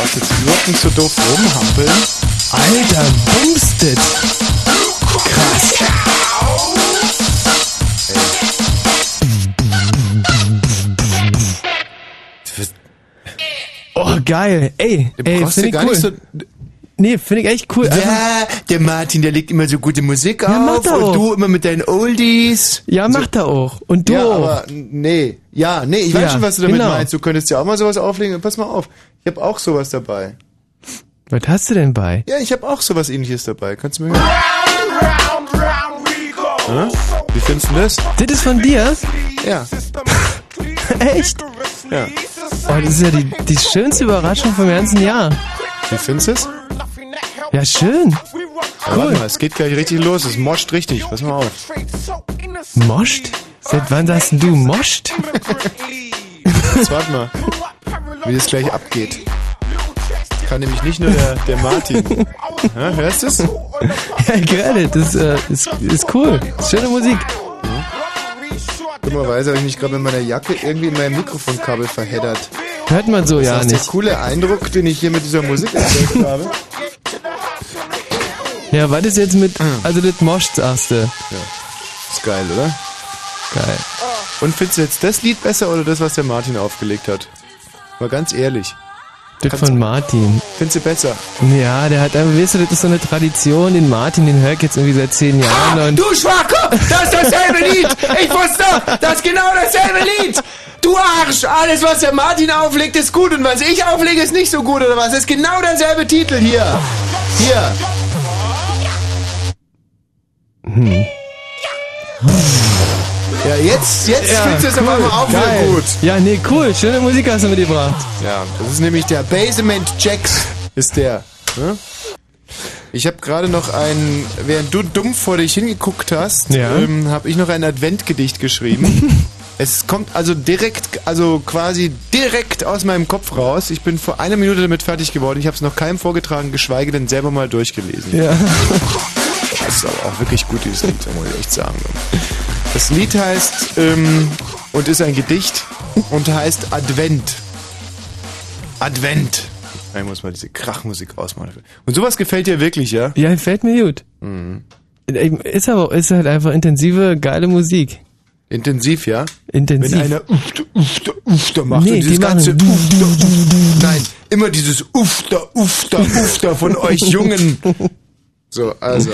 brauchst jetzt überhaupt nicht so doof rumhampeln. Alter, bumstet. Krass. Oh, geil. Ey, Du ey, finde ich gar cool. nicht so. nee, finde ich echt cool. Einfach- Ja, der Martin, der legt immer so gute Musik Ja, macht auf er und auch. du immer mit deinen Oldies. ja, macht er auch. Und du Ja, auch. aber nee. Ja, nee, ich weiß Ja, schon, was du damit genau. meinst. Du könntest ja auch mal sowas auflegen. Pass mal auf. Ich habe auch sowas dabei. Was hast du denn bei? Ja, ich habe auch sowas ähnliches dabei. Kannst du mir hören? Hä? Wie findest du das? Das ist von dir? Ja. Echt? Ja. Oh, das ist ja die, die schönste Überraschung vom ganzen Jahr. Wie findest du es? Ja, schön. Ja, Warte mal, es geht gleich richtig los. Es moscht richtig. Pass mal auf. Moscht? Seit wann sagst du Moscht? Jetzt warte mal, wie das gleich abgeht. Kann nämlich nicht nur der, der Martin. Ja, hörst du es? Ja, gerade. Das äh, ist, ist cool. Ist schöne Musik. Dummerweise habe ich mich gerade mit meiner Jacke irgendwie in meinem Mikrofonkabel verheddert. Hört man so Das ja heißt, der nicht. coole Eindruck, den ich hier mit dieser Musik erzeugt habe. Ja, was ist jetzt mit, also das Moscht sagst du. Ist geil, oder? Geil. Und findest du jetzt das Lied besser oder das, was der Martin aufgelegt hat? Mal ganz ehrlich. Das von Martin. Findest du besser? Ja, der hat, aber weißt du, das ist so eine Tradition, den Martin, den höre ich jetzt irgendwie seit zehn Jahren und Du Schwacke, das ist dasselbe Lied. Ich wusste, das ist genau dasselbe Lied. Du Arsch, alles was der Martin auflegt ist gut und was ich auflege ist nicht so gut oder was? Das ist genau derselbe Titel hier. Hier. Hm. Ja, jetzt, jetzt Ja, findest du es auf cool, einmal auch wieder geil. gut. Ja, nee, cool. Schöne Musik hast du mitgebracht. Ja, das ist nämlich der Basement Jacks, ist der. Ne? Ich habe gerade noch ein, während du dumm vor dich hingeguckt hast, Ja. ähm, habe ich noch ein Adventgedicht geschrieben. es kommt also direkt, also quasi direkt aus meinem Kopf raus. Ich bin vor einer Minute damit fertig geworden. Ich habe es noch keinem vorgetragen, geschweige denn selber mal durchgelesen. Ja. Das ist aber auch wirklich gut, dieses Lied, muss ich echt sagen. Das Lied heißt ähm, und ist ein Gedicht und heißt Advent. Advent. Ich muss mal diese Krachmusik ausmachen. Und sowas gefällt dir wirklich, ja? Ja, gefällt mir gut. Mhm. Ist aber, ist halt einfach intensive, geile Musik. Intensiv, ja? Intensiv. Wenn einer ufter, ufter, ufter macht Nee, und dieses die ganze ufter, ufter, nein, immer dieses ufter, ufter, ufter von euch Jungen. So, also,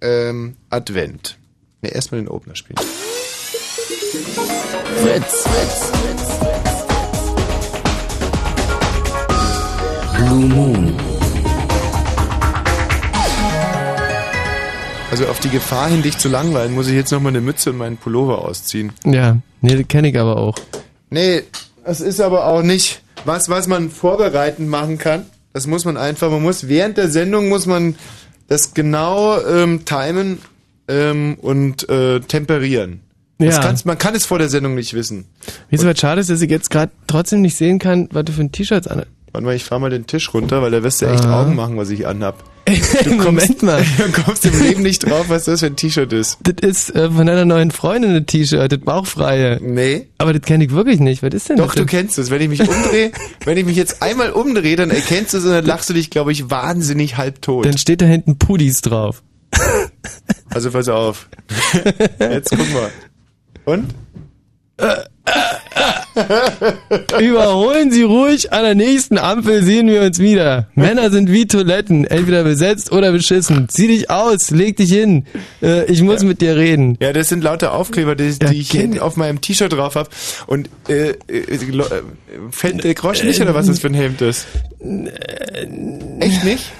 ähm, Advent. Ne, erstmal den Opener spielen. Fritz, Fritz, Blue Moon. Also auf die Gefahr hin, dich zu langweilen, muss ich jetzt noch mal eine Mütze und meinen Pullover ausziehen. Ja, nee, kenne ich aber auch. Nee, das ist aber auch nicht was, was man vorbereitend machen kann. Das muss man einfach, man muss während der Sendung muss man das genau ähm, timen ähm, und äh, temperieren. Das Ja. kannst, man kann es vor der Sendung nicht wissen. Wie es aber schade ist, dass ich jetzt gerade trotzdem nicht sehen kann, was du für ein T-Shirt an. Warte mal, ich fahr mal den Tisch runter, weil da wirst du echt Aha. Augen machen, was ich anhab. Moment mal. Du kommst im Leben nicht drauf, was das für ein T-Shirt ist. Das ist äh, von deiner neuen Freundin ein T-Shirt, das bauchfreie. Nee. Aber das kenne ich wirklich nicht. Was ist denn Doch, das? du denn? kennst es. Wenn ich mich umdrehe, wenn ich mich jetzt einmal umdrehe, dann erkennst du es und dann lachst du dich, glaube ich, wahnsinnig halbtot. Dann steht da hinten Pudis drauf. Also pass auf. Jetzt guck mal. Und? Überholen Sie ruhig, an der nächsten Ampel sehen wir uns wieder. Männer sind wie Toiletten, entweder besetzt oder beschissen. Zieh dich aus, leg dich hin. Äh, ich muss mit dir reden. Ja, das sind lauter Aufkleber, die, die ich kenn hinten auf meinem T-Shirt drauf hab. Und äh, äh, äh, fällt der Groschen nicht, oder was das für ein Hemd ist? Echt nicht?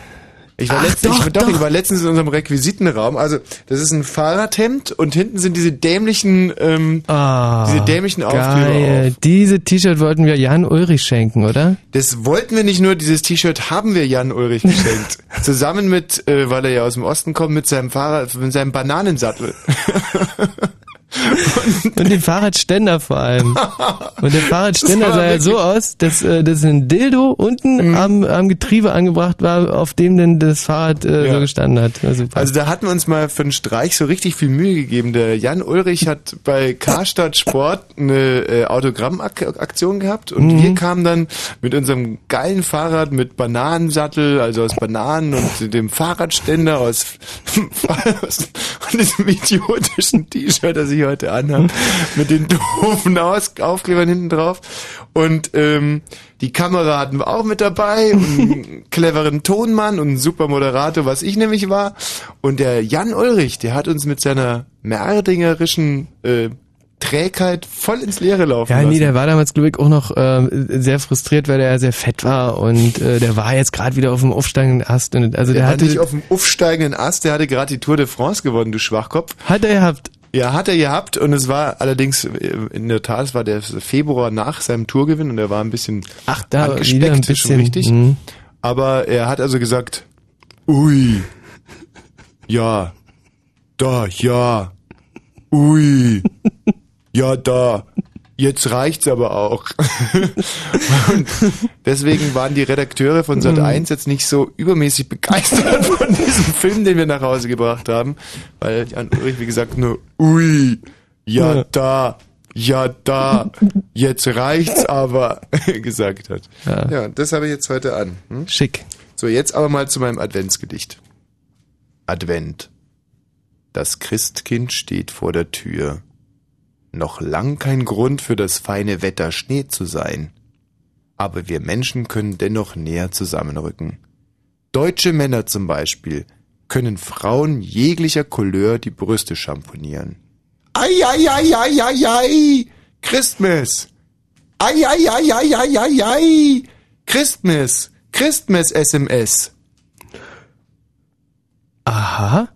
Ich war, Ach, letztens, doch, ich, doch, doch. ich war letztens in unserem Requisitenraum. Also, das ist ein Fahrradhemd und hinten sind diese dämlichen, ähm, Ah, diese dämlichen Aufkleber auf. Diese T-Shirt wollten wir Jan Ulrich schenken, oder? Das wollten wir nicht nur, dieses T-Shirt haben wir Jan Ulrich geschenkt. Zusammen mit, äh, weil er ja aus dem Osten kommt, mit seinem Fahrrad, mit seinem Bananensattel. Und den Fahrradständer vor allem. Und der Fahrradständer sah ja so aus, dass, äh, dass ein Dildo unten Mhm. am, am Getriebe angebracht war, auf dem denn das Fahrrad äh, Ja. so gestanden hat. Also da hatten wir uns mal für einen Streich so richtig viel Mühe gegeben. Der Jan Ulrich hat bei Karstadt Sport eine äh, Autogrammaktion gehabt und Mhm. wir kamen dann mit unserem geilen Fahrrad mit Bananensattel, also aus Bananen und dem Fahrradständer aus, aus und diesem idiotischen T-Shirt, das ich heute anhabe, mit den doofen Aus Aufklebern hinten drauf. Und ähm, die Kamera hatten wir auch mit dabei, und einen cleveren Tonmann und einen super Moderator, was ich nämlich war. Und der Jan Ulrich, der hat uns mit seiner merdingerischen äh, Trägheit voll ins Leere laufen Ja, lassen. nee, der war damals, glaube ich, auch noch ähm, sehr frustriert, weil er ja sehr fett war und äh, der war jetzt gerade wieder auf dem aufsteigenden Ast. Und, also der, der hatte, nicht auf dem aufsteigenden Ast, der hatte gerade die Tour de France gewonnen, du Schwachkopf. hat er gehabt. Ja, hat er gehabt und es war allerdings, äh, in der Tat, es war der Februar nach seinem Tourgewinn und er war ein bisschen Ach, da angespeckt, ein schon bisschen. richtig. mhm. Aber er hat also gesagt, ui, ja, da, ja, ui, ja, da, jetzt reicht's aber auch. Und deswegen waren die Redakteure von Sat 1 jetzt nicht so übermäßig begeistert von diesem Film, den wir nach Hause gebracht haben, weil Jan Ulrich, wie gesagt, nur ui, ja, Ja. da, ja, da, jetzt reicht's aber gesagt hat. Ja. Ja, das habe ich jetzt heute an. Hm? Schick. So, jetzt aber mal zu meinem Adventsgedicht. Advent. Das Christkind steht vor der Tür. Noch lang kein Grund für das feine Wetter Schnee zu sein. Aber wir Menschen können dennoch näher zusammenrücken. Deutsche Männer zum Beispiel können Frauen jeglicher Couleur die Brüste schamponieren. Ei, ei, ei, ei, ei, ei. Christmas. Ei, ei, ei, ei, ei, ei, ei. Christmas. Christmas SMS. Aha.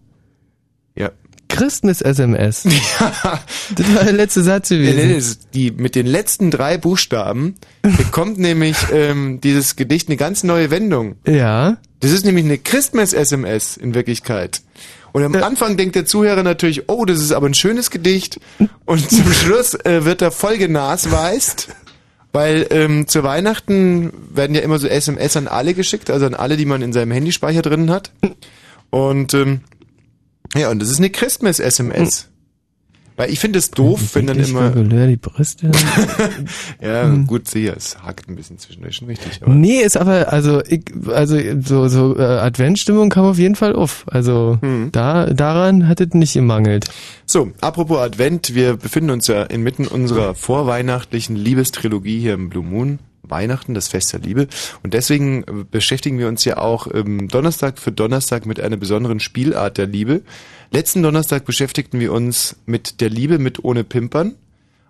Ja. Christmas SMS. Das war der letzte Satz gewesen. die, mit den letzten drei Buchstaben bekommt nämlich ähm, dieses Gedicht eine ganz neue Wendung. Ja. Das ist nämlich eine Christmas-SMS in Wirklichkeit. Und am Anfang denkt der Zuhörer natürlich, oh, das ist aber ein schönes Gedicht. Und zum Schluss äh, wird er voll genasweist, weil ähm, zu Weihnachten werden ja immer so SMS an alle geschickt, also an alle, die man in seinem Handyspeicher drin hat. Und ähm, ja, und das ist eine Christmas-SMS. Weil ich finde es doof, wenn dann immer... Couleur die Brüste. Ja, gut, sicher, es hakt ein bisschen zwischendurch, schon richtig. Aber nee, ist aber, also, ich, also, so, so, äh, Adventsstimmung kam auf jeden Fall auf. Also, Hm. da, daran hat es nicht gemangelt. So, apropos Advent, wir befinden uns ja inmitten unserer vorweihnachtlichen Liebestrilogie hier im Blue Moon. Weihnachten, das Fest der Liebe. Und deswegen äh, beschäftigen wir uns ja auch ähm, Donnerstag für Donnerstag mit einer besonderen Spielart der Liebe. Letzten Donnerstag beschäftigten wir uns mit der Liebe mit ohne Pimpern.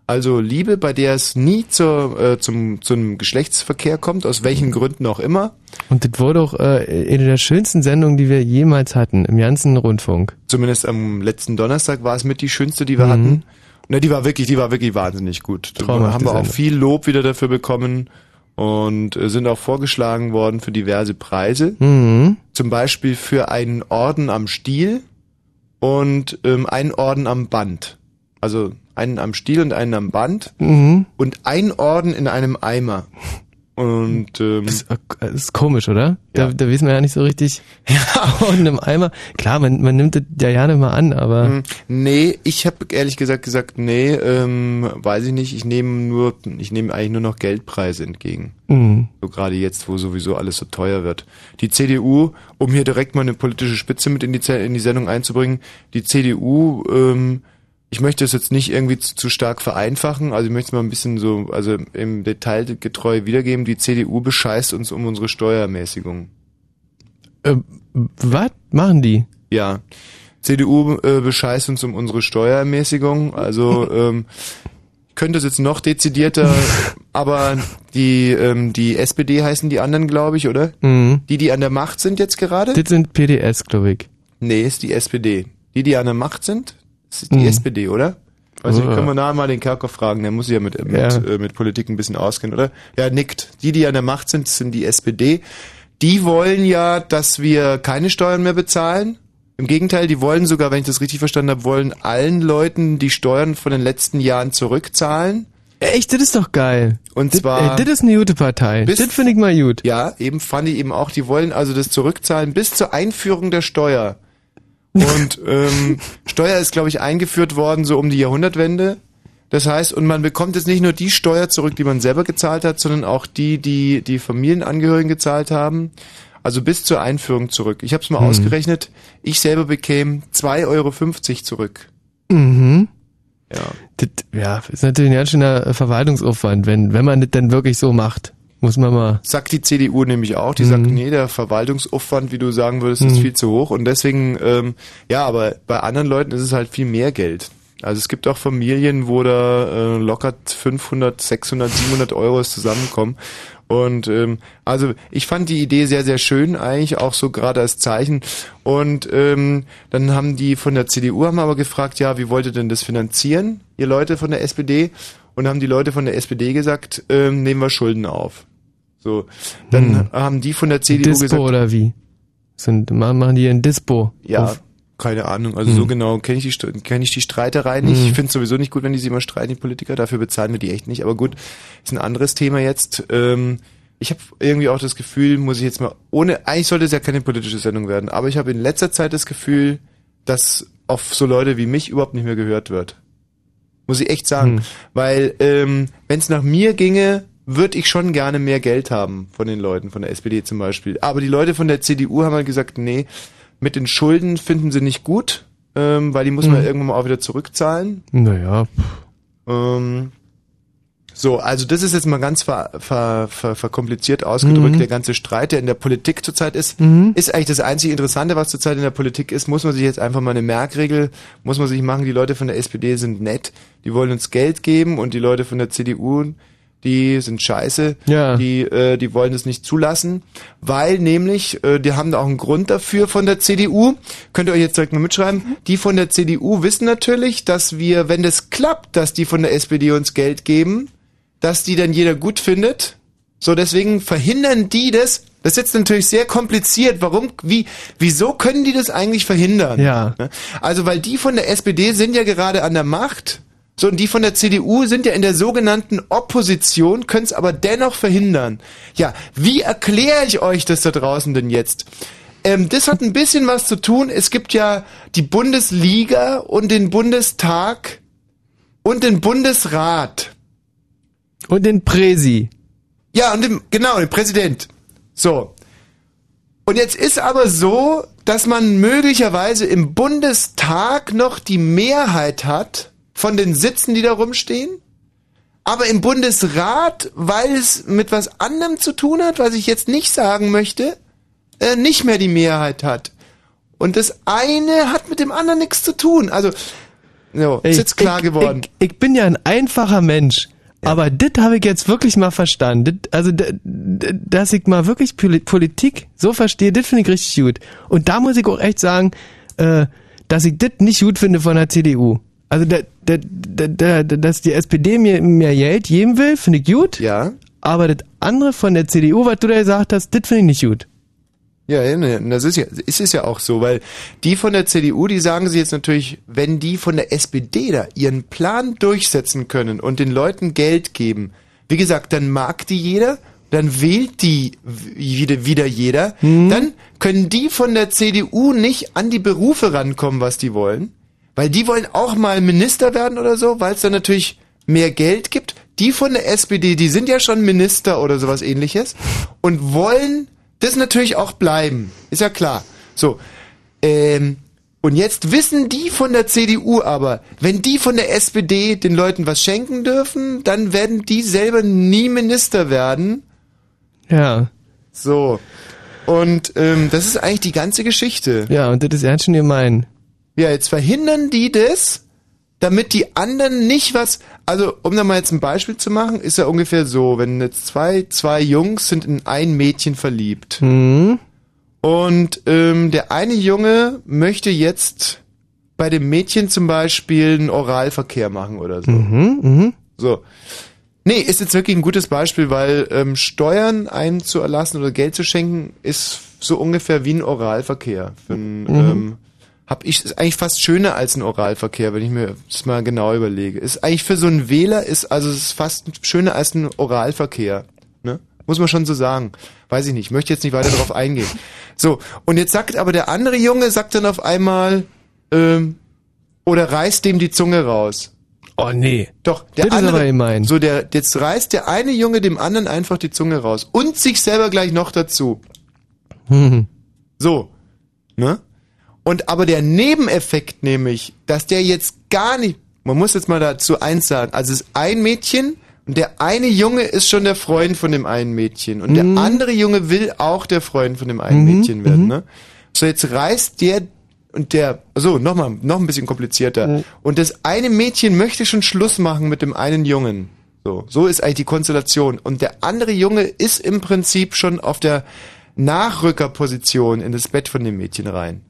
Also Liebe, bei der es nie zur, äh, zum, zum Geschlechtsverkehr kommt, aus welchen Gründen auch immer. Und das wurde auch äh, eine der schönsten Sendungen, die wir jemals hatten, im ganzen Rundfunk. Zumindest am letzten Donnerstag war es mit die schönste, die wir Mhm. hatten. Ne, die war wirklich, die war wirklich wahnsinnig gut. Da haben wir auch viel Lob wieder dafür bekommen und äh, sind auch vorgeschlagen worden für diverse Preise. Mhm. Zum Beispiel für einen Orden am Stiel und ähm, einen Orden am Band. Also einen am Stiel und einen am Band Mhm. und ein Orden in einem Eimer. Und ähm, Das ist, äh, das ist komisch, oder? Ja. Da, da wissen wir ja nicht so richtig. Ja. Und im Eimer. Klar, man, man nimmt das ja gerne mal an, aber. Hm, Nee, ich habe ehrlich gesagt gesagt, nee, ähm, weiß ich nicht. Ich nehme nur, ich nehme eigentlich nur noch Geldpreise entgegen. Mhm. So gerade jetzt, wo sowieso alles so teuer wird. Die CDU, um hier direkt mal eine politische Spitze mit in die, in die Sendung einzubringen, die CDU, ähm, ich möchte es jetzt nicht irgendwie zu, zu stark vereinfachen, also ich möchte es mal ein bisschen so, also im Detail getreu wiedergeben, die CDU bescheißt uns um unsere Steuermäßigung. Äh, was machen die? Ja. CDU äh, bescheißt uns um unsere Steuerermäßigung. Also ähm, ich könnte es jetzt noch dezidierter, aber die ähm, die SPD heißen die anderen, glaube ich, oder? Mhm. Die, die an der Macht sind jetzt gerade? Das sind PDS, glaube ich. Nee, ist die SPD. Die, die an der Macht sind, ist die Mhm. SPD, oder? Also Oh. können wir nachher mal den Kerkhoff fragen, der muss sich ja mit, mit, Ja. Äh, mit Politik ein bisschen auskennen, oder? Ja, nickt. Die, die an der Macht sind, sind die SPD. Die wollen ja, dass wir keine Steuern mehr bezahlen. Im Gegenteil, die wollen sogar, wenn ich das richtig verstanden habe, wollen allen Leuten die Steuern von den letzten Jahren zurückzahlen. Echt, das ist doch geil. Und Das- zwar ey, das ist eine gute Partei. Bis- Das finde ich mal gut. Ja, eben fand ich eben auch, die wollen also das zurückzahlen bis zur Einführung der Steuer. Und ähm, Steuer ist, glaube ich, eingeführt worden so um die Jahrhundertwende. Das heißt, und man bekommt jetzt nicht nur die Steuer zurück, die man selber gezahlt hat, sondern auch die, die die Familienangehörigen gezahlt haben. Also bis zur Einführung zurück. Ich habe es mal ausgerechnet. Ich selber bekäme 2,50 Euro zurück. Mhm. Ja. Das, ja, ist natürlich ein ganz schöner Verwaltungsaufwand, wenn, wenn man das dann wirklich so macht. Muss man mal. Sagt die CDU nämlich auch. Die sagt, nee, der Verwaltungsaufwand, wie du sagen würdest, ist Mhm. viel zu hoch. Und deswegen, ähm, ja, aber bei anderen Leuten ist es halt viel mehr Geld. Also es gibt auch Familien, wo da äh, locker 500, 600, 700 Euro zusammenkommen. Und ähm, also ich fand die Idee sehr, sehr schön, eigentlich auch so gerade als Zeichen. Und ähm, dann haben die von der CDU haben aber gefragt, ja, wie wollt ihr denn das finanzieren, ihr Leute von der SPD? Und haben die Leute von der SPD gesagt, ähm, nehmen wir Schulden auf. So, dann haben die von der CDU Dispo gesagt, oder wie? Sind, ma- machen die ein Dispo. ja, auf- keine Ahnung. Also so genau kenne ich die kenn ich die Streiterei nicht. Mhm. Ich finde es sowieso nicht gut, wenn die sich immer streiten, die Politiker. Dafür bezahlen wir die echt nicht. Aber gut, ist ein anderes Thema jetzt. Ähm, ich habe irgendwie auch das Gefühl, muss ich jetzt mal ohne. Eigentlich sollte es ja keine politische Sendung werden, aber ich habe in letzter Zeit das Gefühl, dass auf so Leute wie mich überhaupt nicht mehr gehört wird. Muss ich echt sagen, Hm. weil ähm, wenn es nach mir ginge, würde ich schon gerne mehr Geld haben von den Leuten, von der SPD zum Beispiel. Aber die Leute von der CDU haben halt gesagt, nee, mit den Schulden finden sie nicht gut, ähm, weil die muss man Hm. irgendwann mal auch wieder zurückzahlen. Naja. Ähm, so, also das ist jetzt mal ganz ver, ver, ver, verkompliziert ausgedrückt. Mhm. Der ganze Streit, der in der Politik zurzeit ist, Mhm. ist eigentlich das einzige Interessante, was zurzeit in der Politik ist. Muss man sich jetzt einfach mal eine Merkregel, muss man sich machen, die Leute von der SPD sind nett, die wollen uns Geld geben und die Leute von der CDU, die sind scheiße, Ja. die, äh, die wollen es nicht zulassen, weil nämlich, äh, die haben da auch einen Grund dafür von der CDU, könnt ihr euch jetzt direkt mal mitschreiben, die von der CDU wissen natürlich, dass wir, wenn das klappt, dass die von der SPD uns Geld geben, dass die dann jeder gut findet. So, deswegen verhindern die das. Das ist jetzt natürlich sehr kompliziert. Warum, wie, wieso können die das eigentlich verhindern? Ja. Ne? Also, weil die von der SPD sind ja gerade an der Macht. So, und die von der CDU sind ja in der sogenannten Opposition, können es aber dennoch verhindern. Ja, wie erkläre ich euch das da draußen denn jetzt? Ähm, das hat ein bisschen was zu tun. Es gibt ja die Bundesliga und den Bundestag und den Bundesrat. Und den Präsi. Ja, und dem, genau, den Präsident. So. Und jetzt ist aber so, dass man möglicherweise im Bundestag noch die Mehrheit hat von den Sitzen, die da rumstehen. Aber im Bundesrat, weil es mit was anderem zu tun hat, was ich jetzt nicht sagen möchte, äh, nicht mehr die Mehrheit hat. Und das eine hat mit dem anderen nichts zu tun. Also, so, ist jetzt klar ich, geworden. Ich, ich bin ja ein einfacher Mensch. Aber das habe ich jetzt wirklich mal verstanden. Das, also, dass ich mal wirklich Poli- Politik so verstehe, das finde ich richtig gut. Und da muss ich auch echt sagen, äh, dass ich das nicht gut finde von der CDU. Also, da, da, da, da, dass die SPD mir mehr Geld geben will, finde ich gut. Ja. Aber das andere von der CDU, was du da gesagt hast, das finde ich nicht gut. Ja, ne, das ist ja, ist es ja auch so, weil die von der CDU, die sagen sie jetzt natürlich, wenn die von der SPD da ihren Plan durchsetzen können und den Leuten Geld geben, wie gesagt, dann mag die jeder, dann wählt die wieder, wieder jeder, dann können die von der CDU nicht an die Berufe rankommen, was die wollen, weil die wollen auch mal Minister werden oder so, weil es dann natürlich mehr Geld gibt. Die von der SPD, die sind ja schon Minister oder sowas ähnliches und wollen das natürlich auch bleiben. Ist ja klar. So. Ähm, und jetzt wissen die von der CDU aber, wenn die von der SPD den Leuten was schenken dürfen, dann werden die selber nie Minister werden. Ja. So. Und ähm, das ist eigentlich die ganze Geschichte. Ja, und das ist ernst schon gemein. Ja, jetzt verhindern die das, damit die anderen nicht was. Also, um da mal jetzt ein Beispiel zu machen, ist ja ungefähr so, wenn jetzt zwei, zwei Jungs sind in ein Mädchen verliebt. Mhm. Und ähm, der eine Junge möchte jetzt bei dem Mädchen zum Beispiel einen Oralverkehr machen oder so. Mhm, mhm. So. Nee, ist jetzt wirklich ein gutes Beispiel, weil ähm, Steuern einzuerlassen oder Geld zu schenken ist so ungefähr wie ein Oralverkehr für einen, Mhm. ähm, hab ich ist eigentlich fast schöner als ein Oralverkehr, wenn ich mir das mal genau überlege. Ist eigentlich für so einen Wähler ist also es ist fast schöner als ein Oralverkehr, ne? Muss man schon so sagen. Weiß ich nicht, möchte jetzt nicht weiter darauf eingehen. So, und jetzt sagt aber der andere Junge sagt dann auf einmal ähm, oder reißt dem die Zunge raus. Oh nee. Doch, der Das ist andere, aber gemein. so der, jetzt reißt der eine Junge dem anderen einfach die Zunge raus und sich selber gleich noch dazu. Hm. So, ne? Und aber der Nebeneffekt nämlich, dass der jetzt gar nicht, man muss jetzt mal dazu eins sagen, also es ist ein Mädchen und der eine Junge ist schon der Freund von dem einen Mädchen und der andere Junge will auch der Freund von dem einen Mädchen werden, ne? So jetzt reißt der und der, so, nochmal, noch ein bisschen komplizierter. Und das eine Mädchen möchte schon Schluss machen mit dem einen Jungen. So, so ist eigentlich die Konstellation. Und der andere Junge ist im Prinzip schon auf der Nachrückerposition in das Bett von dem Mädchen rein.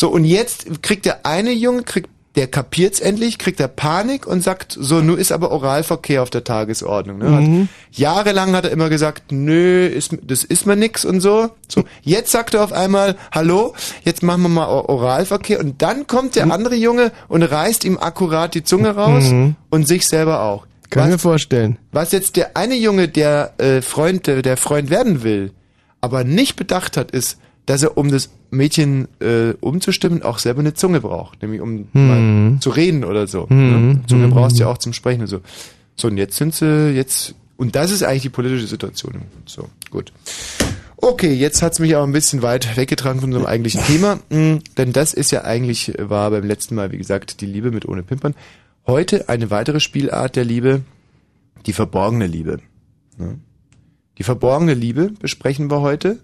So. Und jetzt kriegt der eine Junge, kriegt, der kapiert's endlich, kriegt er Panik und sagt, so, nun ist aber Oralverkehr auf der Tagesordnung. Ne? Hat, jahrelang hat er immer gesagt, nö, ist, das ist mir nix und so. So, jetzt sagt er auf einmal, hallo, jetzt machen wir mal Oralverkehr und dann kommt der andere Junge und reißt ihm akkurat die Zunge raus und sich selber auch. Kann ich Was- mir vorstellen. was jetzt der eine Junge, der äh, Freund, der, der Freund werden will, aber nicht bedacht hat, ist, dass er, um das Mädchen äh, umzustimmen, auch selber eine Zunge braucht. Nämlich um mal zu reden oder so. Ne? Zunge brauchst du ja auch zum Sprechen und so. So, und jetzt sind sie, jetzt, und das ist eigentlich die politische Situation. So, gut. Okay, jetzt hat's mich aber ein bisschen weit weggetragen von unserem eigentlichen Thema, mh, denn das ist ja eigentlich, äh, war beim letzten Mal, wie gesagt, die Liebe mit ohne Pimpern. Heute eine weitere Spielart der Liebe, die verborgene Liebe. Ne? Die verborgene Liebe besprechen wir heute.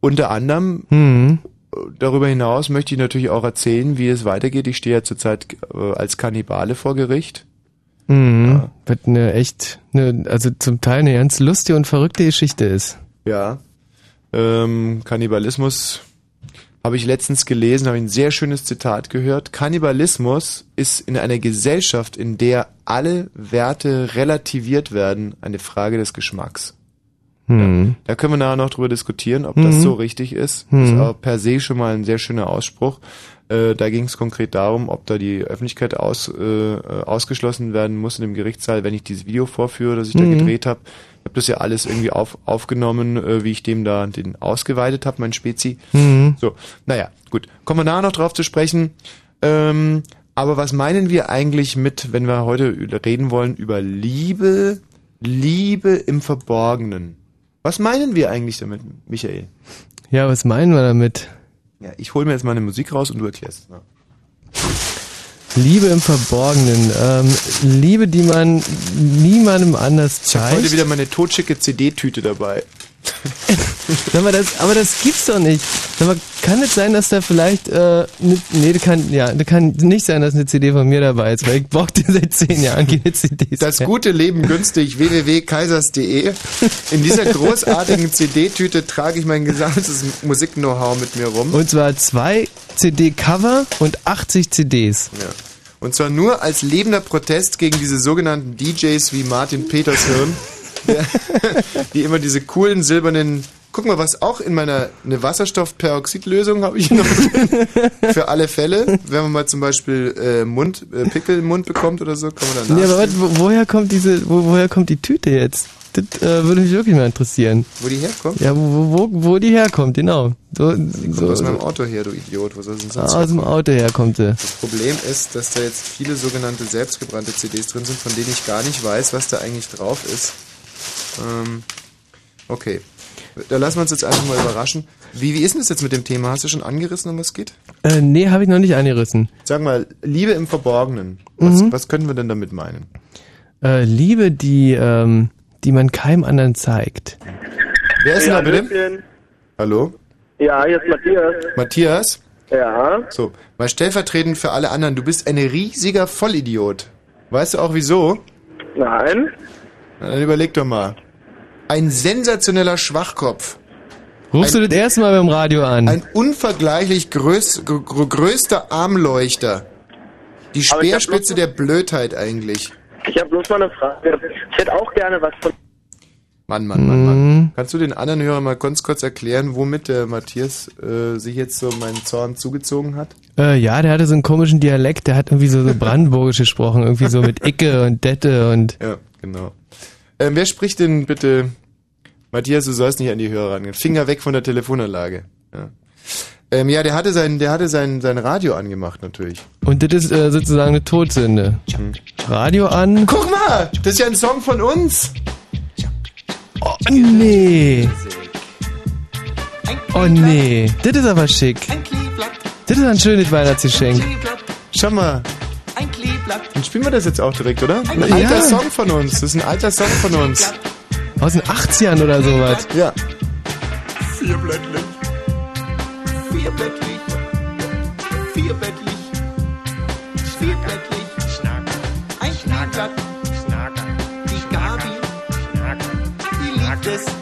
Unter anderem Hm. äh, darüber hinaus möchte ich natürlich auch erzählen, wie es weitergeht. Ich stehe ja zurzeit äh, als Kannibale vor Gericht. Mhm. Was eine echt, eine, also zum Teil eine ganz lustige und verrückte Geschichte ist. Ja. Ähm, Kannibalismus habe ich letztens gelesen, habe ich ein sehr schönes Zitat gehört. Kannibalismus ist in einer Gesellschaft, in der alle Werte relativiert werden, eine Frage des Geschmacks. Hm. Da können wir nachher noch drüber diskutieren, ob das so richtig ist. Das ist aber per se schon mal ein sehr schöner Ausspruch. Äh, da ging es konkret darum, ob da die Öffentlichkeit aus, äh, äh, ausgeschlossen werden muss in dem Gerichtssaal, wenn ich dieses Video vorführe, das ich da gedreht habe. Ich habe das ja alles irgendwie auf, aufgenommen, äh, wie ich dem da den ausgeweitet habe, mein Spezi. So, naja, gut. Kommen wir nachher noch drauf zu sprechen. Ähm, aber was meinen wir eigentlich mit, wenn wir heute reden wollen über Liebe, Liebe im Verborgenen? Was meinen wir eigentlich damit, Michael? Ja, was meinen wir damit? Ja, ich hole mir jetzt mal eine Musik raus und du erklärst es mal. Liebe im Verborgenen. Ähm, Liebe, die man niemandem anders Ich habe heute zeigt. wieder meine totschicke CD-Tüte dabei. Sag mal, das, aber das gibt's doch nicht. Sag mal, kann es sein, dass da vielleicht, äh, ne, nee, kann, ja, kann nicht sein, dass eine CD von mir dabei ist, weil ich brauche die seit zehn Jahren keine CDs. Das mehr. gute Leben günstig www.kaisers.de. In dieser großartigen CD-Tüte trage ich mein gesamtes Musik-Know-how mit mir rum. Und zwar zwei CD-Cover und 80 CDs. Ja. Und zwar nur als lebender Protest gegen diese sogenannten DJs wie Martin Petershirn, der, die immer diese coolen silbernen. Guck mal, was auch in meiner eine Wasserstoffperoxidlösung habe ich noch drin. Für alle Fälle, wenn man mal zum Beispiel äh, Mund, äh, Pickel im Mund bekommt oder so, kann man dann Nee, aber was, wo, woher kommt diese, wo, woher kommt die Tüte jetzt? Das äh, würde mich wirklich mal interessieren. wo die herkommt. Ja, wo, wo, wo die herkommt, genau. So, so, aus meinem Auto her, du Idiot. Wo soll denn sonst aus dem? Auto herkommt sie. Das Problem ist, dass da jetzt viele sogenannte selbstgebrannte CDs drin sind, von denen ich gar nicht weiß, was da eigentlich drauf ist. Ähm, okay. Da lassen wir uns jetzt einfach mal überraschen. Wie, wie ist denn das jetzt mit dem Thema? Hast du schon angerissen, um was es geht? Äh, nee, habe ich noch nicht angerissen. Sag mal, Liebe im Verborgenen. Was, was können wir denn damit meinen? Äh, Liebe, die, ähm, die man keinem anderen zeigt. Wer ist denn da bitte? Hallo? Ja, hier ist Matthias. Matthias? Ja. So, mal stellvertretend für alle anderen. Du bist ein riesiger Vollidiot. Weißt du auch wieso? Nein. Dann überleg doch mal. Ein sensationeller Schwachkopf. Rufst du das erste Mal beim Radio an? Ein unvergleichlich größ, gr gr größter Armleuchter. Die Speerspitze der Blödheit eigentlich. Ich habe bloß mal eine Frage. Ich hätte auch gerne was von. Mann, Mann, Mann, Mann. Mhm. Kannst du den anderen Hörern mal ganz kurz erklären, womit der Matthias äh, sich jetzt so meinen Zorn zugezogen hat? Äh, ja, der hatte so einen komischen Dialekt, der hat irgendwie so, so brandenburgisch gesprochen, irgendwie so mit Icke und Dette und Ja, genau. Ähm, wer spricht denn bitte? Matthias, du sollst nicht an die Hörer rangehen. Finger weg von der Telefonanlage. Ja. Ähm, ja, der hatte sein, der hatte sein, sein Radio angemacht natürlich. und das ist äh, sozusagen eine Todsünde. Radio an. Guck mal, das ist ja ein Song von uns. Oh nee. Oh nee. Das ist aber schick. Das ist ein schönes Weihnachtsgeschenk. Schau mal. Dann spielen wir das jetzt auch direkt, oder? Ein Ja. alter Song von uns. Das ist ein alter Song von uns. Aus den 80ern oder sowas. Ja. Vierblättlich. Vierblättlich. Vierblättlich. Vierblättlich. Ein Kleeblatt. Die Gabi. Die liebt es.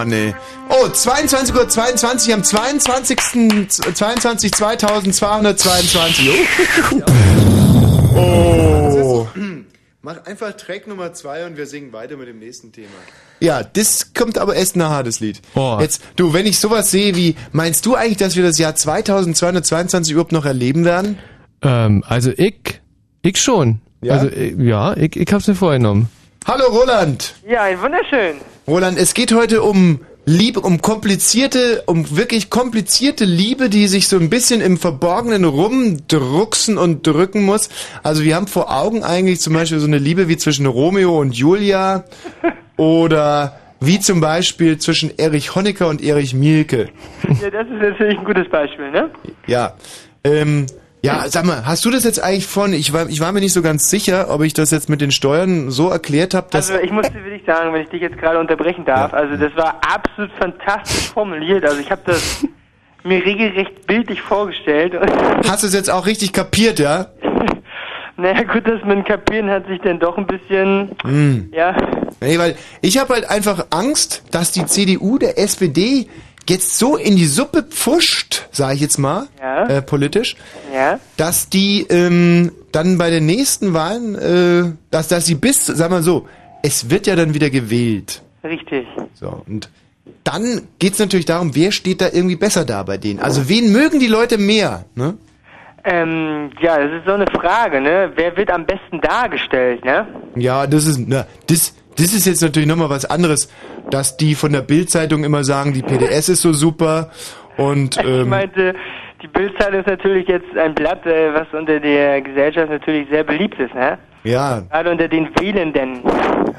Mann, ey. Oh, 22 Uhr 22 am 22. 22 2222. Oh. oh. Mach einfach Track Nummer 2 und wir singen weiter mit dem nächsten Thema. Ja, das kommt aber erst nachher, das Lied. Oh. Jetzt, du, wenn ich sowas sehe wie, meinst du eigentlich, dass wir das Jahr 2222 überhaupt noch erleben werden? Ähm, also ich, ich schon. Ja? Also ich, ja, ich, ich hab's mir vorgenommen. Hallo Roland! Ja, wunderschön. Roland, es geht heute um Liebe, um komplizierte, um wirklich komplizierte Liebe, die sich so ein bisschen im Verborgenen rumdrucksen und drücken muss. Also wir haben vor Augen eigentlich zum Beispiel so eine Liebe wie zwischen Romeo und Julia oder wie zum Beispiel zwischen Erich Honecker und Erich Mielke. Ja, das ist natürlich ein gutes Beispiel, ne? Ja. Ähm, ja, sag mal, hast du das jetzt eigentlich von, ich war, ich war mir nicht so ganz sicher, ob ich das jetzt mit den Steuern so erklärt habe, dass... Also ich muss dir wirklich sagen, wenn ich dich jetzt gerade unterbrechen darf, also das war absolut fantastisch formuliert. Also ich habe das mir regelrecht bildlich vorgestellt. Hast du es jetzt auch richtig kapiert, ja? naja, gut, dass man kapieren hat sich dann doch ein bisschen, Hm. ja, Nee, weil ich habe halt einfach Angst, dass die CDU der SPD jetzt so in die Suppe pfuscht, sage ich jetzt mal, Ja. äh, politisch, ja. dass die ähm, dann bei den nächsten Wahlen, äh, dass, dass sie bis, sag mal so, es wird ja dann wieder gewählt. Richtig. So, und dann geht's natürlich darum, wer steht da irgendwie besser da bei denen. Also wen mögen die Leute mehr? Ne? Ähm, ja, das ist so eine Frage, ne? Wer wird am besten dargestellt, ne? Ja, das ist, na, das, das ist jetzt natürlich nochmal was anderes, dass die von der Bildzeitung immer sagen, die PDS ist so super Und Ich ähm, meinte, die Bildzeitung ist natürlich jetzt ein Blatt, äh, was unter der Gesellschaft natürlich sehr beliebt ist, ne? ja, Gerade unter den Wählenden.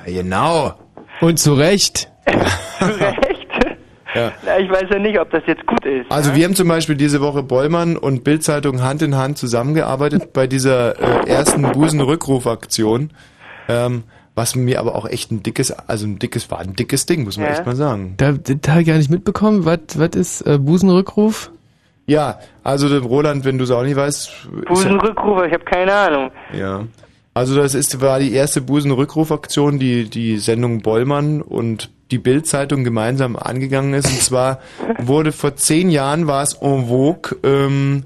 ja, genau. Und zu Recht. Zu Recht. Ja. Na, ich weiß ja nicht, ob das jetzt gut ist. Also wir haben zum Beispiel diese Woche Bollmann und Bildzeitung Hand in Hand zusammengearbeitet bei dieser äh, ersten Busenrückrufaktion. Ähm, was mir aber auch echt ein dickes, also ein dickes, war ein dickes Ding, muss man Ja. echt mal sagen. Da, da habe ich gar nicht mitbekommen. Was was ist äh, Busenrückruf? Ja, also Roland, wenn du es auch nicht weißt, Busenrückrufer, ich habe keine Ahnung. ja. Also das ist war die erste Busenrückrufaktion, die die Sendung Bollmann und die Bildzeitung gemeinsam angegangen ist. Und zwar wurde vor zehn Jahren war es en vogue, ähm,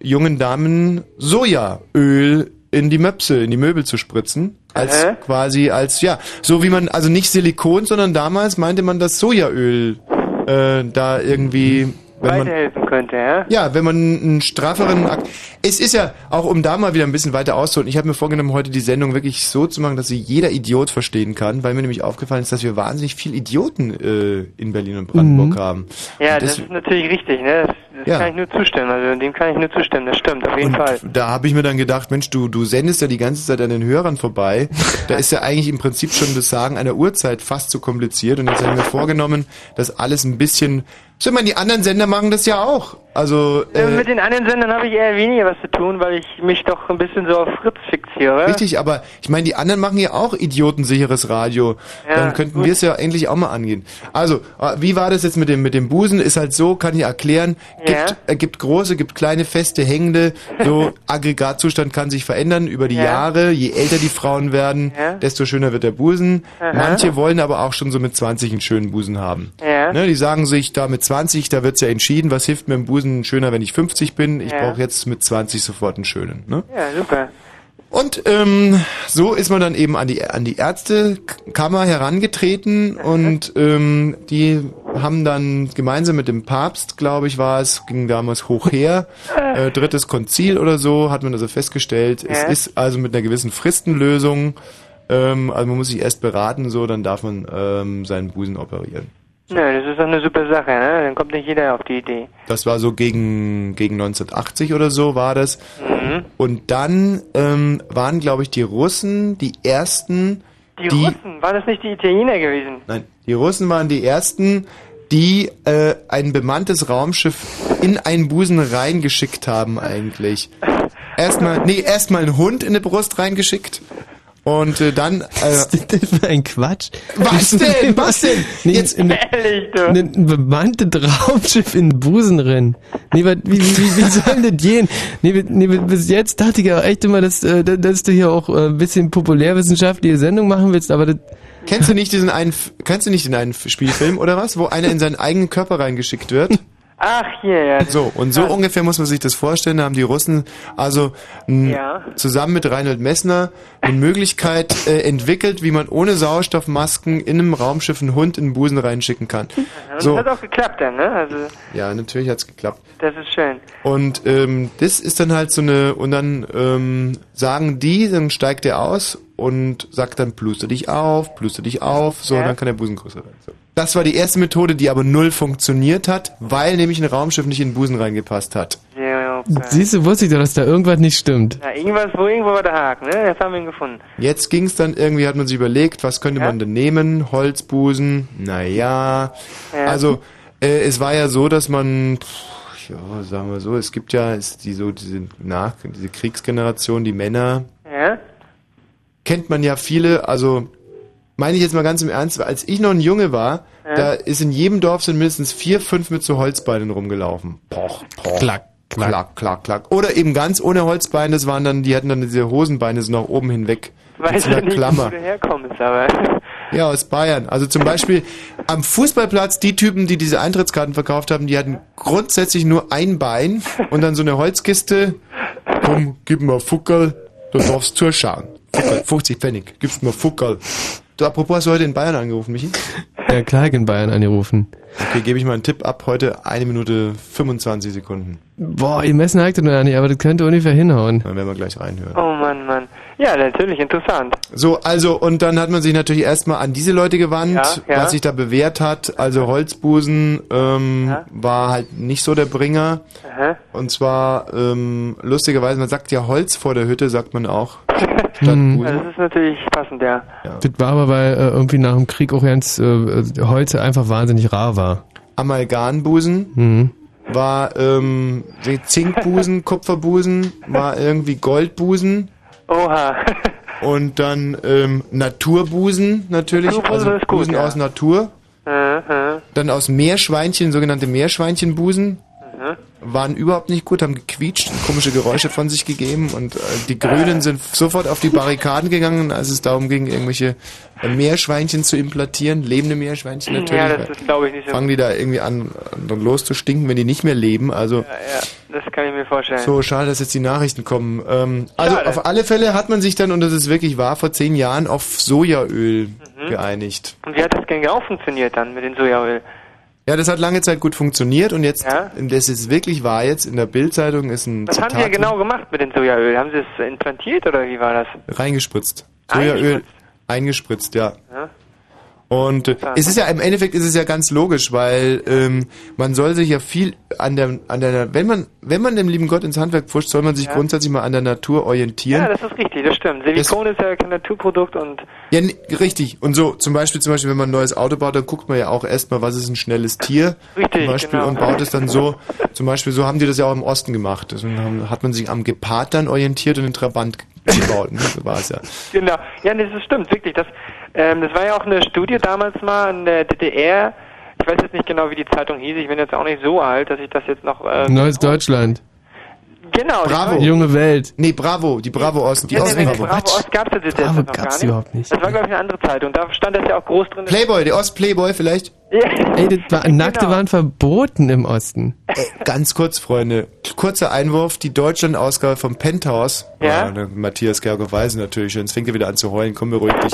jungen Damen Sojaöl in die Möpse, in die Möbel zu spritzen. Als Hä? quasi als, ja, so wie man, also nicht Silikon, sondern damals meinte man das Sojaöl äh, da irgendwie, wenn man, Weiterhelfen könnte, ja? ja, wenn man einen strafferen Akt. Es ist ja, auch um da mal wieder ein bisschen weiter auszuholen, ich habe mir vorgenommen, heute die Sendung wirklich so zu machen, dass sie jeder Idiot verstehen kann, weil mir nämlich aufgefallen ist, dass wir wahnsinnig viel Idioten äh, in Berlin und Brandenburg haben. Ja, Und das ist natürlich richtig, ne? Das, das Ja. kann ich nur zustimmen, also dem kann ich nur zustimmen, das stimmt, auf jeden Fall. Da habe ich mir dann gedacht, Mensch, du, du sendest ja die ganze Zeit an den Hörern vorbei. Da ist ja eigentlich im Prinzip schon das Sagen einer Uhrzeit fast zu kompliziert. Und jetzt habe ich mir vorgenommen, das alles ein bisschen. Ich meine, die anderen Sender machen das ja auch. Also Äh, Mit den anderen Sendern habe ich eher weniger was zu tun, weil ich mich doch ein bisschen so auf Fritz fixiere. Richtig, aber ich meine, die anderen machen ja auch idiotensicheres Radio. Ja, Dann könnten wir es ja endlich auch mal angehen. Also, äh, wie war das jetzt mit dem mit dem Busen? Ist halt so, kann ich erklären. Gibt, Ja. äh, gibt große, gibt kleine, feste, hängende. So Aggregatzustand kann sich verändern über die Ja. Jahre. Je älter die Frauen werden, desto schöner wird der Busen. Aha. Manche wollen aber auch schon so mit 20 einen schönen Busen haben. Ja. Ne, die sagen sich, da mit 20, da wird's ja entschieden, was hilft mir im Busen schöner, wenn ich 50 bin. Ich Ja. brauche jetzt mit 20 sofort einen schönen. Ne? Ja, super. Und ähm, so ist man dann eben an die an die Ärztekammer herangetreten und ähm, die haben dann gemeinsam mit dem Papst, glaube ich, war es, ging damals hoch her, äh, drittes Konzil oder so, hat man also festgestellt. Es Ja. ist also mit einer gewissen Fristenlösung, ähm, also man muss sich erst beraten, so, dann darf man ähm, seinen Busen operieren. Nö, das ist doch eine super Sache, ne? Dann kommt nicht jeder auf die Idee. Das war so gegen, gegen 1980 oder so war das. Mhm. Und dann ähm, waren, glaube ich, die Russen die ersten, Die, Russen, war das nicht die Italiener gewesen? Nein, die Russen waren die ersten, die äh, ein bemanntes Raumschiff in einen Busen reingeschickt haben eigentlich. Erstmal, nee, erstmal einen Hund in die Brust reingeschickt. Und äh, dann. Äh, Das ist ein Quatsch. Was denn? Was denn? Nee, Jetzt- in, Ehrlich, du. ein, ein bemanntes Raumschiff in den Busen rennen. Nee, wat, wie, wie, wie soll das gehen? Nee, nee, bis jetzt dachte ich ja echt immer, dass, äh, dass du hier auch äh, ein bisschen populärwissenschaftliche Sendung machen willst, aber das, Kennst du nicht diesen einen, kennst du nicht den einen Spielfilm oder was, wo einer in seinen eigenen Körper reingeschickt wird? Ach, ja. So, und so ungefähr muss man sich das vorstellen. Da haben die Russen also Ja. zusammen mit Reinhold Messner eine Möglichkeit äh, entwickelt, wie man ohne Sauerstoffmasken in einem Raumschiff einen Hund in den Busen reinschicken kann. Und So, das hat auch geklappt dann, ne? Also, ja, natürlich hat's geklappt. das ist schön. Und ähm, das ist dann halt so eine, und dann ähm, sagen die, dann steigt er aus und sagt dann, pluster dich auf, pluster dich auf, so, Ja. und dann kann der Busen größer werden. So. Das war die erste Methode, die aber null funktioniert hat, weil nämlich ein Raumschiff nicht in den Busen reingepasst hat. Ja, okay. siehst du, wusste ich doch, dass da irgendwas nicht stimmt. Ja, irgendwas, wo irgendwo war der Haken, ne? Jetzt haben wir ihn gefunden. Jetzt ging's dann irgendwie, hat man sich überlegt, was könnte Ja. man denn nehmen? Holzbusen, naja. Ja. Also, äh, es war ja so, dass man, pff, ja, sagen wir so, es gibt ja es, die, so diese nach, diese Kriegsgeneration, die Männer, Ja? Kennt man ja viele, also meine ich jetzt mal ganz im Ernst, als ich noch ein Junge war, Ja. da ist in jedem Dorf sind mindestens vier, fünf mit so Holzbeinen rumgelaufen. Poch, poch. Klack, klack. Klack, klack, klack. Oder eben ganz ohne Holzbeine, das waren dann, die hatten dann diese Hosenbeine so nach oben hinweg. Weiß nicht, Klammer. wo du herkommst, aber. Ja, aus Bayern. Also zum Beispiel am Fußballplatz, die Typen, die diese Eintrittskarten verkauft haben, die hatten grundsätzlich nur ein Bein und dann so eine Holzkiste. Komm, gib mir Fuckerl, du darfst zuschauen. Fuckerl, 50 Pfennig, gibst mir Fuckerl. Du, apropos, hast du heute in Bayern angerufen, Michi? Ja, klar, in Bayern angerufen. Okay, gebe ich mal einen Tipp ab. Heute eine Minute 25 Sekunden. Boah, ihr Messen hakt noch nicht, aber das könnte ungefähr hinhauen. Dann werden wir gleich reinhören. Oh Mann, Mann. Ja, natürlich, interessant. So, also, und dann hat man sich natürlich erstmal an diese Leute gewandt, Ja, ja. was sich da bewährt hat. Also Holzbusen ähm, Ja. war halt nicht so der Bringer. Aha. Und zwar, ähm, lustigerweise, man sagt ja Holz vor der Hütte, sagt man auch. Statt Hm. Ja, Busen. das ist natürlich passend, ja. Das war aber, weil äh, irgendwie nach dem Krieg auch ganz äh, äh, Holz einfach wahnsinnig rar war. Amalgambusen Mhm. war ähm, Zinkbusen, Kupferbusen, war irgendwie Goldbusen. Oha. Und dann ähm, Naturbusen natürlich, Naturbusen also gut, Busen ja. aus Natur. Aha. Dann aus Meerschweinchen, sogenannte Meerschweinchenbusen, Aha. Waren überhaupt nicht gut, haben gequietscht, komische Geräusche von sich gegeben und äh, die Grünen sind sofort auf die Barrikaden gegangen, als es darum ging, irgendwelche äh, Meerschweinchen zu implantieren, lebende Meerschweinchen natürlich. Ja, das ist, glaube ich, nicht so fangen die da irgendwie an, an loszustinken, wenn die nicht mehr leben. Also Ja, ja, das kann ich mir vorstellen. so schade, dass jetzt die Nachrichten kommen. Ähm, also Schade. auf alle Fälle hat man sich dann, und das ist wirklich wahr, vor zehn Jahren auf Sojaöl Mhm. geeinigt. Und wie hat das genau funktioniert dann mit dem Sojaöl? Ja, das hat lange Zeit gut funktioniert und jetzt, Ja? das ist wirklich wahr jetzt, in der Bildzeitung ist ein Was haben Sie Zitat ja genau gemacht mit dem Sojaöl? Haben Sie es implantiert oder wie war das? reingespritzt. Sojaöl Eingespritzt. eingespritzt, ja. Ja? Und äh, es ist ja im Endeffekt ist es ja ganz logisch, weil ähm, man soll sich ja viel an der an der wenn man wenn man dem lieben Gott ins Handwerk pfuscht, soll man sich Ja. grundsätzlich mal an der Natur orientieren. Ja, das ist richtig, das stimmt. Silikon ist ja kein Naturprodukt und Ja, n- richtig. Und so, zum Beispiel, zum Beispiel, wenn man ein neues Auto baut, dann guckt man ja auch erstmal, was ist ein schnelles Tier. Richtig, Zum Beispiel, genau. und baut es dann so, zum Beispiel, so haben die das ja auch im Osten gemacht. Deswegen haben, hat man sich am Gepard dann orientiert und den Trabant gebaut. Ne? So war es ja. genau. Ja, nee, das stimmt, wirklich. Das, ähm, das war ja auch eine Studie damals mal in der DDR. Ich weiß jetzt nicht genau, wie die Zeitung hieß. Ich bin jetzt auch nicht so alt, dass ich das jetzt noch. Äh, Neues Deutschland. Genau. Bravo. Die, Junge Welt. Nee, Bravo, die Bravo Ost, die ja, nee, nee, Ostbravo. Bravo Ost gab's ja das Bravo jetzt noch gab's gar nicht. überhaupt nicht. Das war, glaube ich, eine andere Zeitung. Da stand das ja auch groß drin. Playboy, der Ost-Playboy vielleicht. Ja. Ey, das war, Nackte Genau. waren verboten im Osten. Äh, ganz kurz, Freunde. Kurzer Einwurf, die Deutschland-Ausgabe vom Penthouse. Ja? ne, Matthias Gergo Weise natürlich schon. Jetzt fängt er wieder an zu heulen. Komm, beruhig dich.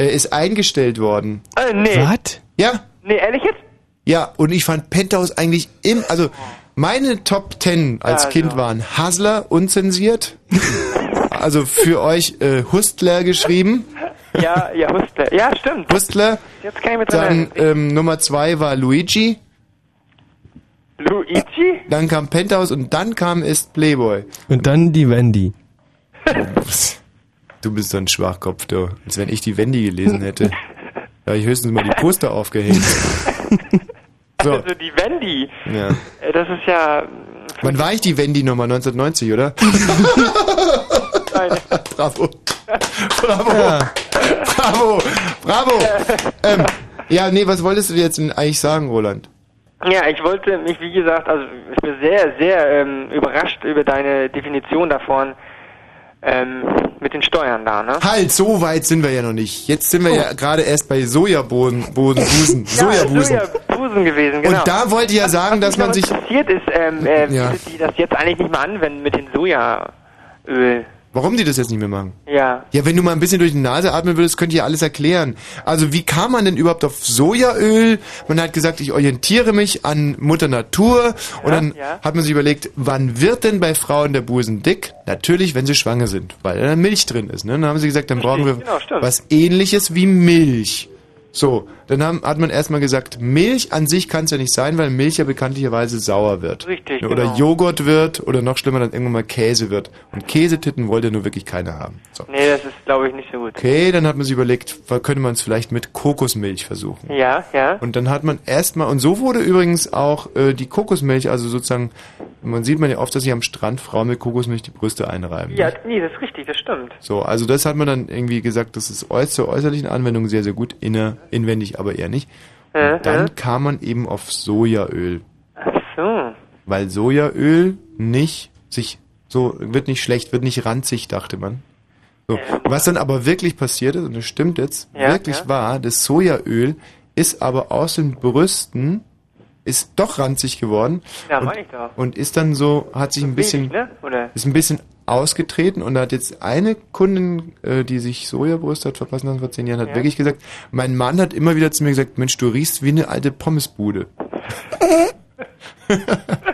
Äh, ist eingestellt worden. Äh, nee. Was? Ja, Nee, ehrlich jetzt? Ja, und ich fand Penthouse eigentlich im, also meine Top 10 als Also. Kind waren Hustler, unzensiert. also für euch äh, Hustler geschrieben. Ja, ja, Hustler. Ja, stimmt. Hustler. Jetzt kann ich mir dran Dann ähm, Nummer 2 war Luigi. Luigi? Dann kam Penthouse und dann kam ist Playboy. Und dann die Wendy. Du bist so ein Schwachkopf, du. Als wenn ich die Wendy gelesen hätte. Da hab ich höchstens mal die Poster aufgehängt. So, Also die Wendy. ja. Äh, Das ist ja. Wann war ich die Wendy Nummer? 1990, oder? Eine, Bravo. Bravo. Bravo. Bravo. Ähm, ja, nee, was wolltest du jetzt eigentlich sagen, Roland? ja, ich wollte mich, wie gesagt, also ich bin sehr, sehr ähm, überrascht über deine Definition davon ähm, mit den Steuern da, ne? Halt, so weit sind wir ja noch nicht. Jetzt sind wir ja gerade erst bei Sojabohnen, Boden, Busen, Ja, Sojabusen. Sojabusen gewesen, genau. Und da wollte ich ja sagen, dass Was man mich sich... aber interessiert ist, ähm, äh, Ja. die das jetzt eigentlich nicht mehr anwenden mit dem Sojaöl. Warum die das jetzt nicht mehr machen? Ja. Ja, wenn du mal ein bisschen durch die Nase atmen würdest, könnte ich ja alles erklären. Also wie kam man denn überhaupt auf Sojaöl? Man hat gesagt, ich orientiere mich an Mutter Natur. und dann ja. hat man sich überlegt, wann wird denn bei Frauen der Busen dick? Natürlich, wenn sie schwanger sind, weil da Milch drin ist. Ne? Dann haben sie gesagt, dann brauchen wir genau, was ähnliches wie Milch. So, dann haben, hat man erstmal gesagt, Milch an sich kann es ja nicht sein, weil Milch ja bekanntlicherweise sauer wird. Richtig, Oder genau. Joghurt wird oder noch schlimmer dann irgendwann mal Käse wird. Und Käsetitten wollte nur wirklich keiner haben. So. Nee, das ist, glaube ich, nicht so gut. Okay, dann hat man sich überlegt, könnte man es vielleicht mit Kokosmilch versuchen. Ja, ja. Und dann hat man erstmal, und so wurde übrigens auch äh, die Kokosmilch, also sozusagen, man sieht man ja oft, dass sich am Strand Frauen mit Kokosmilch die Brüste einreiben. Ja, nee, das ist richtig, das stimmt. So, also das hat man dann irgendwie gesagt, das ist äuß zur äußerlichen Anwendung sehr, sehr gut, inner, inwendig aber eher nicht. Äh, Und dann äh. kam man eben auf Sojaöl, Ach so. weil Sojaöl nicht sich so wird nicht schlecht, wird nicht ranzig, dachte man. So. Was dann aber wirklich passiert ist, und das stimmt jetzt, Ja, wirklich ja. wahr, das Sojaöl ist aber aus den Brüsten ist doch ranzig geworden Ja, und, meine ich doch. und ist dann so, hat sich ein bisschen, Wenig, ne? Ist ein bisschen ausgetreten und da hat jetzt eine Kundin, äh, die sich Sojabrust hat verpassen lassen vor zehn Jahren, hat Ja. wirklich gesagt, mein Mann hat immer wieder zu mir gesagt, Mensch, du riechst wie eine alte Pommesbude.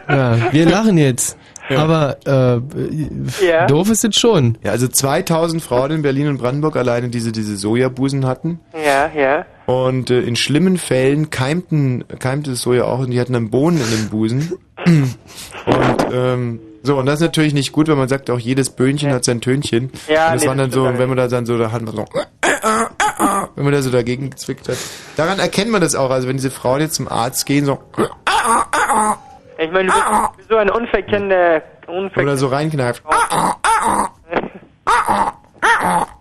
Ja, wir lachen jetzt. Aber äh, Ja. doof ist es schon. Ja, also 2000 Frauen in Berlin und Brandenburg alleine diese, diese Sojabusen hatten. Ja, ja. Und äh, in schlimmen Fällen keimten, keimte das Soja auch und die hatten dann Bohnen in den Busen. Und ähm, so, und das ist natürlich nicht gut, weil man sagt auch, jedes Böhnchen hat sein Tönchen. Ja, und das nee, waren dann so, wenn man da dann so, da hat man so, wenn man da so dagegen gezwickt hat. Daran erkennt man das auch, also wenn diese Frauen jetzt zum Arzt gehen, so, Ich meine, du bist so ein unverkennender, unverkennender oder so reinkneift.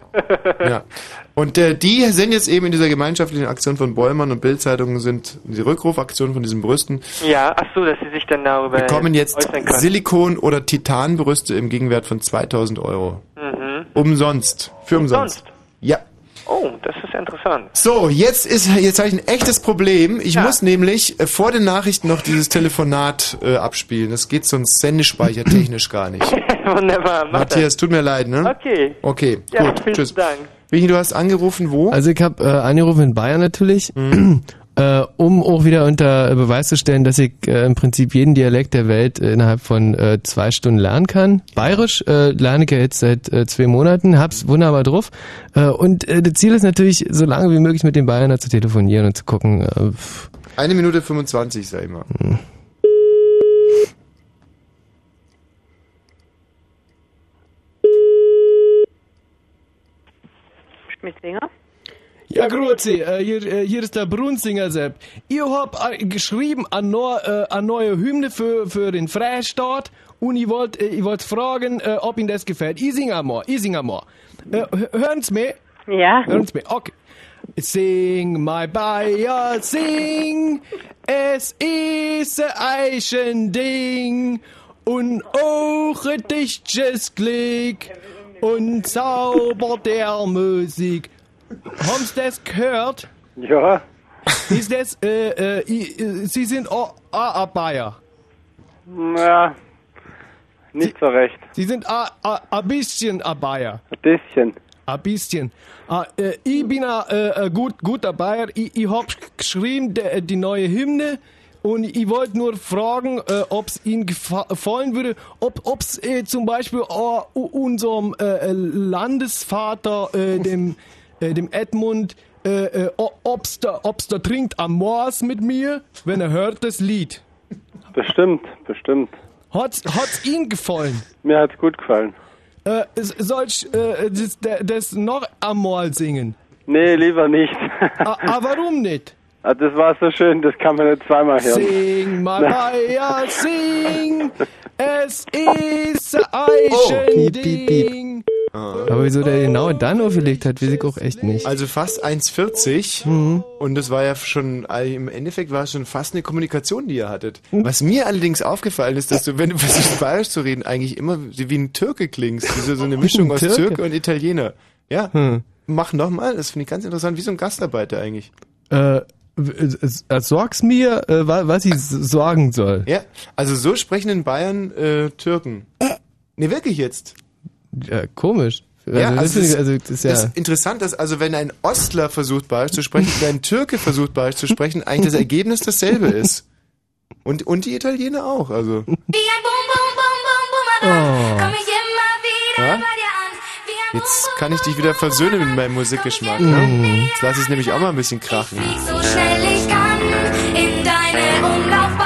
Ja. Und äh, die sind jetzt eben in dieser gemeinschaftlichen Aktion von Bollmann und Bildzeitungen sind die Rückrufaktion von diesen Brüsten. Ja, ach so, dass sie sich dann darüber bekommen jetzt. Silikon- oder Titanbrüste im Gegenwert von 2000 Euro. Mhm. Umsonst. Für umsonst. Ja. Oh, das ist interessant. So, jetzt ist jetzt habe ich ein echtes Problem. Ich muss nämlich äh, vor den Nachrichten noch dieses Telefonat äh, abspielen. Das geht sonst Sendespeicher technisch gar nicht. Wunderbar, mach Matthias, tut mir leid, ne? das. Okay. Okay, Ja, gut. vielen Tschüss. Dank. Vicky, du hast angerufen, wo? Also ich habe äh, angerufen in Bayern natürlich, Mhm. äh, um auch wieder unter Beweis zu stellen, dass ich äh, im Prinzip jeden Dialekt der Welt äh, innerhalb von äh, zwei Stunden lernen kann. Bayerisch äh, lerne ich ja jetzt seit äh, zwei Monaten, hab's wunderbar drauf. Äh, und äh, das Ziel ist natürlich, so lange wie möglich mit den Bayern zu telefonieren und zu gucken. Äh. Eine Minute 25, sag ich mal. Schmidt-Singer? Ja, grüezi, äh, hier, äh, hier ist der Brunsinger Sepp. Ihr habt äh, geschrieben an, neu, äh, an neue Hymne für, für den Freistaat und ich wollt, äh, ich wollt fragen, äh, ob Ihnen das gefällt. Ich sing einmal, ich sing einmal. Äh, hö- hören's mir? Ja. Hören's mir, okay. Sing, my Bayer, sing, es ist ein Eichending und auch ein dichtes Glück und Zauber der Musik. Haben Sie das gehört? Ja, Ist das, äh, äh, äh, Sie sind auch auch ein Bayer. ja, nicht so recht. Sie sind a- a- ein bisschen ein Bayer. Ein bisschen. Ein bisschen. Ah, äh, ich bin ein äh, äh, gut, guter Bayer. Ich, ich hab geschrieben de, die neue Hymne und ich wollte nur fragen, äh, ob es Ihnen gefa- gefallen würde, ob es äh, zum Beispiel unserem äh, äh, Landesvater, dem, äh, dem Edmund, äh, äh, ob es da, ob's da trinkt am Mors mit mir, wenn er hört das Lied. Bestimmt, bestimmt. Hat's, hat's Ihnen gefallen? Mir hat's gut gefallen. Äh, soll ich äh, das, das noch einmal singen? Nee, lieber nicht. Ah, ah, warum nicht? Ah, das war so schön, das kann man nicht zweimal hören. Sing, Maria, sing, es ist ein piep, piep, Aber wieso der genau dann aufgelegt hat, weiß ich auch echt nicht. Also fast 1,40 und das war ja schon, also im Endeffekt war es schon fast eine Kommunikation, die ihr hattet. Was mir allerdings aufgefallen ist, dass du, wenn du versuchst Bayerisch zu reden, eigentlich immer wie ein Türke klingst. Wie so, so eine Mischung aus Türke? Türke und Italiener. Ja, Hm. mach nochmal, das finde ich ganz interessant, wie so ein Gastarbeiter eigentlich. Äh, w- äh, sag's mir, äh, wa- was ich s- sagen soll. Ja, also so sprechen in Bayern äh, Türken. Nee, wirklich jetzt. Ja, komisch. Also, Ja, also, ich- das, also das ist ja. ist interessant, dass also wenn ein Ostler versucht Bayerisch zu sprechen und ein Türke versucht Bayerisch zu sprechen, eigentlich das Ergebnis dasselbe ist. Und, und die Italiener auch, also. Ich wieder Ja? bei dir an. Wie ein Jetzt kann ich dich wieder versöhnen mit meinem Musikgeschmack. Mhm. Ne? Jetzt lass ich nämlich auch mal ein bisschen krachen. Flieg so schnell ich kann in deine Umlaufbahn.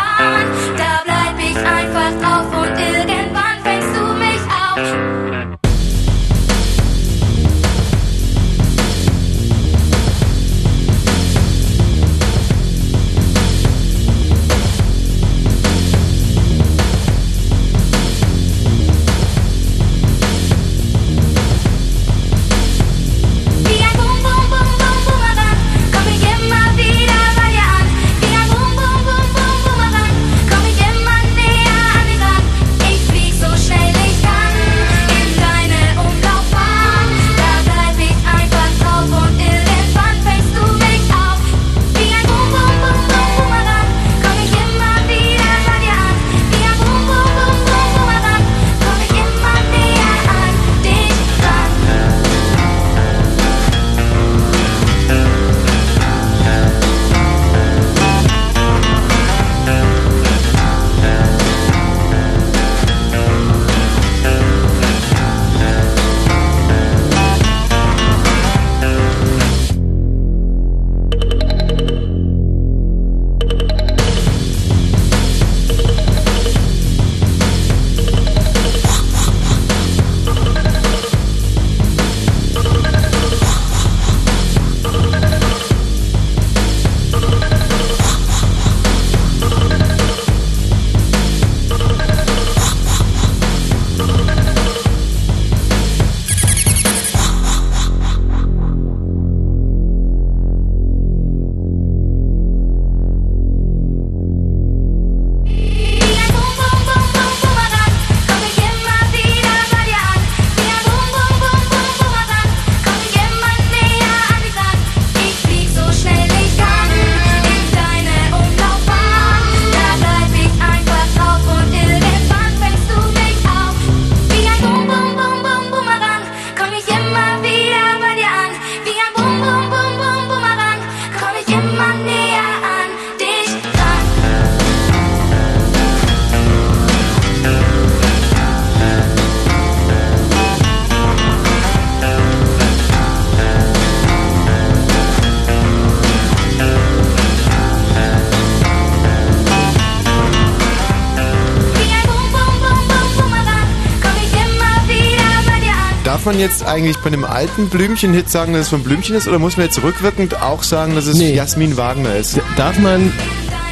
Man jetzt eigentlich bei einem alten Blümchen-Hit sagen, dass es von Blümchen ist, oder muss man jetzt rückwirkend auch sagen, dass es Nee. Jasmin Wagner ist? Darf man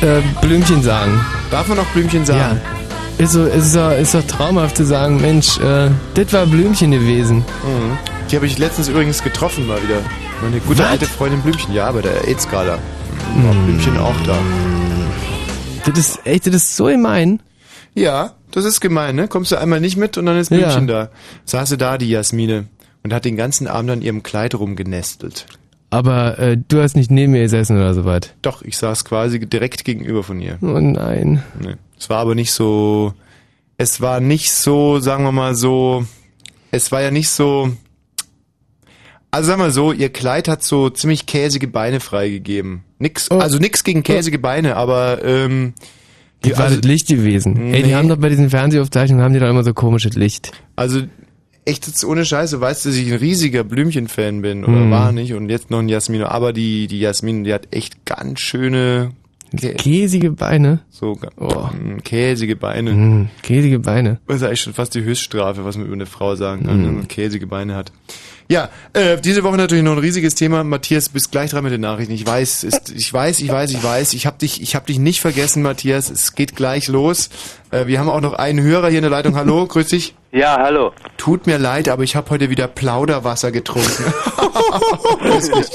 äh, Blümchen sagen? Darf man auch Blümchen sagen? Ja. Ist, so, ist, doch, ist doch traumhaft zu sagen, Mensch, äh, das war Blümchen gewesen. Mhm. Die habe ich letztens übrigens getroffen mal wieder. Meine gute Was? alte Freundin Blümchen, ja, bei der AIDS-Gala. War Blümchen auch da. Das ist echt, das ist so gemein. Ja, das ist gemein, ne? Kommst du einmal nicht mit und dann ist Ja. Blümchen da. Saß sie da, die Jasmine, und hat den ganzen Abend an ihrem Kleid rumgenestelt. Aber äh, du hast nicht neben mir gesessen oder so was. Doch, ich saß quasi direkt gegenüber von ihr. Oh nein. Nee. Es war aber nicht so, es war nicht so, sagen wir mal so, es war ja nicht so, also sagen wir so, ihr Kleid hat so ziemlich käsige Beine freigegeben. Nix, Oh. also nix gegen käsige Beine, aber ähm, Die war also, das Licht gewesen. Ey, die Nee. haben doch bei diesen Fernsehaufzeichnungen haben die doch immer so komisches Licht. also echt jetzt ohne Scheiße, weißt du, dass ich ein riesiger Blümchen-Fan bin oder Hm. war nicht und jetzt noch ein Jasmin, aber die die Jasmin, die hat echt ganz schöne Käsige Beine. so Oh. mm, käsige Beine. Mm, käsige Beine. Das ist eigentlich schon fast die Höchststrafe, was man über eine Frau sagen kann, wenn man käsige Beine hat. Ja, äh, diese Woche natürlich noch ein riesiges Thema. Matthias, bist gleich dran mit den Nachrichten. Ich weiß, ist, ich weiß, ich weiß, ich weiß. Ich habe dich, ich habe dich nicht vergessen, Matthias. Es geht gleich los. Äh, wir haben auch noch einen Hörer hier in der Leitung. Hallo, grüß dich. Ja, hallo. Tut mir leid, aber ich habe heute wieder Plauderwasser getrunken. grüß dich.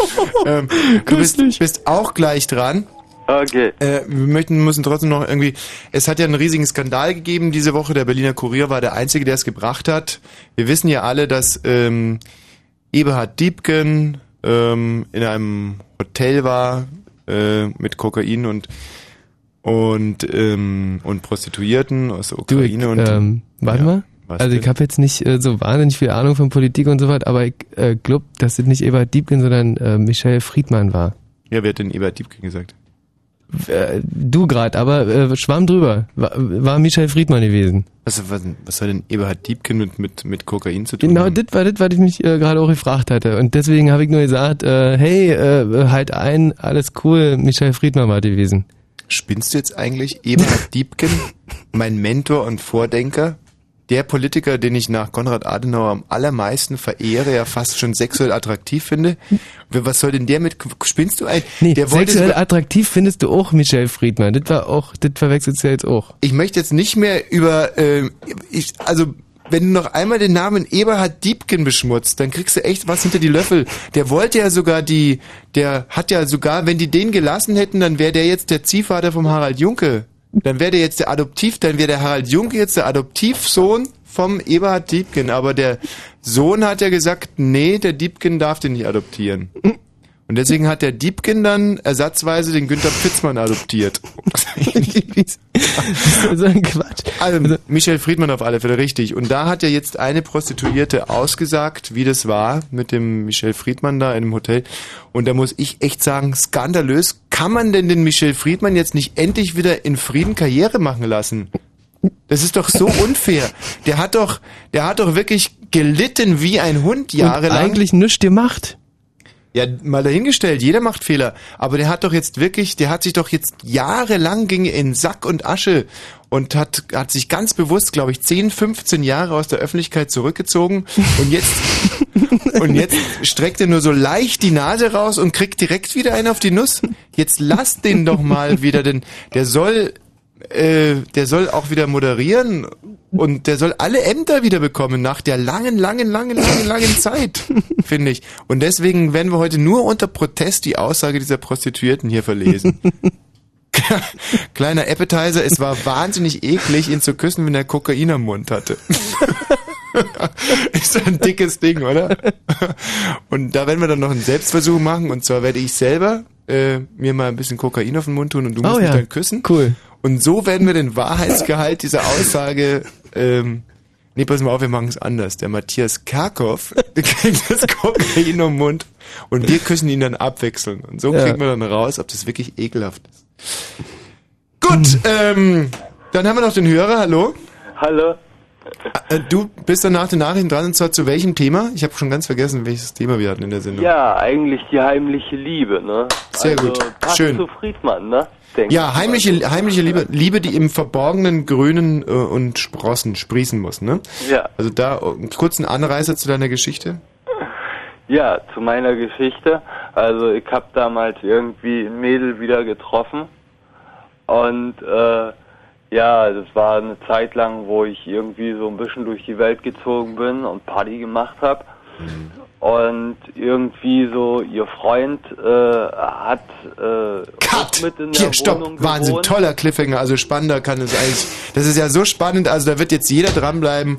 Ähm, du bist, bist auch gleich dran. Okay. Äh, wir möchten, müssen trotzdem noch irgendwie, es hat ja einen riesigen Skandal gegeben diese Woche. Der Berliner Kurier war der Einzige, der es gebracht hat. Wir wissen ja alle, dass ähm, Eberhard Diebken ähm, in einem Hotel war äh, mit Kokain und und ähm, und Prostituierten aus der Du, ich, Ukraine und ähm, warte Ja, mal. was Also ich habe jetzt nicht äh, so wahnsinnig viel Ahnung von Politik und so weiter, aber ich äh, glaube, dass das nicht Eberhard Diebken, sondern äh, Michel Friedmann war. ja, wer hat denn Eberhard Diebken gesagt? Äh, du grad, aber äh, schwamm drüber. War, war Michel Friedmann gewesen. Was, was, was soll denn Eberhard Diebken mit mit mit Kokain zu tun? Genau, das war das, was ich mich äh, gerade auch gefragt hatte. Und deswegen habe ich nur gesagt, äh, hey, äh, halt ein, alles cool, Michel Friedmann war gewesen. Spinnst du jetzt eigentlich? Eberhard Diebken, mein Mentor und Vordenker, der Politiker, den ich nach Konrad Adenauer am allermeisten verehre, ja fast schon sexuell attraktiv finde. Was soll denn der mit, spinnst du ein? Nee, der sexuell attraktiv findest du auch Michel Friedmann. Das war auch, das verwechselst du jetzt auch. ich möchte jetzt nicht mehr über, äh, ich, also, wenn du noch einmal den Namen Eberhard Diebken beschmutzt, dann kriegst du echt was hinter die Löffel. Der wollte ja sogar die, der hat ja sogar, wenn die den gelassen hätten, dann wäre der jetzt der Ziehvater vom Harald Junke. Dann wäre der jetzt der Adoptiv, dann wäre der Harald Junke jetzt der Adoptivsohn vom Eberhard Diebken. Aber der Sohn hat ja gesagt, nee, der Diebken darf den nicht adoptieren. Und deswegen hat der Diebken dann ersatzweise den Günther Pitzmann adoptiert. so ein Quatsch. Also, Michel Friedmann auf alle Fälle richtig. Und da hat ja jetzt eine Prostituierte ausgesagt, wie das war mit dem Michel Friedmann da in einem Hotel. Und da muss ich echt sagen, skandalös. Kann man denn den Michel Friedmann jetzt nicht endlich wieder in Frieden Karriere machen lassen? Das ist doch so unfair. Der hat doch, der hat doch wirklich gelitten wie ein Hund Und jahrelang. eigentlich nichts gemacht. Ja, mal dahingestellt, jeder macht Fehler. Aber der hat doch jetzt wirklich, der hat sich doch jetzt jahrelang ging in Sack und Asche und hat, hat sich ganz bewusst, glaube ich, 10, 15 Jahre aus der Öffentlichkeit zurückgezogen und jetzt, und jetzt streckt er nur so leicht die Nase raus und kriegt direkt wieder einen auf die Nuss. Jetzt lass den doch mal wieder, denn der soll, äh, der soll auch wieder moderieren und der soll alle Ämter wieder bekommen nach der langen, langen, langen, langen, langen Zeit, finde ich. Und deswegen werden wir heute nur unter Protest die Aussage dieser Prostituierten hier verlesen. Kleiner Appetizer, es war wahnsinnig eklig, ihn zu küssen, wenn er Kokain am Mund hatte. ist ein dickes Ding, oder? Und da werden wir dann noch einen Selbstversuch machen. Und zwar werde ich selber äh, mir mal ein bisschen Kokain auf den Mund tun und du musst Oh mich ja. dann küssen. Cool. Und so werden wir den Wahrheitsgehalt dieser Aussage. Ähm, nee, pass mal auf, wir machen es anders. Der Matthias Kerkhoff der kriegt das Kokain im Mund und wir küssen ihn dann abwechselnd. Und so Ja. kriegen wir dann raus, ob das wirklich ekelhaft ist. Gut, ähm, dann haben wir noch den Hörer. Hallo. Hallo. Äh, du bist dann nach den Nachrichten dran und zwar zu welchem Thema? Ich habe schon ganz vergessen, welches Thema wir hatten in der Sendung. Ja, eigentlich die heimliche Liebe, ne? Sehr also, gut. Passt Schön. zu Friedmann, ne? Denke Ja, heimliche, heimliche Liebe, Liebe, die im Verborgenen grünen äh, und sprossen, sprießen muss, ne? Ja. Also da äh, einen kurzen Anreißer zu deiner Geschichte. Ja, zu meiner Geschichte. Also ich habe damals irgendwie ein Mädel wieder getroffen und äh, ja, das war eine Zeit lang, wo ich irgendwie so ein bisschen durch die Welt gezogen bin und Party gemacht habe. Und irgendwie so, ihr Freund äh, hat äh, auch mit in der Hier, stopp, Wohnung Wahnsinn, gewohnt. toller Cliffhanger, also spannender kann es eigentlich, das ist ja so spannend, also da wird jetzt jeder dranbleiben.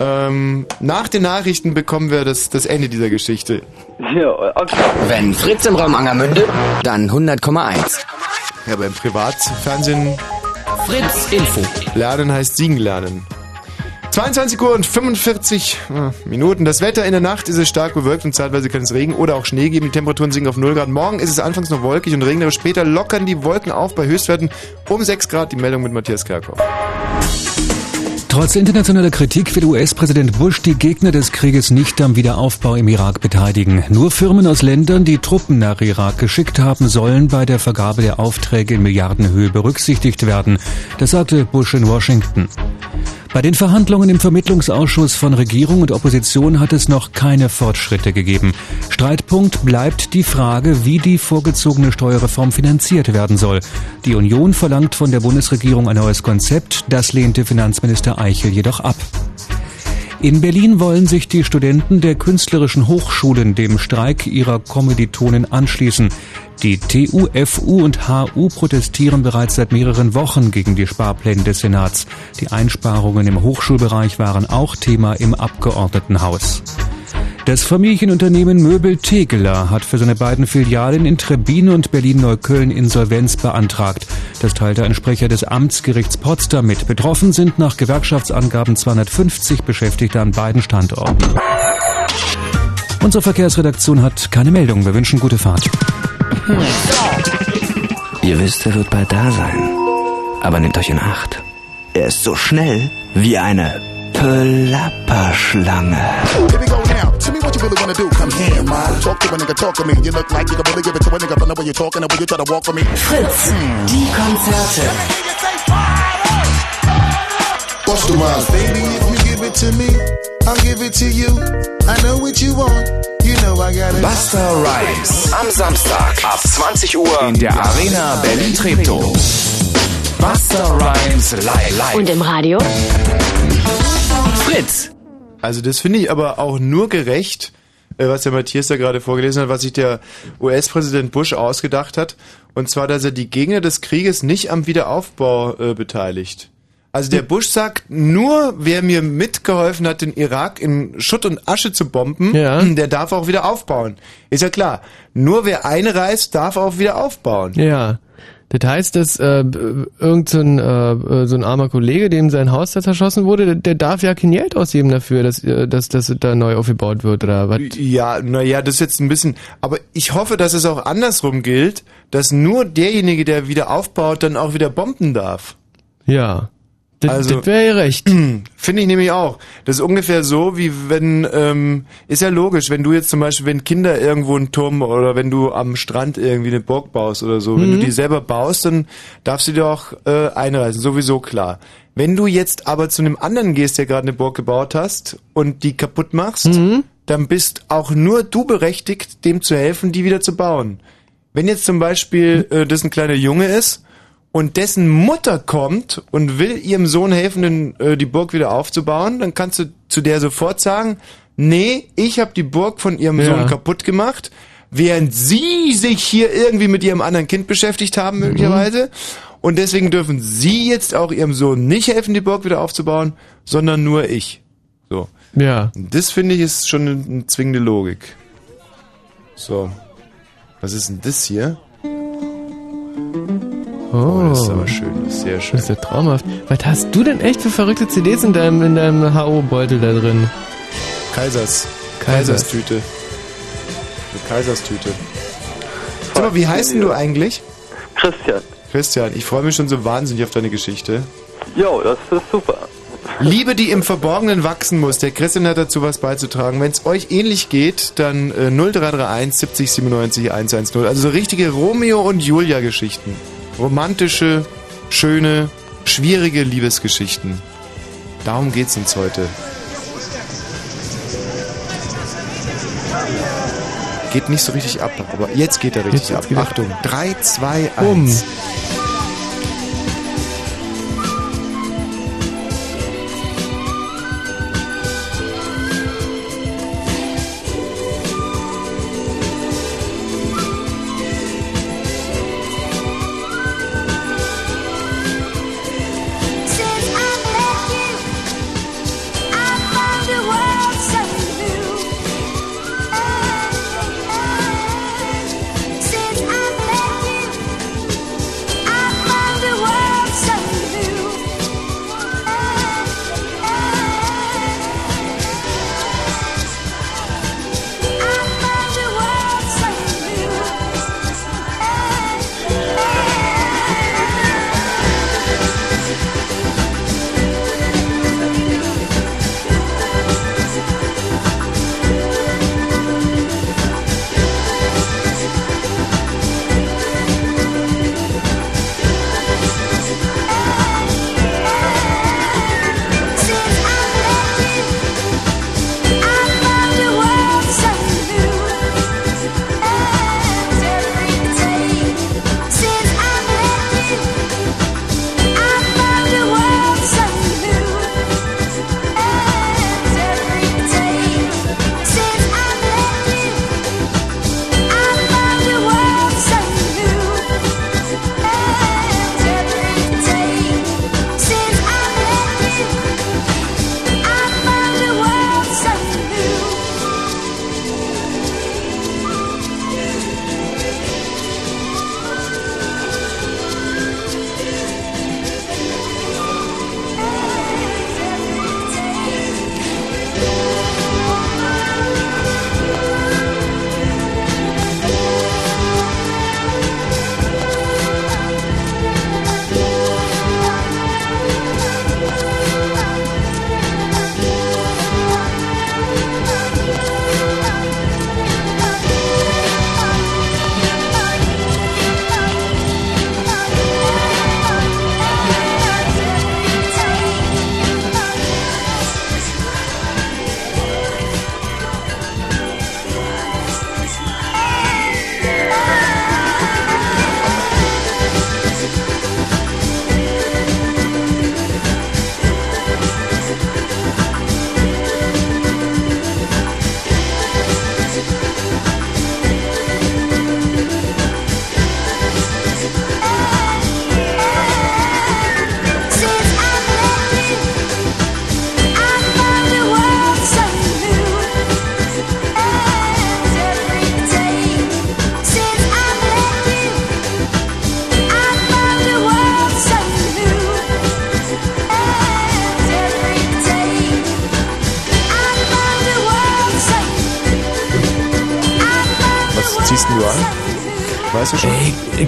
Ähm, nach den Nachrichten bekommen wir das, das Ende dieser Geschichte. Ja, okay. Wenn Fritz im Raum Angermünde, dann 100,1. Ja, beim Privatfernsehen Fritz Info. Lernen heißt Siegen lernen. 22 Uhr und 45 äh, Minuten. Das Wetter in der Nacht ist es stark bewölkt und zeitweise kann es Regen oder auch Schnee geben. Die Temperaturen sinken auf 0 Grad. Morgen ist es anfangs noch wolkig und regnerisch. Später lockern die Wolken auf bei Höchstwerten um 6 Grad. Die Meldung mit Matthias Kerkhoff. Trotz internationaler Kritik will US-Präsident Bush die Gegner des Krieges nicht am Wiederaufbau im Irak beteiligen. Nur Firmen aus Ländern, die Truppen nach Irak geschickt haben, sollen bei der Vergabe der Aufträge in Milliardenhöhe berücksichtigt werden. Das sagte Bush in Washington. Bei den Verhandlungen im Vermittlungsausschuss von Regierung und Opposition hat es noch keine Fortschritte gegeben. Streitpunkt bleibt die Frage, wie die vorgezogene Steuerreform finanziert werden soll. Die Union verlangt von der Bundesregierung ein neues Konzept, das lehnte Finanzminister Eichel jedoch ab. In Berlin wollen sich die Studenten der künstlerischen Hochschulen dem Streik ihrer Kommilitonen anschließen. Die TU, FU und HU protestieren bereits seit mehreren Wochen gegen die Sparpläne des Senats. Die Einsparungen im Hochschulbereich waren auch Thema im Abgeordnetenhaus. Das Familienunternehmen Möbel Tegeler hat für seine beiden Filialen in Trebin und Berlin-Neukölln Insolvenz beantragt. Das teilte ein Sprecher des Amtsgerichts Potsdam mit. Betroffen sind nach Gewerkschaftsangaben 250 Beschäftigte an beiden Standorten. Unsere Verkehrsredaktion hat keine Meldung. Wir wünschen gute Fahrt. Ihr wisst, er wird bald da sein. Aber nehmt euch in Acht. Er ist so schnell wie eine Plapperschlange. What you really wanna do. Come here, man. Talk to a nigga, talk to me. You look like you can really give it to a nigga from the way you're talking and when you try to walk for me. Fritz, die Konzerte. Bust the rhymes. Baby, if you give it to me, I'll give it to you. I know what you want. You know I got it. Buster Rhymes. Am Samstag ab 20 Uhr in der Arena Berlin-Treptow. Buster Rhymes live. live. Und im Radio? Fritz. Also das finde ich aber auch nur gerecht, äh, was der Matthias da gerade vorgelesen hat, was sich der US-Präsident Bush ausgedacht hat. Und zwar, dass er die Gegner des Krieges nicht am Wiederaufbau äh, beteiligt. Also der Bush sagt, nur wer mir mitgeholfen hat, den Irak in Schutt und Asche zu bomben, der darf auch wieder aufbauen. Ist ja klar. Nur wer einreist, darf auch wieder aufbauen. Ja. Das heißt, dass äh, irgend so ein, äh, so ein armer Kollege, dem sein Haus da zerschossen wurde, der, der darf ja kein Geld ausgeben dafür, dass, äh, dass, dass da neu aufgebaut wird oder was? Ja, naja, das ist jetzt ein bisschen, aber ich hoffe, dass es auch andersrum gilt, dass nur derjenige, der wieder aufbaut, dann auch wieder bomben darf. Ja. Das, Also- das wäre ja recht. Finde ich nämlich auch. Das ist ungefähr so, wie wenn, ähm, ist ja logisch, wenn du jetzt zum Beispiel, wenn Kinder irgendwo einen Turm oder wenn du am Strand irgendwie eine Burg baust oder so, wenn Mhm. du die selber baust, dann darfst du dir auch äh, einreisen, sowieso klar. Wenn du jetzt aber zu einem anderen gehst, der gerade eine Burg gebaut hast und die kaputt machst, Mhm. dann bist auch nur du berechtigt, dem zu helfen, die wieder zu bauen. Wenn jetzt zum Beispiel äh, das ein kleiner Junge ist und dessen Mutter kommt und will ihrem Sohn helfen, den, äh, die Burg wieder aufzubauen, dann kannst du zu der sofort sagen, nee, ich habe die Burg von ihrem Ja. Sohn kaputt gemacht, während sie sich hier irgendwie mit ihrem anderen Kind beschäftigt haben möglicherweise. Und deswegen dürfen sie jetzt auch ihrem Sohn nicht helfen, die Burg wieder aufzubauen, sondern nur ich. So. Ja. Das finde ich ist schon eine zwingende Logik. So. Was ist denn das hier? Oh, das ist aber schön, das ist sehr schön. Das ist ja traumhaft. Was hast du denn echt für verrückte CDs in deinem, in deinem HO-Beutel da drin? Kaisers. Kaisers. Kaiserstüte. Eine Kaiserstüte. Sag mal, wie heißt denn du eigentlich? Christian. Christian, ich freue mich schon so wahnsinnig auf deine Geschichte. Jo, das ist super. Liebe, die im Verborgenen wachsen muss. Der Christian hat dazu was beizutragen. Wenn es euch ähnlich geht, dann äh, 0331 70 97 110. Also so richtige Romeo und Julia Geschichten. Romantische, schöne, schwierige Liebesgeschichten. Darum geht's uns heute. Geht nicht so richtig ab, aber jetzt geht er richtig Jetzt- ab. Achtung, 3, 2, 1. Bumm.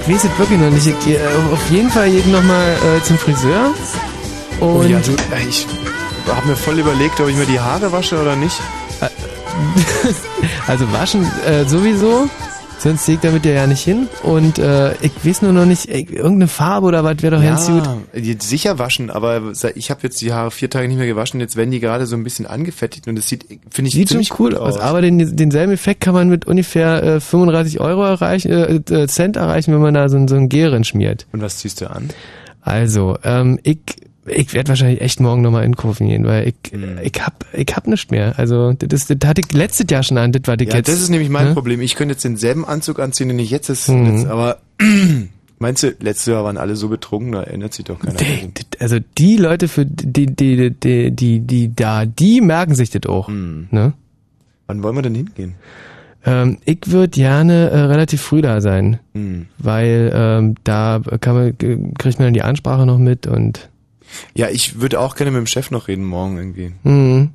Ich weiß es wirklich noch nicht. Ich gehe äh, auf jeden Fall jeden nochmal äh, zum Friseur. Und oh ja, du, ich habe mir voll überlegt, ob ich mir die Haare wasche oder nicht. also waschen äh, sowieso, sonst sehe ich damit ja ja nicht hin. Und äh, ich weiß nur noch nicht, ey, irgendeine Farbe oder was wäre doch ganz gut. sicher waschen, aber ich habe jetzt die Haare vier Tage nicht mehr gewaschen, jetzt werden die gerade so ein bisschen angefettigt und es sieht, finde ich, Sieht schon ziemlich cool gut aus, aber den, denselben Effekt kann man mit ungefähr äh, 35 Euro erreichen, äh, äh, Cent erreichen, wenn man da so, so ein Gel schmiert. Und was ziehst du an? Also, ähm, ich, ich werde wahrscheinlich echt morgen nochmal einkaufen gehen, weil ich, Hm. ich hab, ich hab nichts mehr. Also, das, das hatte ich letztes Jahr schon an, das war ich Ja, jetzt. das ist nämlich mein ne? Problem. Ich könnte jetzt denselben Anzug anziehen, den ich jetzt ist, Mhm. jetzt, aber meinst du, letztes Jahr waren alle so betrunken, da erinnert sich doch keiner. Die, die, also die Leute für die, die, die, die, die da, die merken sich das auch. Hm. Ne? Wann wollen wir denn hingehen? Ähm, ich würde gerne äh, relativ früh da sein, Hm. weil ähm, da kann man, kriegt man dann die Ansprache noch mit und Ja, ich würde auch gerne mit dem Chef noch reden morgen irgendwie. mhm.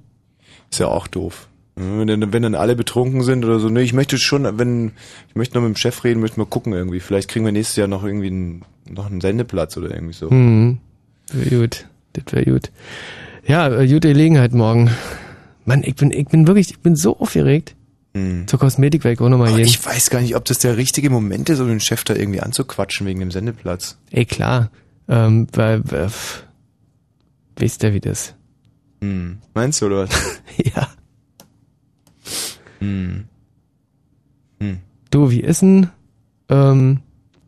Ist ja auch doof. Wenn dann, wenn dann alle betrunken sind oder so, ne, ich möchte schon, wenn, ich möchte noch mit dem Chef reden, möchte mal gucken irgendwie. Vielleicht kriegen wir nächstes Jahr noch irgendwie einen, noch einen Sendeplatz oder irgendwie so. Mhm. Wär gut. Das wäre gut. Ja, äh, gute Gelegenheit morgen. Mann, ich bin, ich bin wirklich, ich bin so aufgeregt. Zur Kosmetik weg, auch nochmal Aber jeden. ich weiß gar nicht, ob das der richtige Moment ist, um den Chef da irgendwie anzuquatschen wegen dem Sendeplatz. Ey, klar. Ähm, weil, äh, wisst ihr, wie das? Hm. Meinst du, oder was? ja. Hm. Hm. Du, wie ist denn, ähm,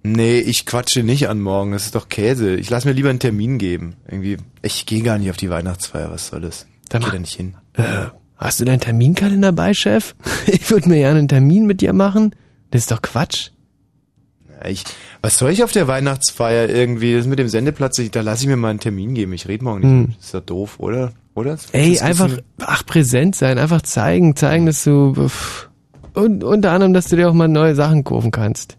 Nee, ich quatsche nicht an morgen, das ist doch Käse. Ich lass mir lieber einen Termin geben. Irgendwie, ich gehe gar nicht auf die Weihnachtsfeier, was soll das? Dann ich geh da nicht hin. äh, hast du deinen Terminkalender bei, Chef? Ich würde mir gerne einen Termin mit dir machen. Das ist doch Quatsch. Ja, Ich, was soll ich auf der Weihnachtsfeier irgendwie? Das mit dem Sendeplatz, ich, da lasse ich mir mal einen Termin geben. Ich rede morgen nicht. Hm. Das ist doch doof, oder? Oder? Das Ey, ein einfach, ach, präsent sein, einfach zeigen, zeigen, dass du, pff, und unter anderem, dass du dir auch mal neue Sachen kaufen kannst.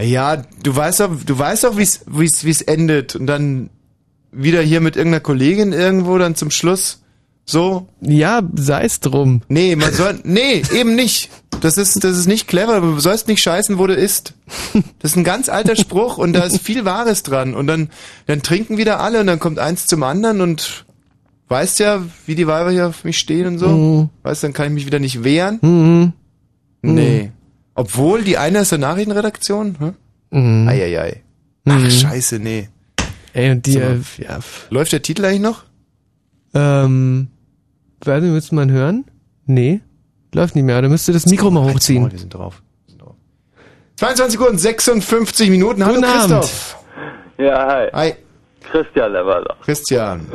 Ja, du weißt doch, du weißt doch, wie's, wie's, wie's endet. Und dann wieder hier mit irgendeiner Kollegin irgendwo dann zum Schluss. So? Ja, sei's drum. Nee, man soll, nee, eben nicht. Das ist, das ist nicht clever. Du sollst nicht scheißen, wo du isst. Das ist ein ganz alter Spruch und da ist viel Wahres dran. Und dann, dann trinken wieder alle und dann kommt eins zum anderen und weißt ja, wie die Weiber hier auf mich stehen und so. Mhm. Weißt, dann kann ich mich wieder nicht wehren. Mhm. Nee. Obwohl die eine ist der Nachrichtenredaktion. Hm? Mhm. Eieiei. Ach, scheiße, nee. Ey, und die, So. äh, ja, Läuft der Titel eigentlich noch? ähm, warte, willst du mal hören? Nee, läuft nicht mehr. Da müsste das Mikro mal hochziehen. Die sind drauf. 22 Uhr und 56 Minuten. Hallo Guten Abend. Christoph. Ja, hi. Hi. Christian, der war da. Christian.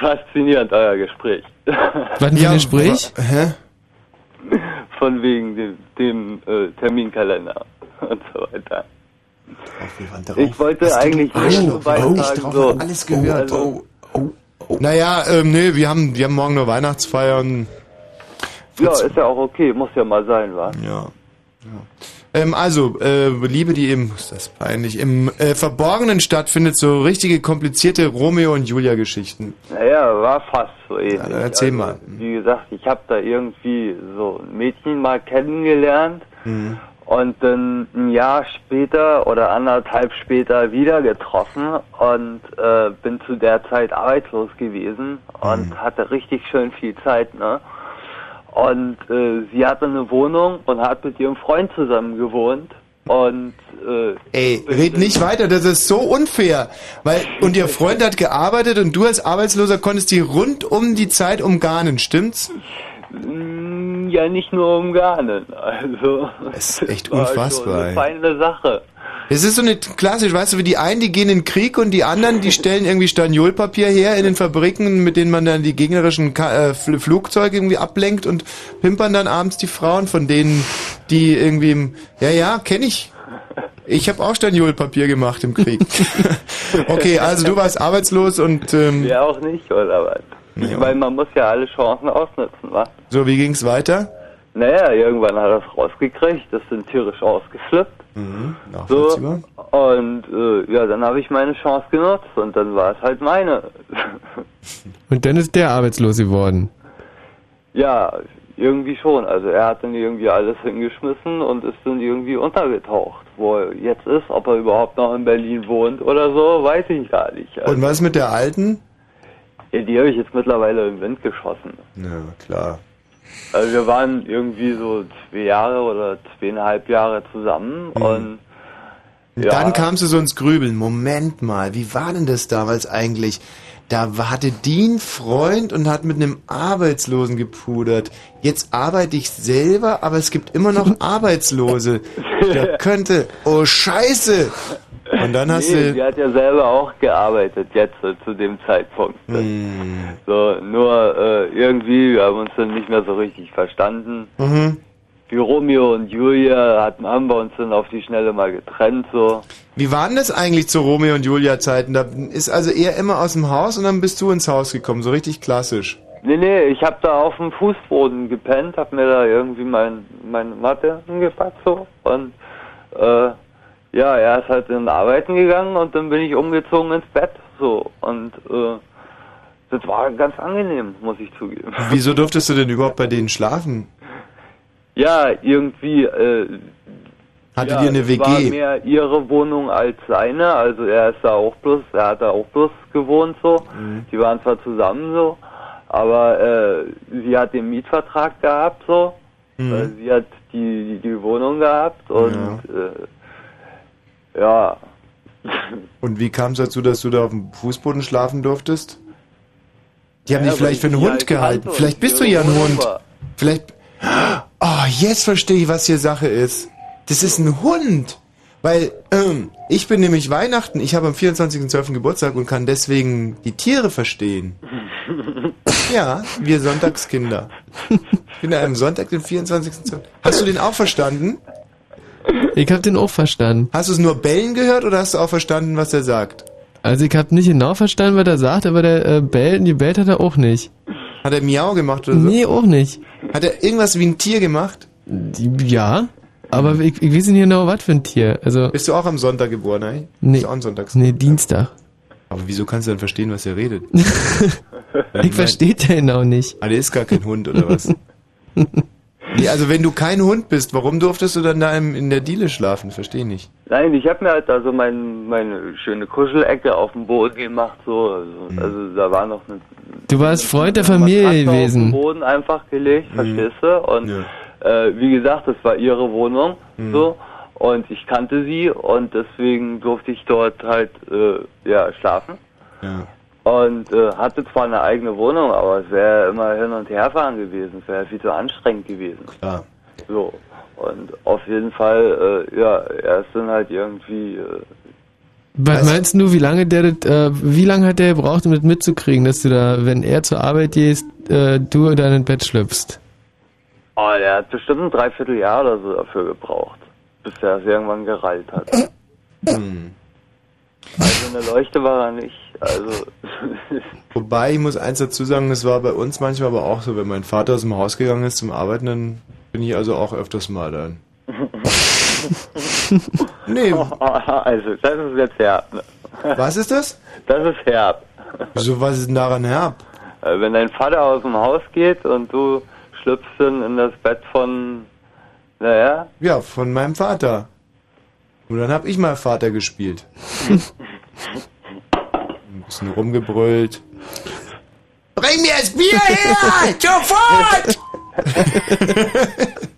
Faszinierend, euer Gespräch. Was für ein Gespräch? Hä? Von wegen dem, dem äh, Terminkalender und so weiter. Ich wollte eigentlich Oh, nur oh, beitragen, oh, so. alles gehört. Also, Naja, ähm, nee, wir haben, wir haben morgen nur Weihnachtsfeier und ja, ist ja auch okay, muss ja mal sein, wa? Ja. Ähm, also, äh, Liebe, die im, ist das peinlich, im äh, Verborgenen stattfindet, so richtige komplizierte Romeo und Julia Geschichten. Naja, war fast so ähnlich. dann erzähl mal. Wie gesagt, ich habe da irgendwie so ein Mädchen mal kennengelernt Mhm. und dann ein Jahr später oder anderthalb später wieder getroffen und äh, bin zu der Zeit arbeitslos gewesen und hatte richtig schön viel Zeit, ne? Und äh, sie hatte eine Wohnung und hat mit ihrem Freund zusammen gewohnt und äh, Ey, red nicht weiter, das ist so unfair. Weil, und ihr Freund hat gearbeitet und du als Arbeitsloser konntest die rund um die Zeit umgarnen, stimmt's? Mm, Ja, nicht nur um Garnen. Also. Das ist echt unfassbar, eine feine Sache. Es ist so eine klassisch, weißt du, wie die einen, die gehen in den Krieg und die anderen, die stellen irgendwie Staniolpapier her in den Fabriken, mit denen man dann die gegnerischen Ka äh, Fl- Flugzeuge irgendwie ablenkt und pimpern dann abends die Frauen von denen, die irgendwie im, ja, ja, kenne ich. Ich habe auch Staniolpapier gemacht im Krieg. okay, also du warst arbeitslos und ähm, Ja, auch nicht, oder was? Ich meine, man muss ja alle Chancen ausnutzen, was? so, wie ging's weiter? Naja, irgendwann hat er es rausgekriegt, das sind tierisch ausgeflippt. Mhm, So, und äh, ja, dann habe ich meine Chance genutzt und dann war es halt meine. Und dann ist der arbeitslos geworden. ja, irgendwie schon. Also er hat dann irgendwie alles hingeschmissen und ist dann irgendwie untergetaucht. Wo er jetzt ist, ob er überhaupt noch in Berlin wohnt oder so, weiß ich gar nicht. Also, Und was mit der alten? ja, die habe ich jetzt mittlerweile im Wind geschossen. Ja, klar. Also wir waren irgendwie so zwei Jahre oder zweieinhalb Jahre zusammen Mhm. und Ja. dann kamst du so ins Grübeln. Moment mal, wie war denn das damals eigentlich? Da war- hatte die einen Freund und hat mit einem Arbeitslosen gepudert. Jetzt arbeite ich selber, aber es gibt immer noch Arbeitslose. Da könnte, oh Scheiße! Und dann hast nee, du, sie hat ja selber auch gearbeitet jetzt äh, zu dem Zeitpunkt. Hm. So, nur äh, irgendwie, wir haben uns dann nicht mehr so richtig verstanden. mhm. Wie Romeo und Julia hatten, haben wir uns dann auf die Schnelle mal getrennt, so. wie waren das eigentlich zu Romeo und Julia Zeiten? Da ist also er immer aus dem Haus und dann bist du ins Haus gekommen, so richtig klassisch. Nee, nee, ich hab da auf dem Fußboden gepennt, hab mir da irgendwie mein, meine Matte hingepackt, so. Und, äh, ja, er ist halt in Arbeiten gegangen und dann bin ich umgezogen ins Bett, so. Und, äh, das war ganz angenehm, muss ich zugeben. Wieso durftest du denn überhaupt bei denen schlafen? Ja, irgendwie, äh, Hattet ja, ihr eine es war WG? mehr ihre Wohnung als seine, also er ist da auch bloß, er hat da auch bloß gewohnt so. Mhm. Die waren zwar zusammen so, aber äh, sie hat den Mietvertrag gehabt so Mhm. Weil sie hat die, die, die Wohnung gehabt und äh, ja, Und wie kam es dazu, dass du da auf dem Fußboden schlafen durftest? Die haben Ja, dich vielleicht für einen Hund halt gehalten. Vielleicht bist du ja ein Hund. Vielleicht. Oh, jetzt verstehe ich, was hier Sache ist. Das ist ein Hund. Weil ähm, ich bin nämlich Weihnachten, ich habe am 24.12. Geburtstag und kann deswegen die Tiere verstehen. Ja, wir Sonntagskinder. Ich bin am Sonntag, den 24.12. Hast du den auch verstanden? Ich hab den auch verstanden. Hast du es nur bellen gehört oder hast du auch verstanden, was er sagt? Also ich hab nicht genau verstanden, was er sagt, aber der äh, bellt, die bellt hat er auch nicht. Hat er Miau gemacht oder so? Nee, auch nicht. Hat er irgendwas wie ein Tier gemacht? Ja, aber ich, ich weiß nicht genau, was für ein Tier. Also, Bist du auch am Sonntag geboren, ey? Nee. Bist du auch ein Sonntags nee, Dienstag. Aber wieso kannst du dann verstehen, was er redet? Ich verstehe den auch nicht. Ah, der ist gar kein Hund, oder was? nee, also wenn du kein Hund bist, warum durftest du dann da im, in der Diele schlafen? Verstehe nicht. Nein, ich habe mir halt also mein, meine schöne Kuschelecke auf dem Boden gemacht, so. Also, Mhm. also da war noch eine Du warst Freund der Familie Matratze auf den gewesen. Boden einfach gelegt, Mhm. verstehst du? Und äh, wie gesagt, das war ihre Wohnung, Mhm. so. Und ich kannte sie und deswegen durfte ich dort halt äh, ja schlafen. Ja. Und äh, hatte zwar eine eigene Wohnung, aber es wäre immer hin und her fahren gewesen. Es wäre viel zu anstrengend gewesen. Klar. So. Und auf jeden Fall, äh, ja, er ist dann halt irgendwie äh, Was meinst du, wie lange der das, äh, wie lange hat der gebraucht, um das mitzukriegen, dass du da, wenn er zur Arbeit gehst, äh, du in dein Bett schlüpfst? Oh, der hat bestimmt ein Dreivierteljahr oder so dafür gebraucht, bis er es irgendwann gereilt hat. Hm. Also eine Leuchte war er nicht. Also Wobei, ich muss eins dazu sagen, das war bei uns manchmal aber auch so, wenn mein Vater aus dem Haus gegangen ist zum Arbeiten, dann bin ich also auch öfters mal dann. nee. Also, das ist jetzt herb. Was ist das? Das ist herb. Wieso, was ist denn daran herb? Äh, Wenn dein Vater aus dem Haus geht und du schlüpfst dann in das Bett von, naja, Ja, von meinem Vater. Und dann hab ich mal Vater gespielt. Bisschen rumgebrüllt. Bring mir das Bier her! Sofort!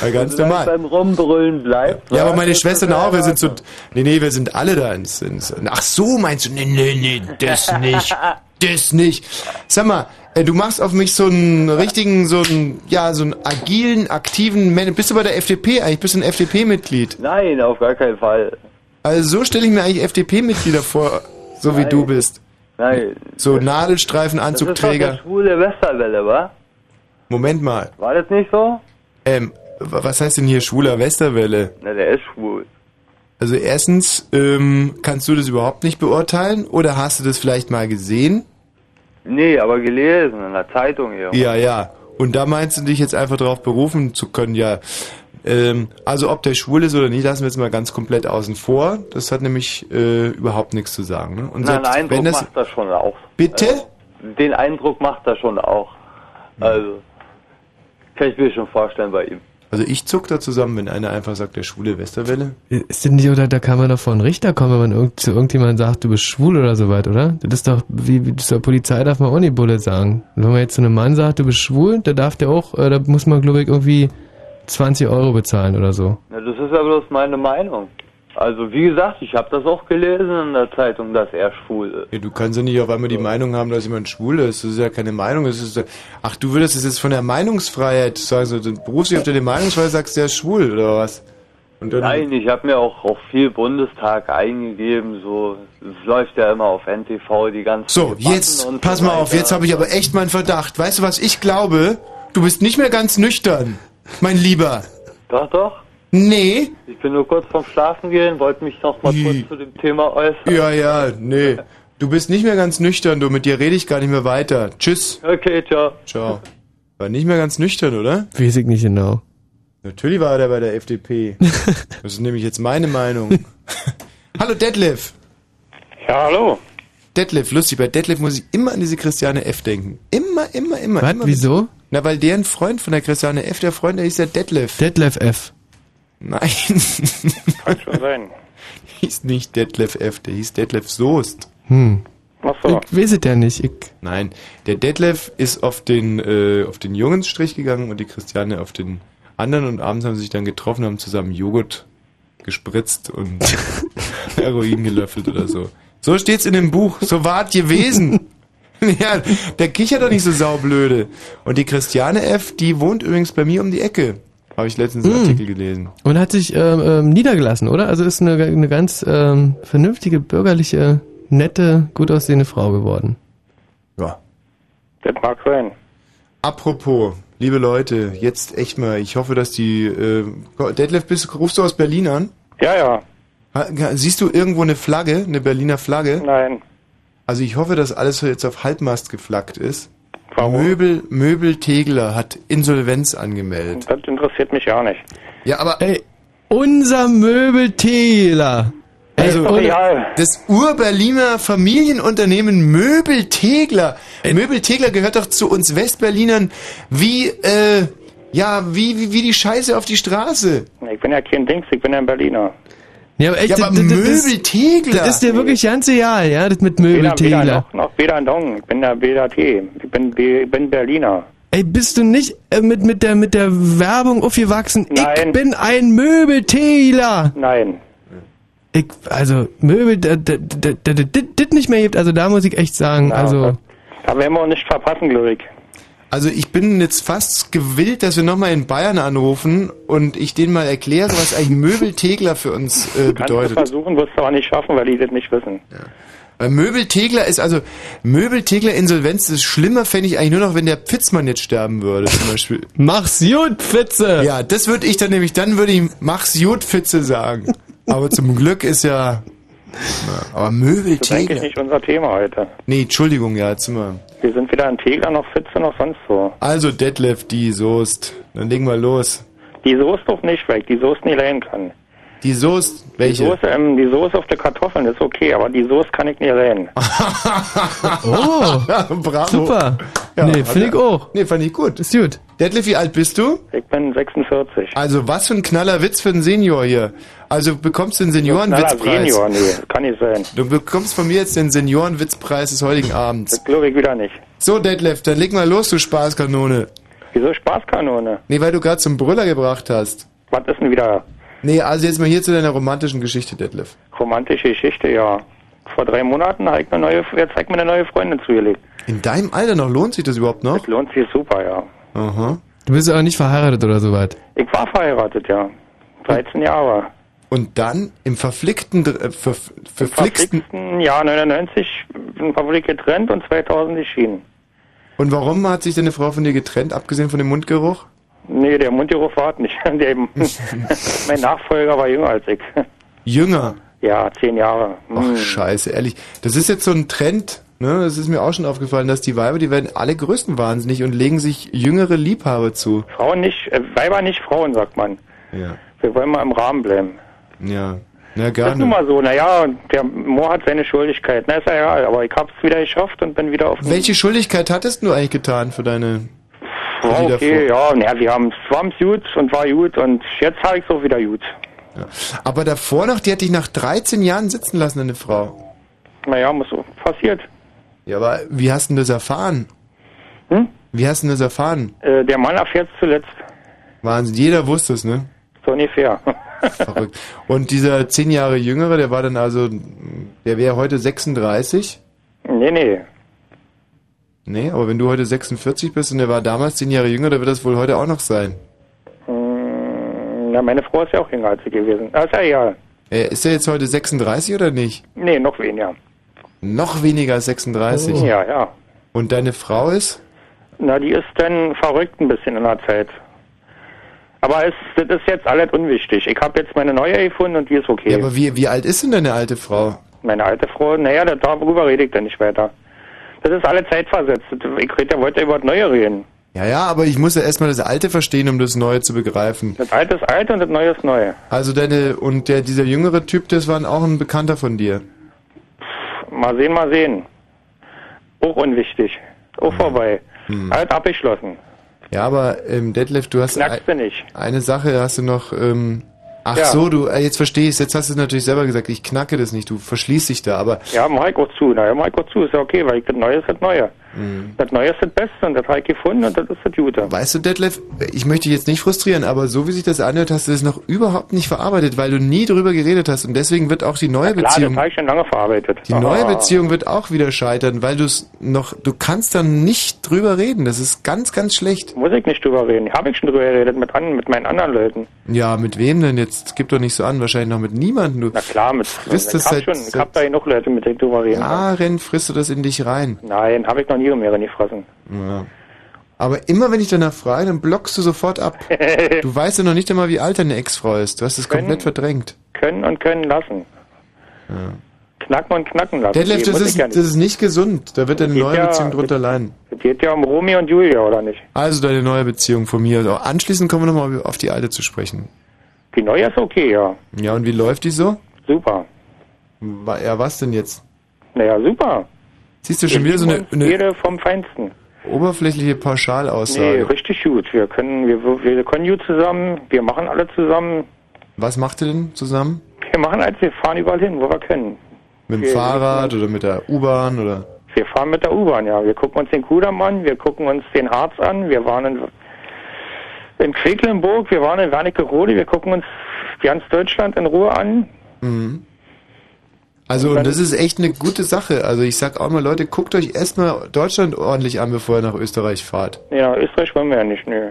Ja, ganz solange normal. beim Rumbrüllen bleibt. Ja, aber meine Schwestern auch, wir sind so, nee, nee, wir sind alle da ins, ins ach so, meinst du, nee, nee, nee, das nicht, das nicht. Sag mal, äh, du machst auf mich so einen richtigen, so einen, ja, so einen agilen, aktiven Mann. Bist du bei der FDP eigentlich? Bist du ein FDP-Mitglied? Nein, auf gar keinen Fall. Also so stelle ich mir eigentlich FDP-Mitglieder vor, so wie Nein. du bist. Nein. So Das ist doch Nadelstreifenanzugträger. schwule Westerwelle, wa? Moment mal. War das nicht so? Ähm, wa- was heißt denn hier schwuler Westerwelle? Na, der ist schwul. Also erstens, ähm, kannst du das überhaupt nicht beurteilen oder hast du das vielleicht mal gesehen? Nee, aber gelesen in der Zeitung hier. Ja, ja. Und da meinst du dich jetzt einfach darauf berufen zu können, ja. Ähm, also ob der schwul ist oder nicht, lassen wir jetzt mal ganz komplett außen vor. Das hat nämlich äh, überhaupt nichts zu sagen. Ne? Und Nein, selbst wenn das, macht er schon auch. Bitte? Also, den Eindruck macht er schon auch. Also, kann ich mir schon vorstellen bei ihm. also ich zuck da zusammen, wenn einer einfach sagt, der schwule Westerwelle. Ist denn nicht, oder da kann man doch vor einen Richter kommen, wenn man irgend, zu irgendjemandem sagt, du bist schwul oder so weit, oder? Das ist doch, wie, wie zur Polizei darf man auch nicht Bulle sagen. Und wenn man jetzt zu einem Mann sagt, du bist schwul, da darf der auch, äh, da muss man, glaube ich, irgendwie 20 Euro bezahlen oder so. Na, das ist ja bloß meine Meinung. Also, wie gesagt, ich habe das auch gelesen in der Zeitung, dass er schwul ist. Ja, du kannst ja nicht auf einmal die Meinung haben, dass jemand schwul ist. Das ist ja keine Meinung. Das ist, ja- ach, du würdest es jetzt von der Meinungsfreiheit sagen, so, du berufst dich auf der Meinungsfreiheit, sagst der ist schwul oder was? Und dann, Nein, ich habe mir auch auf viel Bundestag eingegeben, so, es läuft ja immer auf NTV die ganzen So, Debatten jetzt, und pass so mal auf, jetzt habe ich aber echt meinen Verdacht. Weißt du, was ich glaube? Du bist nicht mehr ganz nüchtern, mein Lieber. Doch, doch. Nee. Ich bin nur kurz vorm Schlafen gehen, wollte mich noch mal kurz zu dem Thema äußern. Ja, ja, nee. Du bist nicht mehr ganz nüchtern, du, mit dir rede ich gar nicht mehr weiter. Tschüss. Okay, ciao. Ciao. War nicht mehr ganz nüchtern, oder? Weiß ich nicht genau. Natürlich war er bei der FDP. Das ist nämlich jetzt meine Meinung. hallo Detlef. Ja, hallo. Detlef, lustig, bei Detlef muss ich immer an diese Christiane F. denken. Immer, immer, immer. Was, immer wieso? Na, weil der ein Freund von der Christiane F., der Freund, der hieß der Detlef. Detlef F. Nein. Kann schon sein. hieß nicht Detlef F., der hieß Detlef Soest. Hm. Ach so. Ich weiß es ja nicht. Ich, Nein, der Detlef ist auf den, äh, auf den Jungensstrich gegangen und die Christiane auf den anderen und abends haben sie sich dann getroffen, haben zusammen Joghurt gespritzt und Heroin gelöffelt oder so. So steht's in dem Buch. So war's gewesen. ja, der kichert doch nicht so saublöde. Und die Christiane F., die wohnt übrigens bei mir um die Ecke. Habe ich letztens einen Hm. Artikel gelesen. und hat sich ähm, ähm, niedergelassen, oder? Also ist eine, eine ganz ähm, vernünftige, bürgerliche, nette, gut aussehende Frau geworden. Ja. Das mag sein. Apropos, liebe Leute, jetzt echt mal, ich hoffe, dass die, äh, Detlef, bist, rufst du aus Berlin an? Ja, ja. Siehst du irgendwo eine Flagge, eine Berliner Flagge? Nein. Also ich hoffe, dass alles jetzt auf Halbmast geflaggt ist. Möbel, Möbel Tegler hat Insolvenz angemeldet. Das interessiert mich ja nicht. Ja, aber Ey, unser Möbeltäler. Also, Ey, oder- das Ur-Berliner Familienunternehmen Möbel Tegler. Möbel Tegler gehört doch zu uns Westberlinern wie, äh, ja, wie, wie, wie die Scheiße auf die Straße. Ich bin ja kein Dings, ich bin ja ein Berliner. Ja, aber echt, Ja, aber das- Möbeltegler. Das ist dir wirklich ganz egal, ja, das mit Weder, weder Möbeltäler. noch, noch weder Dong. Ich bin der BDT. Ich bin, B- ich bin Berliner. Ey, bist du nicht äh, mit, mit, der, mit der Werbung aufgewachsen? Ich bin ein Möbeltäler. Nein. Ich, also, Möbel, das nicht mehr gibt, also da muss ich echt sagen, also... Da werden wir uns nicht verpassen, glaube ich. Also ich bin jetzt fast gewillt, dass wir nochmal in Bayern anrufen und ich denen mal erkläre, was eigentlich Möbeltegler für uns äh, Kannst du bedeutet. versuchen, wirst du aber nicht schaffen, weil die das nicht wissen. Weil Möbeltegler ist also Möbeltegler Insolvenz. Das Schlimmer fände ich eigentlich nur noch, wenn der Pfitzmann jetzt sterben würde, zum Beispiel. Mach's gut, Pfitze! Ja, das würde ich dann nämlich, dann würde ich Mach's gut, Pfitze sagen. Aber zum Glück ist ja. Aber Das ist eigentlich nicht unser Thema heute. Nee, Entschuldigung, ja, jetzt sind wir. Wir sind weder ein Tegler noch Fitze noch sonst so. Also Detlef, die Soest. Dann legen wir los. Die Soße doch nicht weg, die Soße nie leihen kann. Die Soest, welche? Die Soße, ähm, die Soße auf der Kartoffeln ist okay, aber die Soße kann ich nie leihen. Oh, bravo. super. Ja, nee, hat finde ich auch. Nee, fand ich gut. Ist gut. Detlef, wie alt bist du? Ich bin 46. Also was für ein knaller Witz für einen Senior hier. Also bekommst du den Seniorenwitzpreis. Senior, nee, kann nicht sein. Du bekommst von mir jetzt den Seniorenwitzpreis des heutigen Abends. Das glaube ich wieder nicht. So, Detlef, dann leg mal los, du Spaßkanone. Wieso Spaßkanone? Nee, weil du gerade zum Brüller gebracht hast. Was ist denn wieder Nee, also jetzt mal hier zu deiner romantischen Geschichte, Detlef. romantische Geschichte? Ja. Vor drei Monaten habe ich eine neue, jetzt hat mir eine neue Freundin zugelegt. In deinem Alter noch lohnt sich das überhaupt noch? Das lohnt sich super, ja. Aha. Du bist aber nicht verheiratet oder so weit. Ich war verheiratet, ja. 13 Jahre. Und dann im verflickten, äh, ver, verflixten... Verflixten Jahr 99 sind wir getrennt und 2000 geschieden. Und warum hat sich deine Frau von dir getrennt, abgesehen von dem Mundgeruch? Nee, der Mundgeruch war nicht. Der, mein Nachfolger war jünger als ich. Jünger. Ja, zehn Jahre. Ach, Hm. scheiße, ehrlich. Das ist jetzt so ein Trend, ne? Das ist mir auch schon aufgefallen, dass die Weiber, die werden alle größtenwahnsinnig und legen sich jüngere Liebhaber zu. Frauen nicht, äh, Weiber nicht Frauen, sagt man. Ja. Wir wollen mal im Rahmen bleiben. Ja. Na, Das ist gerne. nun mal so, naja, der Moor hat seine Schuldigkeit. Na, ist ja egal, aber ich hab's wieder geschafft und bin wieder auf dem Welche Schuldigkeit hattest du eigentlich getan für deine... Wieder okay, ja, naja, wir haben es war's gut und war gut und jetzt habe ich so wieder gut. Aber davor noch, die hat dich nach 13 Jahren sitzen lassen, deine Frau. Naja, muss so passiert. Ja, aber wie hast du denn das erfahren? Hm? Wie hast du denn das erfahren? Äh, der Mann erfährt zuletzt, Wahnsinn, jeder wusste es, ne? so ungefähr. Verrückt. Und dieser 10 Jahre Jüngere, der war dann also, der wäre heute 36? nee, nee. Nee, aber wenn du heute 46 bist und der war damals 10 Jahre jünger, dann wird das wohl heute auch noch sein. Hm, Na, meine Frau ist ja auch jünger als ich gewesen. Ah, ist ja egal. Äh, ist er jetzt heute 36 oder nicht? Nee, noch weniger. Noch weniger als 36? Ja, ja. Und deine Frau ist? Na, die ist dann verrückt ein bisschen in der Zeit. Aber es, das ist jetzt alles unwichtig. Ich habe jetzt meine neue gefunden und die ist okay. Ja, aber wie, wie alt ist denn deine alte Frau? Meine alte Frau, naja, da- darüber rede ich dann nicht weiter. Das ist alle Zeit versetzt. Ja heute über das Neue reden. Ja, ja, aber ich muss ja erstmal das Alte verstehen, um das Neue zu begreifen. Das Alte ist alt und das Neue ist neu. Also deine, und der, dieser jüngere Typ, das war auch ein Bekannter von dir. Mal sehen, mal sehen. Auch unwichtig. Auch vorbei. Hm. Alles abgeschlossen. Ja, aber ähm, Detlef, du hast nicht. eine Sache hast du noch ähm, Ach Ja. so, du, äh, jetzt verstehe ich Jetzt hast du es natürlich selber gesagt, ich knacke das nicht, du verschließt dich da, aber Ja, auch zu. Na ja, mach ich auch zu. Ist ja okay, weil ich, das Neue ist das Neue. Mhm. Das Neue ist das Beste und das habe ich gefunden und das ist das Gute. Weißt du, Detlef, ich möchte dich jetzt nicht frustrieren, aber so wie sich das anhört, hast du es noch überhaupt nicht verarbeitet, weil du nie drüber geredet hast und deswegen wird auch die neue Klar, das Beziehung, habe ich schon lange verarbeitet. die neue Aber- Beziehung wird auch wieder scheitern, weil du es noch, du kannst dann nicht drüber reden, das ist ganz, ganz schlecht. Muss ich nicht drüber reden. Habe ich schon drüber geredet mit, an, mit meinen anderen Leuten. Ja, mit wem denn jetzt? Gib doch nicht so an, wahrscheinlich noch mit niemandem. Du Na klar, mit frisst ich es hab seit, schon, ich seit hab da genug Leute, mit denen ich drüber reden. Jahren frisst du das in dich rein. Nein, habe ich noch nie mehr gefressen. Ja. Aber immer wenn ich danach frage, dann blockst du sofort ab. Du weißt ja noch nicht einmal, wie alt deine Ex-Frau ist. Du hast es komplett verdrängt. Können und können lassen. Knacken und knacken lassen. Detlef, das ist, ja das nicht. ist nicht gesund. Da wird deine neue ja- Beziehung drunter leiden. Es geht ja um Romeo und Julia, oder nicht? Also deine neue Beziehung von mir. Also anschließend kommen wir nochmal auf die alte zu sprechen. Die neue ist okay, ja. Ja, und wie läuft die so? Super. Ja, was denn jetzt? Naja, super. Siehst du schon wieder so eine, eine vom Feinsten. oberflächliche Nee, Pauschalaussage. richtig gut. Wir können, wir, wir können gut zusammen. Wir machen alle zusammen. Was macht ihr denn zusammen? Wir machen alles. Wir fahren überall hin, wo wir können. Mit dem Wir- Fahrrad oder mit der U-Bahn oder? Wir fahren mit der U-Bahn, ja. Wir gucken uns den Kudamm an, wir gucken uns den Harz an, wir waren in, in Quedlinburg, wir waren in Wernigerode, wir gucken uns ganz Deutschland in Ruhe an. Mhm. Also, und das ist echt eine gute Sache. Also, ich sag auch mal, Leute, guckt euch erstmal Deutschland ordentlich an, bevor ihr nach Österreich fahrt. Ja, Österreich wollen wir ja nicht, nö.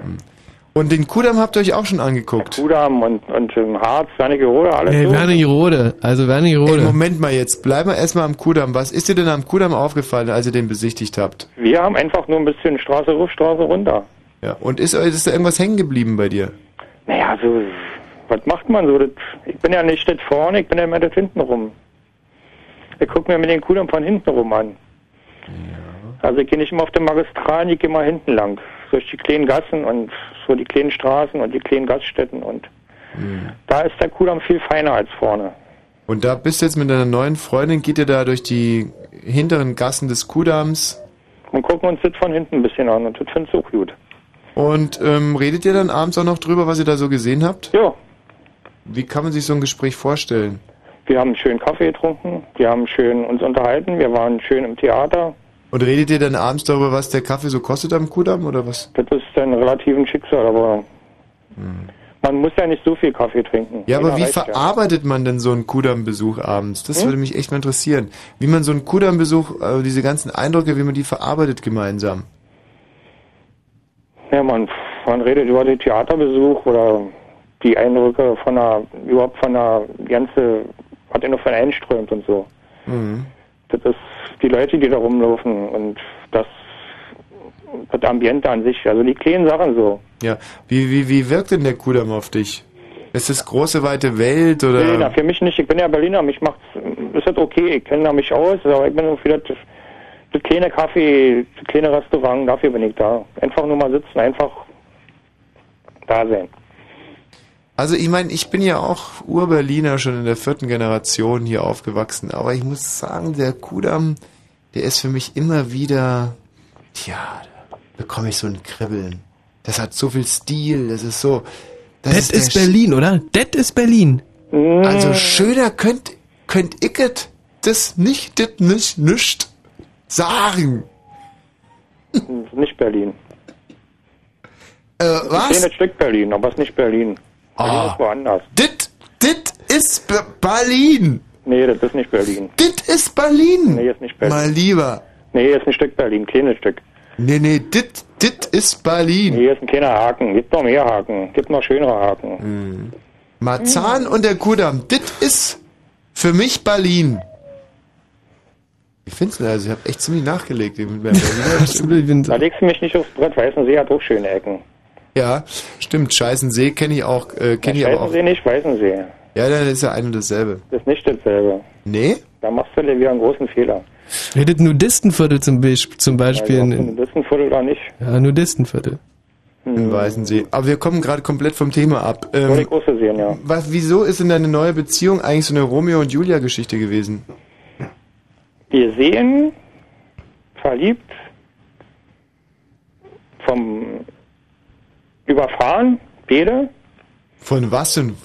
Und den Kudamm habt ihr euch auch schon angeguckt. Kudamm und, und im Harz, Wernigerode, alles Hey, so. Wernigerode, also Ey, Wernigerode. Moment mal jetzt, bleiben wir erstmal am Kudamm. Was ist dir denn am Kudamm aufgefallen, als ihr den besichtigt habt? Wir haben einfach nur ein bisschen Straße rauf, Straße runter. Ja, und ist, ist da irgendwas hängen geblieben bei dir? Naja, so, was macht man so? Das, ich bin ja nicht das vorne, ich bin ja immer das hinten rum. Ich gucke mir mit den Kudamm von hinten rum an. Also ich gehe nicht immer auf den Magistralen, ich gehe mal hinten lang. Durch die kleinen Gassen und so die kleinen Straßen und die kleinen Gaststätten und da ist der Kudamm viel feiner als vorne. Und da bist du jetzt mit deiner neuen Freundin, geht ihr da durch die hinteren Gassen des Kudamms Und gucken uns das von hinten ein bisschen an und das finde ich auch gut. und ähm, redet ihr dann abends auch noch drüber, was ihr da so gesehen habt? Ja. Wie kann man sich so ein Gespräch vorstellen? Wir haben schön Kaffee getrunken, wir haben schön uns unterhalten, wir waren schön im Theater. Und redet ihr dann abends darüber, was der Kaffee so kostet am Kudamm oder was? Das ist ein relativ ein Schicksal, aber man muss ja nicht so viel Kaffee trinken. Ja, aber Einer wie reicht ja. verarbeitet man denn so einen Kudamm-Besuch abends? Das Hm? würde mich echt mal interessieren. Wie man so einen Kudamm-Besuch, also diese ganzen Eindrücke, wie man die verarbeitet gemeinsam. Ja, man, man redet über den Theaterbesuch oder die Eindrücke von der, überhaupt von der ganze, was in davon einströmt und so. Mhm. Das ist die Leute, die da rumlaufen und das, das Ambiente an sich, also die kleinen Sachen so. Ja, wie, wie, wie wirkt denn der Kudamm auf dich? Ist das große, weite Welt oder? Nee, na, für mich nicht. Ich bin ja Berliner, mich macht's, ist das okay, ich kenne da mich aus, aber ich bin für das, das kleine Kaffee, das kleine Restaurant, dafür bin ich da. Einfach nur mal sitzen, einfach da sein. Also ich meine, ich bin ja auch Ur-Berliner, schon in der vierten Generation hier aufgewachsen, aber ich muss sagen, der Kudamm, der ist für mich immer wieder, tja, da bekomme ich so ein Kribbeln. Das hat so viel Stil, das ist so... Das ist, der Berlin, oder? Das ist Berlin. Also schöner könnt, könnt ich it das nicht, das nicht, nicht sagen. Nicht Berlin. Äh, was? Ein Stück Berlin, aber es ist nicht Berlin. Ah. ist woanders. Dit, dit ist Be- Berlin. Nee, das ist nicht Berlin. Dit ist Berlin. Nee, ist nicht Berlin. Mal lieber. Nee, ist ein Stück Berlin, kleines Stück. Nee, nee, dit, dit ist Berlin. Nee, ist ein kleiner Haken. Gibt noch mehr Haken. Gibt noch schönere Haken. Hm. Marzahn und der Kudamm, dit ist für mich Berlin. Ich find's denn, also ich habe echt ziemlich nachgelegt. Da legst du mich nicht aufs Brett, Weißensee hat auch schöne Ecken. Ja, stimmt. Scheißensee kenne ich auch, äh, kenne ich aber auch. Nicht, Weißensee. Ja, dann ist ja ein und dasselbe. Das ist nicht dasselbe. Nee? Da machst du wieder einen großen Fehler. Ja, das Nudistenviertel zum, Be zum Beispiel. Ja, Listenviertel da nicht. ja, Nudistenviertel. In Weißensee. Aber wir kommen gerade komplett vom Thema ab. Ähm, ich so sehen, ja. was, wieso ist denn deine neue Beziehung eigentlich so eine Romeo und Julia Geschichte gewesen? Wir sehen, verliebt, vom Überfahren, beide. Von was denn?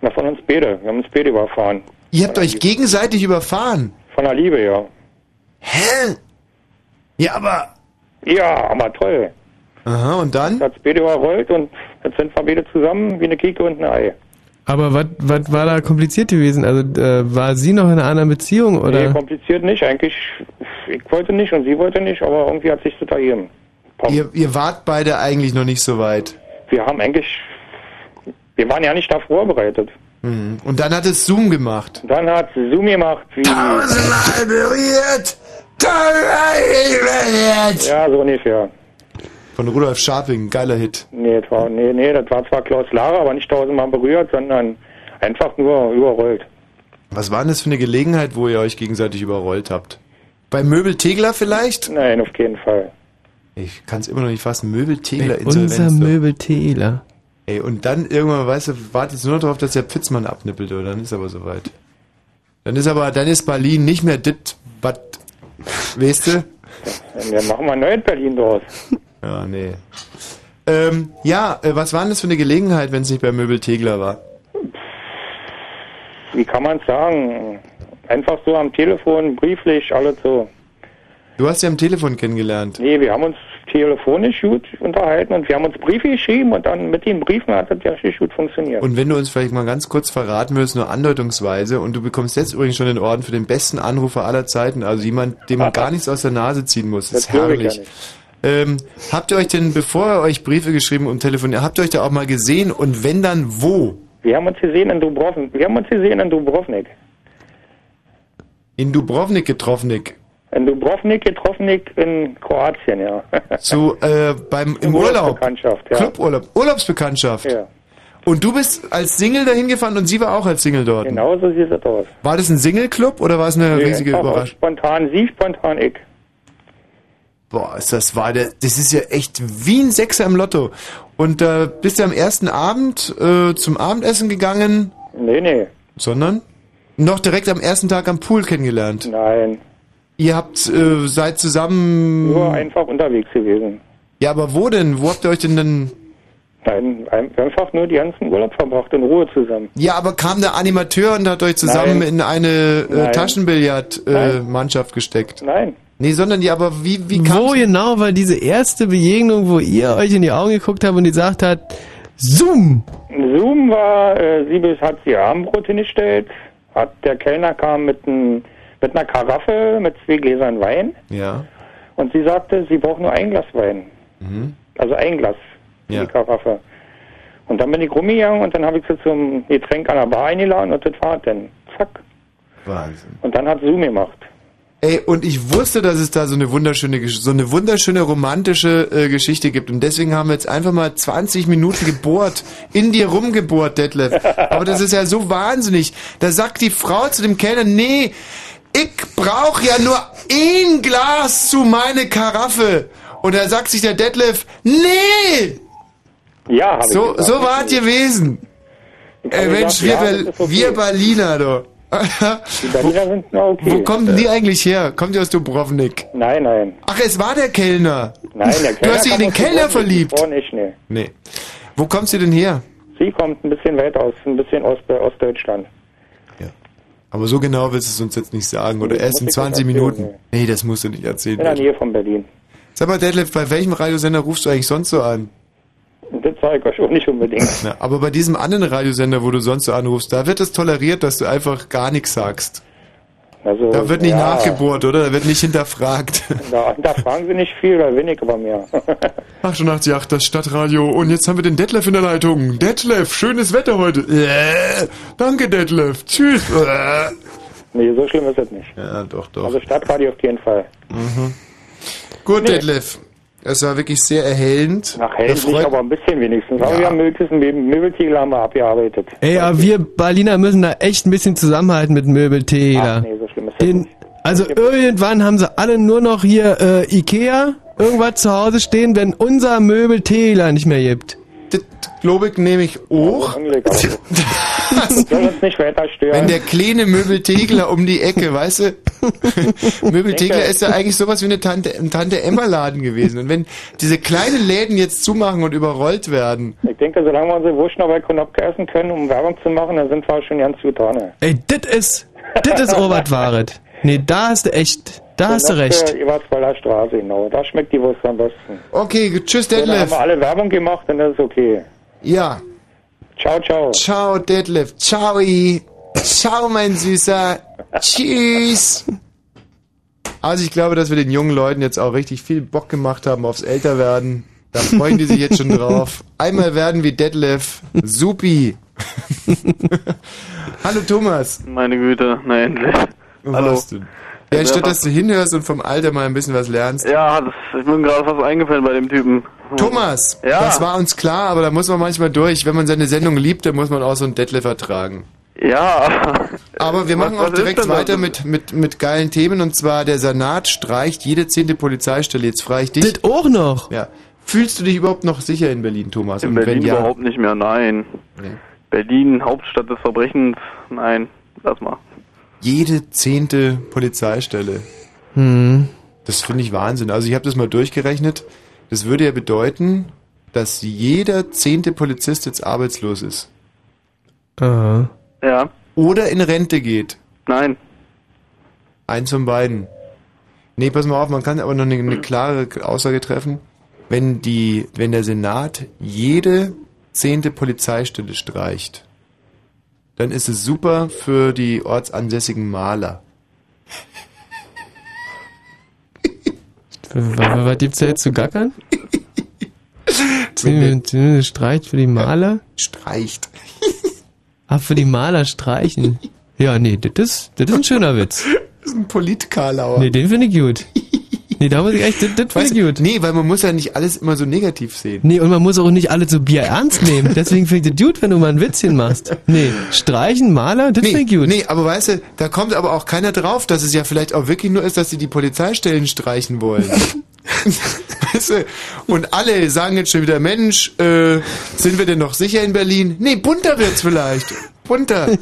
Na, von uns beide. Wir haben uns beide überfahren. Ihr habt euch gegenseitig überfahren. Von der Liebe, ja. Hä? Ja, aber... Ja, aber toll. Aha, und dann? Hat's beide überrollt und jetzt sind wir beide zusammen wie eine Kike und ein Ei. Aber was was war da kompliziert gewesen? Also äh, war sie noch in einer anderen Beziehung oder? Nee, kompliziert nicht. Eigentlich, ich wollte nicht und sie wollte nicht, aber irgendwie hat sich das ergeben. Ihr, ihr wart beide eigentlich noch nicht so weit. Wir haben eigentlich, wir waren ja nicht da vorbereitet. Mhm. Und dann hat es Zoom gemacht. Dann hat Zoom gemacht, wie... Tausendmal berührt! Tausendmal berührt! Ja, so ungefähr. Von Rudolf Scharping, geiler Hit. Nee, das war, nee, nee, das war zwar Klaus Lara, aber nicht tausendmal berührt, sondern einfach nur überrollt. Was war denn das für eine Gelegenheit, wo ihr euch gegenseitig überrollt habt? Bei Möbel Tegler vielleicht? Nein, auf keinen Fall. Ich kann es immer noch nicht fassen. Möbel Tegler Ey, unser Insolvenz. Möbeltäler. Ey, und dann irgendwann, weißt du, wartet nur noch darauf, dass der Pfitzmann abnippelt, oder? Dann ist aber soweit. Dann ist aber, dann ist Berlin nicht mehr dit, wat, weißt du? Wir machen mal neu in Berlin draus. Ja, nee. Ähm, ja, äh, was war denn das für eine Gelegenheit, wenn es nicht bei Möbel Tegler war? Wie kann man sagen? Einfach so am Telefon, brieflich, alles so. Du hast sie am Telefon kennengelernt. Nee, wir haben uns telefonisch gut unterhalten und wir haben uns Briefe geschrieben und dann mit den Briefen hat das ja richtig gut funktioniert. Und wenn du uns vielleicht mal ganz kurz verraten würdest, nur andeutungsweise, und du bekommst jetzt übrigens schon den Orden für den besten Anrufer aller Zeiten, also jemand, dem man gar nichts aus der Nase ziehen muss. Das ist Das herrlich. Ähm, habt ihr euch denn, bevor ihr euch Briefe geschrieben und telefoniert, habt ihr euch da auch mal gesehen und wenn dann wo? Wir haben uns gesehen in Dubrovnik. Wir haben uns gesehen in Dubrovnik. In Dubrovnik getroffen, In Dubrovnik getroffen in Kroatien, ja. Zu, äh, beim, im Urlaub. Urlaubsbekanntschaft, ja. Cluburlaub. Urlaubsbekanntschaft. Ja. Und du bist als Single dahin gefahren und sie war auch als Single dort. Genau so sieht es aus. War das ein Single-Club oder war es eine Nee, riesige Überraschung? Spontan sie, spontan ich. Boah, ist das war der, das ist ja echt wie ein Sechser im Lotto. Und äh, bist du am ersten Abend äh, zum Abendessen gegangen? Nee, nee. Sondern? Noch direkt am ersten Tag am Pool kennengelernt? Nein. Ihr habt, äh, seid zusammen... Nur einfach unterwegs gewesen. Ja, aber wo denn? Wo habt ihr euch denn dann... Nein, ein- einfach nur die ganzen Urlaub verbracht in Ruhe zusammen. Ja, aber kam der Animateur und hat euch zusammen Nein. in eine äh. Taschenbillard-Mannschaft gesteckt? Nein. Nee, sondern die, aber wie, wie kam Wo genau war diese erste Begegnung, wo ihr euch in die Augen geguckt habt und die gesagt hat, Zoom! Zoom war, äh, sie bis- hat sie ihr Abendbrot hingestellt, hat der Kellner kam mit, ein, mit einer Karaffe mit zwei Gläsern Wein Ja. und sie sagte, sie braucht nur ein Glas Wein. Mhm. Also ein Glas für Ja. die Karaffe. Und dann bin ich rumgegangen und dann habe ich sie zum Getränk an der Bar eingeladen und das war dann. Zack. Wahnsinn. Und dann hat Zoom gemacht. Ey, und ich wusste, dass es da so eine wunderschöne, so eine wunderschöne romantische äh, Geschichte gibt. Und deswegen haben wir jetzt einfach mal 20 Minuten gebohrt, in dir rumgebohrt, Detlef. Aber das ist ja so wahnsinnig. Da sagt die Frau zu dem Kellner, nee, ich brauche ja nur ein Glas zu meine Karaffe. Und da sagt sich der Detlef, nee! Ja, hab ich So, gesagt. so war es gewesen. Ey, Mensch, wir, ja, okay. wir Berliner, du. Die Berliner sind na okay. Wo kommen die eigentlich her? Kommt die aus Dubrovnik? Nein, nein. Ach, es war der Kellner. Nein, der Du hast dich in den Kellner verliebt. Frau nicht, nee. Nee. Wo kommst du denn her? Sie kommt ein bisschen weiter aus, ein bisschen aus Ostdeutschland. Aber so genau willst du es uns jetzt nicht sagen. Oder Nee, erst in muss ich nicht 20 erzählen, Minuten. Nee, das musst du nicht erzählen. In der Nähe von Berlin. Sag mal, Detlef, bei welchem Radiosender rufst du eigentlich sonst so an? Das sage ich euch auch nicht unbedingt. Na, aber bei diesem anderen Radiosender, wo du sonst so anrufst, da wird es toleriert, dass du einfach gar nichts sagst. Also, Da wird nicht ja, nachgebohrt, oder? Da wird nicht hinterfragt. Da, da fragen sie nicht viel oder wenig, aber mehr. 88,8, das Stadtradio. Und jetzt haben wir den Detlef in der Leitung. Detlef, schönes Wetter heute. Äh, danke, Detlef. Tschüss. Äh. nee, so schlimm ist es nicht. Ja, doch, doch. Also Stadtradio auf jeden Fall. Mhm. Gut, Nee. Detlef. Es war wirklich sehr erhellend. Nach hell Das nicht, freut- aber ein bisschen wenigstens. Aber Ja. wir haben möglichst einen Möbeltiegel haben wir abgearbeitet. Ey, aber wir Berliner müssen da echt ein bisschen zusammenhalten mit Möbeltäler. Ach nee, so schlimm ist das Den, also irgendwann haben sie alle nur noch hier äh, Ikea irgendwas zu Hause stehen, wenn unser Möbeltäler nicht mehr gibt. Das glaube ich nehme ich auch. Stören. Wenn der kleine Möbeltegler um die Ecke, weißt du? Möbeltegler ist ja eigentlich sowas wie eine Tante, ein Tante Emma Laden gewesen. Und wenn diese kleinen Läden jetzt zumachen und überrollt werden, Ich denke, solange wir unsere Wurst noch bei Konopke essen können, um Werbung zu machen, dann sind wir schon ganz gut dran. Ey, das ist, das ist Orbert Waret. Nee, da hast du echt, da hast du recht. Eberswalder Straße, genau. Da schmeckt die Wurst am besten. Okay, tschüss So, dann haben Detlef. wir alle Werbung gemacht, dann ist es okay. Ja. Ciao, ciao. Ciao Detlef. Ciao. Ciao mein Süßer. Tschüss. Also ich glaube, dass wir den jungen Leuten jetzt auch richtig viel Bock gemacht haben aufs Älterwerden. Da freuen die sich jetzt schon drauf. Einmal werden wie Detlef. Supi. Hallo Thomas. Meine Güte, na endlich. Hallo. Was denn? Ja, statt dass du hinhörst und vom Alter mal ein bisschen was lernst. Ja, das, ich bin gerade fast eingefallen bei dem Typen. Thomas, Ja. das war uns klar, aber da muss man manchmal durch. Wenn man seine Sendung liebt, dann muss man auch so einen Detlef ertragen. Ja. Aber wir Was- machen was auch direkt das? weiter mit, mit, mit geilen Themen und zwar der Senat streicht jede zehnte Polizeistelle. Jetzt frage ich dich. Das auch noch? Ja. Fühlst du dich überhaupt noch sicher in Berlin, Thomas? In und Berlin wenn ja, überhaupt nicht mehr, nein. Berlin, Hauptstadt des Verbrechens, nein. Lass mal. Jede zehnte Polizeistelle. Hm. Das finde ich Wahnsinn. Also ich habe das mal durchgerechnet. Das würde ja bedeuten, dass jeder zehnte Polizist jetzt arbeitslos ist. Aha. Ja. Oder in Rente geht. Nein. Eins von beiden. Nee, pass mal auf, man kann aber noch eine, eine klare Aussage treffen. Wenn die, wenn der Senat jede zehnte Polizeistelle streicht, dann ist es super für die ortsansässigen Maler. Was, was gibt's da jetzt zu gackern? Streicht für die Maler? Streicht. Ah, für die Maler streichen. Ja, nee, das ist, das ist ein schöner Witz. Das ist ein Politkarlauer. Nee, den finde ich gut. Nee, da muss ich echt, das, das finde ich gut. Nee, weil man muss ja nicht alles immer so negativ sehen. Nee, und man muss auch nicht alle so Bier ernst nehmen. Deswegen finde ich das gut, wenn du mal ein Witzchen machst. Nee, streichen, Maler, das nee, finde ich gut. Nee, aber weißt du, da kommt aber auch keiner drauf, dass es ja vielleicht auch wirklich nur ist, dass sie die Polizeistellen streichen wollen. weißt du? Und alle sagen jetzt schon wieder, Mensch, äh, sind wir denn noch sicher in Berlin? Nee, bunter wird's vielleicht. Bunter.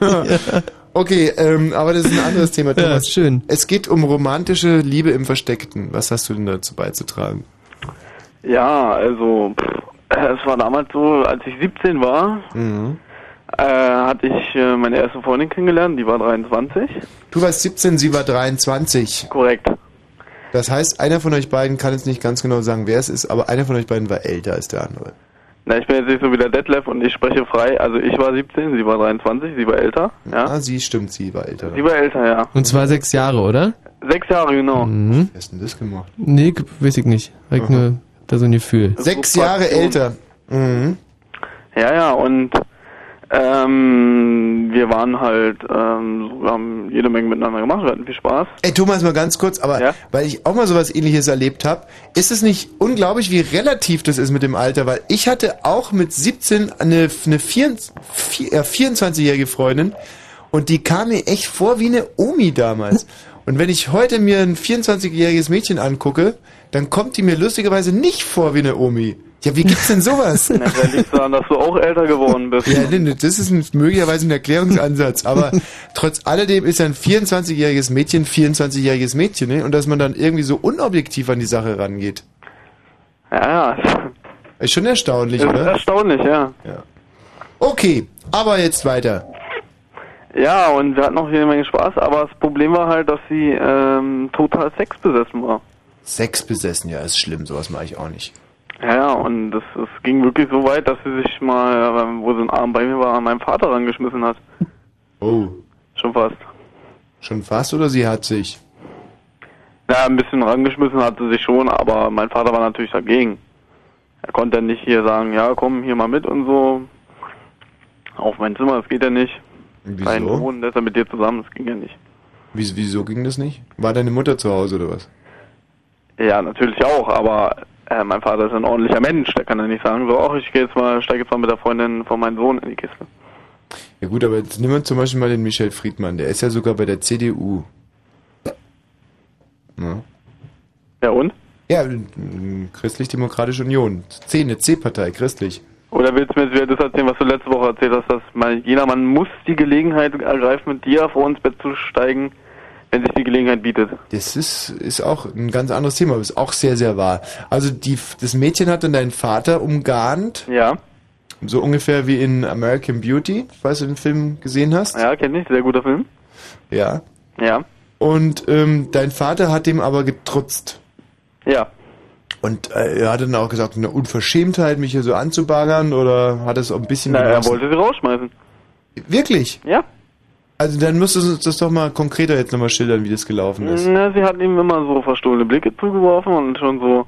Okay, ähm, aber das ist ein anderes Thema, Ja, Thomas. schön. Es geht um romantische Liebe im Versteckten. Was hast du denn dazu beizutragen? Ja, also, es war damals so, als ich 17 war, Mhm. äh, hatte ich äh, meine erste Freundin kennengelernt, die war 23. Du warst 17, sie war 23. Korrekt. Das heißt, einer von euch beiden kann jetzt nicht ganz genau sagen, wer es ist, aber einer von euch beiden war älter als der andere. Na, ich bin jetzt nicht so wie der Detlef und ich spreche frei. Also ich war 17, sie war 23, sie war älter. Ja. Ah, sie stimmt, sie war älter. Sie war älter, ja. Und zwar sechs Jahre, oder? Sechs Jahre, genau. Mhm. Wer ist denn das gemacht? Nee, weiß ich nicht. Ich nur da so ein Gefühl. Sechs Jahre älter. Mhm. Ja, ja, und ähm, wir waren halt, ähm, wir haben jede Menge miteinander gemacht, wir hatten viel Spaß. Ey, Thomas, mal ganz kurz, aber weil ich auch mal sowas ähnliches erlebt habe, ist es nicht unglaublich, wie relativ das ist mit dem Alter? Weil ich hatte auch mit 17 eine, eine 24 vier- äh, 24-jährige Freundin und die kam mir echt vor wie eine Omi damals. Und wenn ich heute mir ein 24-jähriges Mädchen angucke, dann kommt die mir lustigerweise nicht vor wie eine Omi. Ja, wie gibt's denn sowas? Na, da liegt daran, dass du auch älter geworden bist. Ja, nee, nee, das ist ein, möglicherweise ein Erklärungsansatz, aber trotz alledem ist ein 24-jähriges Mädchen ein 24-jähriges Mädchen, ne? Und dass man dann irgendwie so unobjektiv an die Sache rangeht. Ja, ja. Ist schon erstaunlich, Ist oder? erstaunlich, ja. Okay, aber jetzt weiter. Ja, und wir hatten auch jede Menge Spaß, aber das Problem war halt, dass sie ähm, total sexbesessen war. Sex besessen, ja, ist schlimm, sowas mache ich auch nicht. Ja, ja, und das, das ging wirklich so weit, dass sie sich mal, ähm, wo sie einen Abend bei mir war, an meinen Vater rangeschmissen hat. Oh. Schon fast. Schon fast oder sie hat sich? Ja, ein bisschen rangeschmissen hat sie sich schon, aber mein Vater war natürlich dagegen. Er konnte dann nicht hier sagen, ja, komm hier mal mit und so. Auf mein Zimmer, das geht ja nicht. Wieso? Kein Wohnen, ja mit dir zusammen, das ging ja nicht. Wieso, wieso ging das nicht? War deine Mutter zu Hause oder was? Ja, natürlich auch, aber äh, mein Vater ist ein ordentlicher Mensch, der kann ja nicht sagen, so, ach, ich gehe jetzt mal, steige jetzt mal mit der Freundin von meinem Sohn in die Kiste. Ja gut, aber jetzt nehmen wir zum Beispiel mal den Michel Friedmann, der ist ja sogar bei der CDU. Ja. Ja und? Ja, m, Christlich-Demokratische Union. C, eine C-Partei, christlich. Oder willst du mir jetzt wieder das erzählen, was du letzte Woche erzählt hast, dass man, jeder Mann muss die Gelegenheit ergreifen, mit dir vor ins Bett zu steigen, wenn sich die Gelegenheit bietet? Das ist, ist auch ein ganz anderes Thema, aber ist auch sehr, sehr wahr. Also die, das Mädchen hat dann deinen Vater umgarnt. Ja. So ungefähr wie in American Beauty, falls du den Film gesehen hast. Ja, kenn ich, sehr guter Film. Ja. Ja. Und ähm, dein Vater hat dem aber getrutzt. Ja. Und äh, er hat dann auch gesagt, eine Unverschämtheit, mich hier so anzubaggern oder hat es auch ein bisschen Na, er wollte sie rausschmeißen. Wirklich? Ja. Also dann müsstest du uns das doch mal konkreter jetzt nochmal schildern, wie das gelaufen ist. Na, sie hat ihm immer so verstohlene Blicke zugeworfen und schon so,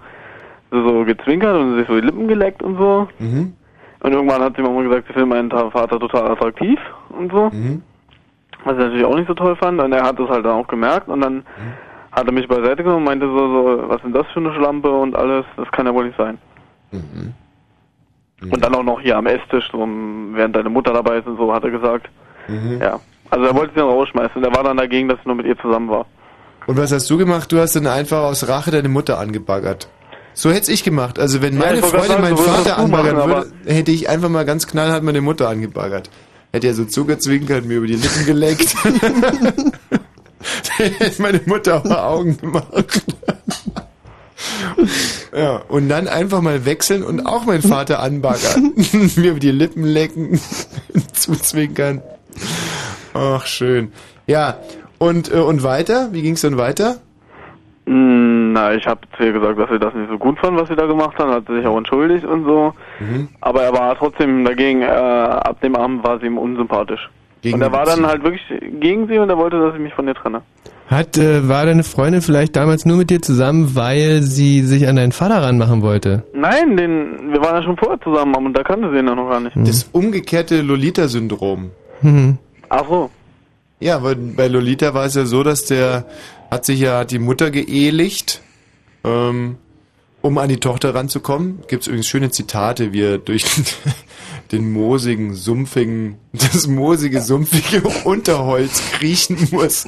so, gezwinkert und sich so die Lippen geleckt und so. Mhm. Und irgendwann hat sie mir mal gesagt, sie findet meinen Vater total attraktiv und so. Mhm. Was ich natürlich auch nicht so toll fand. Und er hat das halt dann auch gemerkt und dann hat er mich beiseite genommen und meinte so, so, was ist denn das für eine Schlampe und alles, das kann ja wohl nicht sein. Mhm. Und dann auch noch hier am Esstisch, so, während deine Mutter dabei ist und so, hat er gesagt. Mhm. Ja. Also er wollte sie dann rausschmeißen und er war dann dagegen, dass ich nur mit ihr zusammen war. Und was hast du gemacht? Du hast dann einfach aus Rache deine Mutter angebaggert. So hätte ich gemacht. Also wenn Ja, meine wollte Freundin meinen Vater du machen, anbaggern würde, hätte ich einfach mal ganz knallhart meine Mutter angebaggert. Hätte er so zugezwinkert, mir über die Lippen geleckt. hätte meine Mutter aber Augen gemacht. ja, und dann einfach mal wechseln und auch meinen Vater anbaggern. mir über die Lippen lecken, zuzwinkern. Ach, schön. Ja, und, äh, und weiter? Wie ging's dann weiter? Mm, Na, ich habe zu ihr gesagt, dass sie das nicht so gut fand, was sie da gemacht hat, hat sie sich auch entschuldigt und so. Mhm. Aber er war trotzdem dagegen, äh, ab dem Abend war sie ihm unsympathisch. Gegen und er war dann halt wirklich gegen sie und er wollte, dass ich mich von ihr trenne. Hat, äh, war deine Freundin vielleicht damals nur mit dir zusammen, weil sie sich an deinen Vater ranmachen wollte? Nein, den, wir waren ja schon vorher zusammen, und da kannte sie ihn ja noch gar nicht. Das umgekehrte Lolita-Syndrom. Mhm. Ach. Ja, weil bei Lolita war es ja so, dass der hat sich ja hat die Mutter geehelicht, ähm, um an die Tochter ranzukommen. Gibt es übrigens schöne Zitate, wie er durch den moosigen, sumpfigen, das moosige, sumpfige Unterholz kriechen muss.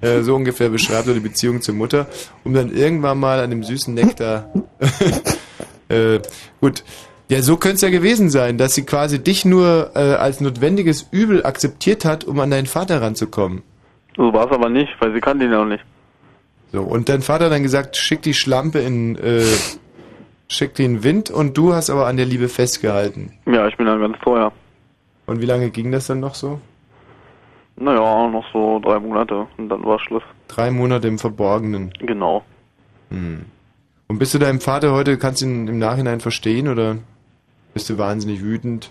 Äh, so ungefähr beschreibt er die Beziehung zur Mutter, um dann irgendwann mal an dem süßen Nektar. äh, gut. Ja, so könnte es ja gewesen sein, dass sie quasi dich nur äh, als notwendiges Übel akzeptiert hat, um an deinen Vater ranzukommen. So war es aber nicht, weil sie kannte ihn ja noch nicht. So, und dein Vater hat dann gesagt, schick die Schlampe in, äh, schick den Wind und du hast aber an der Liebe festgehalten. Ja, ich bin dann ganz teuer. Und wie lange ging das dann noch so? Naja, noch so drei Monate und dann war Schluss. Drei Monate im Verborgenen. Genau. Hm. Und bist du deinem Vater heute, kannst du ihn im Nachhinein verstehen oder bist du wahnsinnig wütend?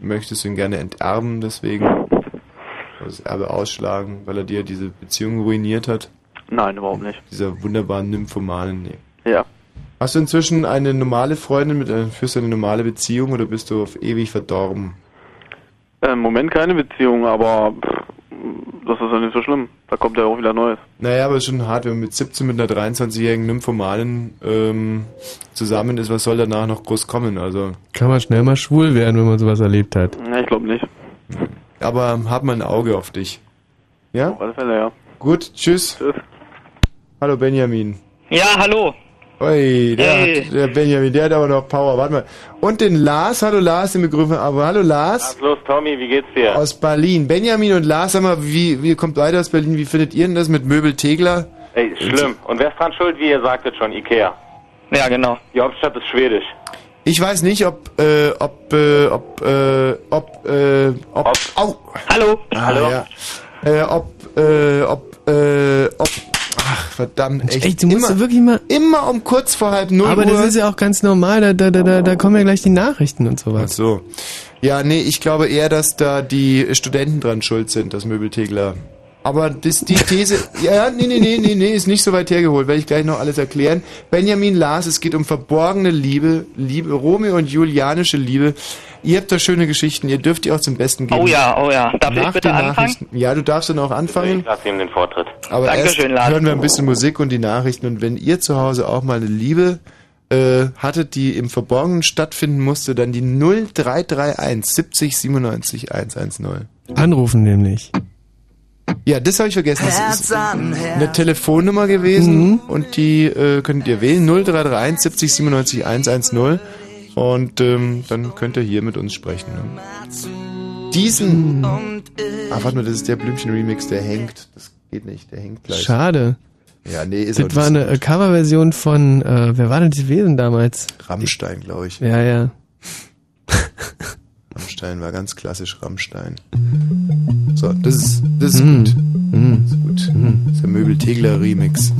Möchtest du ihn gerne enterben deswegen? Oder das Erbe ausschlagen, weil er dir diese Beziehung ruiniert hat? Nein, überhaupt nicht. Dieser wunderbaren Nymphomanen, nee. Ja. Hast du inzwischen eine normale Freundin, mit einer, führst du eine normale Beziehung oder bist du auf ewig verdorben? Äh, Im Moment keine Beziehung, aber pff, das ist ja nicht so schlimm. Da kommt ja auch wieder Neues. Naja, aber es ist schon hart, wenn man mit 17 mit einer 23-jährigen Nymphomanin ähm, zusammen ist, was soll danach noch groß kommen? Also, Kann man schnell mal schwul werden, wenn man sowas erlebt hat. Ja, ich glaube nicht. aber hab mal ein Auge auf dich. Ja? Auf alle Fälle, ja. Gut, tschüss. Tschüss. Hallo Benjamin. Ja, hallo. Ui, der, Hey. hat, der Benjamin, der hat aber noch Power. Warte mal. Und den Lars, hallo Lars, den begrüßen wir. Aber hallo Lars. Los, Tommy, wie geht's dir? Aus Berlin. Benjamin und Lars, sag mal, wie, wie kommt beide aus Berlin? Wie findet ihr denn das mit Möbel Tegler? Ey, schlimm. Und wer ist dran schuld, wie ihr sagtet schon? Ikea. Ja, genau. Die Hauptstadt ist schwedisch. Ich weiß nicht, ob, äh, ob, äh, ob, äh, ob, äh, ob, au. Hallo. Ah, Hallo. Ja. Äh, ob, äh, ob, äh, ob, ach, verdammt, echt. Ey, du musst immer, wirklich mal... immer um kurz vor halb null Aber Uhr. das ist ja auch ganz normal, da, da, da, da, da kommen ja gleich die Nachrichten und Ach sowas. so. Ja, nee, ich glaube eher, dass da die Studenten dran schuld sind, das Möbeltegler. Aber das, die These, ja, nee, nee, nee, nee, nee, ist nicht so weit hergeholt, werde ich gleich noch alles erklären. Benjamin Lars, es geht um verborgene Liebe, Liebe, Romeo und Julianische Liebe. Ihr habt da schöne Geschichten, ihr dürft die auch zum Besten geben. Oh ja, oh ja. Darf Nach ich bitte den anfangen? Nachrichten. Ja, du darfst dann auch anfangen. Ich lasse ihm den Vortritt. Aber Dankeschön, erst Lars. hören wir ein bisschen Musik und die Nachrichten. Und wenn ihr zu Hause auch mal eine Liebe äh, hattet, die im Verborgenen stattfinden musste, dann die 0331 70 97 110. Anrufen nämlich. Ja, das habe ich vergessen. Das ist eine Telefonnummer gewesen und die äh, könnt ihr wählen. 0331 70 97 110. Und ähm, dann könnt ihr hier mit uns sprechen. Ne? Diesen. Ah, warte mal, das ist der Blümchen-Remix, der hängt. Das geht nicht, der hängt gleich. Schade. Ja, nee, ist auch Das war eine äh, Coverversion von, äh, wer war denn die gewesen damals? Rammstein, glaube ich. Ja, ja. Rammstein war ganz klassisch Rammstein. So, das ist, das ist Mm. gut. Das ist gut. Das ist der Möbel-Tegler-Remix.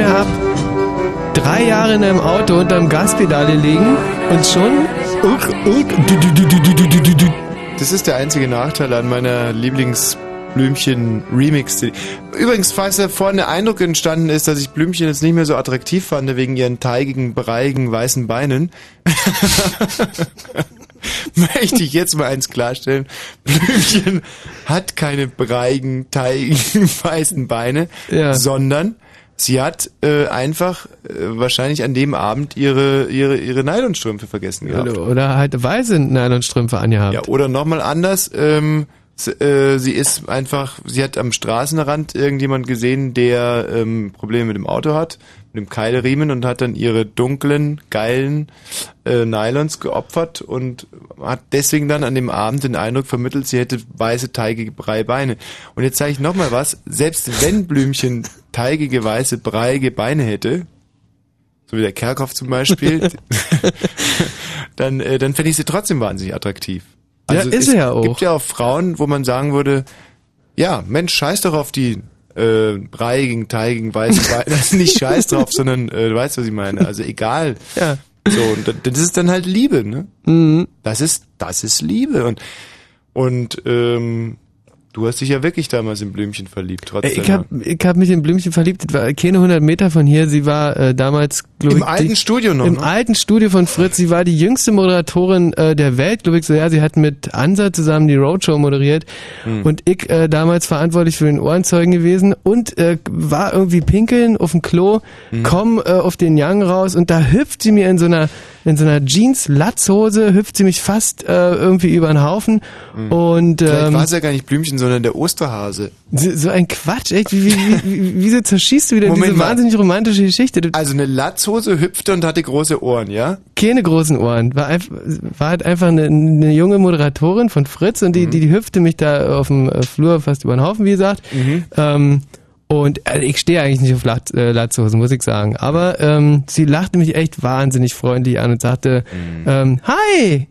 Mehr ab. Drei Jahre in einem Auto unterm Gaspedale liegen und schon. Das ist der einzige Nachteil an meiner Lieblingsblümchen-Remix. Übrigens, falls da vorhin der Eindruck entstanden ist, dass ich Blümchen jetzt nicht mehr so attraktiv fand wegen ihren teigigen, breiigen, weißen Beinen, möchte ich jetzt mal eins klarstellen. Blümchen hat keine breiigen, teigigen, weißen Beine, sondern sie hat äh, einfach äh, wahrscheinlich an dem Abend ihre, ihre, ihre Nylonstrümpfe vergessen gehabt. Oder, oder halt weiße Nylonstrümpfe angehabt. Ja, oder nochmal anders, ähm, s- äh, sie ist einfach, sie hat am Straßenrand irgendjemand gesehen, der ähm, Probleme mit dem Auto hat, mit dem Keilriemen und hat dann ihre dunklen, geilen äh, Nylons geopfert und hat deswegen dann an dem Abend den Eindruck vermittelt, sie hätte weiße, teigige, breie Beine. Und jetzt sage ich nochmal was, selbst wenn Blümchen teigige, weiße, breiige Beine hätte, so wie der Kerkhoff zum Beispiel, dann, äh, dann fände ich sie trotzdem wahnsinnig attraktiv. Ja, ist es ja auch. gibt ja auch Frauen, wo man sagen würde, ja, Mensch, scheiß doch auf die äh, breiigen, teigigen, weißen Beine. Das ist nicht scheiß drauf, sondern äh, du weißt, was ich meine. Also egal. Ja. So, und das- das ist dann halt Liebe, ne? Mhm. Das ist, das ist Liebe. Und Und ähm, du hast dich ja wirklich damals in Blümchen verliebt, trotzdem. Äh, Ich hab, ich hab mich in Blümchen verliebt. Das war keine 100 Meter von hier. Sie war äh, damals, glaube Im ich, alten die, Studio noch, Im ne? alten Studio von Fritz. Sie war die jüngste Moderatorin äh, der Welt, glaube ich. So ja, sie hat mit Ansa zusammen die Roadshow moderiert Hm. und ich äh, damals verantwortlich für den Ohrenzeugen gewesen und äh, war irgendwie pinkeln auf dem Klo, Hm. komm äh, auf den Young raus und da hüpft sie mir in so einer in so einer Jeans Latzhose hüpft sie mich fast äh, irgendwie über den Haufen und Hm. Vielleicht ähm, war es ja gar nicht Blümchen, sondern der Osterhase. so so ein Quatsch, echt. Wie, wie, wie, wie, wieso zerschießt du wieder Moment diese mal. wahnsinnig romantische Geschichte? Also eine Latzhose hüpfte und hatte große Ohren, ja? keine großen Ohren. War, einfach, war halt einfach eine, eine junge Moderatorin von Fritz und die, Mhm. die, die hüpfte mich da auf dem äh, Flur fast über den Haufen, wie gesagt. Mhm. Ähm, und äh, ich stehe eigentlich nicht auf Lat, äh, Latzhosen, muss ich sagen. Aber ähm, sie lachte mich echt wahnsinnig freundlich an und sagte, ähm, hi! Mhm.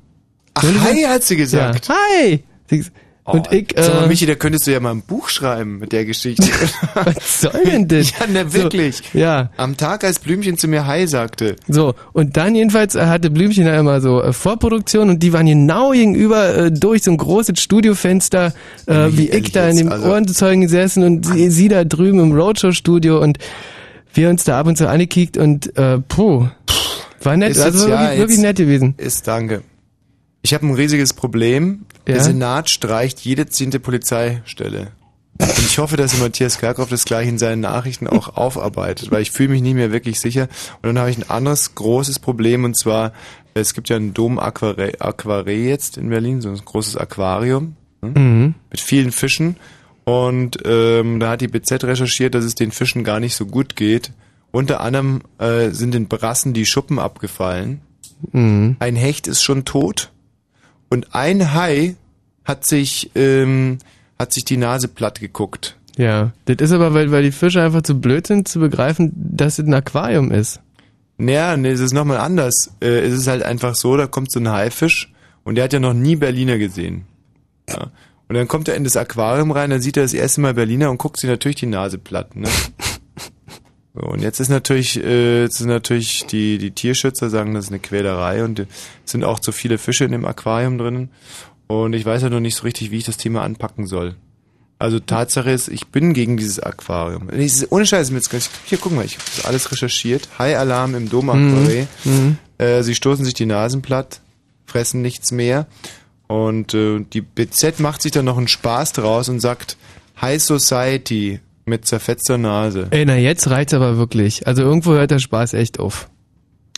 Ach, hi, hat sie gesagt. Ja, hi! Sie, und ich, Sag mal, äh, Michi, da könntest du ja mal ein Buch schreiben mit der Geschichte. was soll denn das? ja, ne, wirklich. So, ja. Am Tag, als Blümchen zu mir Hi sagte. So, und dann jedenfalls äh, hatte Blümchen da immer so äh, Vorproduktion und die waren genau gegenüber äh, durch so ein großes Studiofenster, äh, wie ich da in dem also- Ohrenzeugen gesessen und sie, sie da drüben im Roadshow-Studio und wir uns da ab und zu angekickt und äh, puh, war nett, Ist also jetzt- ja, wirklich, wirklich jetzt- nett gewesen. Ist, danke. Ich habe ein riesiges Problem. Der Ja? Senat streicht jede zehnte Polizeistelle. Und ich hoffe, dass Matthias Kerkhoff das gleich in seinen Nachrichten auch aufarbeitet, weil ich fühle mich nie mehr wirklich sicher. Und dann habe ich ein anderes großes Problem und zwar, es gibt ja ein Dom Aquare, Aquare jetzt in Berlin, so ein großes Aquarium hm, Mhm. mit vielen Fischen. Und ähm, da hat die BZ recherchiert, dass es den Fischen gar nicht so gut geht. Unter anderem äh, sind den Brassen die Schuppen abgefallen. Mhm. Ein Hecht ist schon tot und ein Hai hat sich ähm, hat sich die Nase platt geguckt. Ja, das ist aber, weil, weil die Fische einfach zu blöd sind zu begreifen, dass es ein Aquarium ist. Naja, nee, es ist nochmal anders. Äh, es ist halt einfach so, da kommt so ein Haifisch und der hat ja noch nie Berliner gesehen. Ja. Und dann kommt er in das Aquarium rein, dann sieht er das erste Mal Berliner und guckt sich natürlich die Nase platt. Ne? So, und jetzt ist natürlich, äh, jetzt sind natürlich die, die Tierschützer sagen, das ist eine Quälerei und es sind auch zu viele Fische in dem Aquarium drinnen. Und ich weiß ja noch nicht so richtig, wie ich das Thema anpacken soll. Also Tatsache ist, ich bin gegen dieses Aquarium. Nee, es ist- Ohne Scheiß, jetzt, hier guck mal, ich habe das alles recherchiert. Hai-Alarm im Dom Aquare. Mhm. Äh, sie stoßen sich die Nasen platt, fressen nichts mehr. Und äh, die BZ macht sich dann noch einen Spaß draus und sagt High Society mit zerfetzter Nase. Ey, na jetzt reicht's aber wirklich. Also irgendwo hört der Spaß echt auf.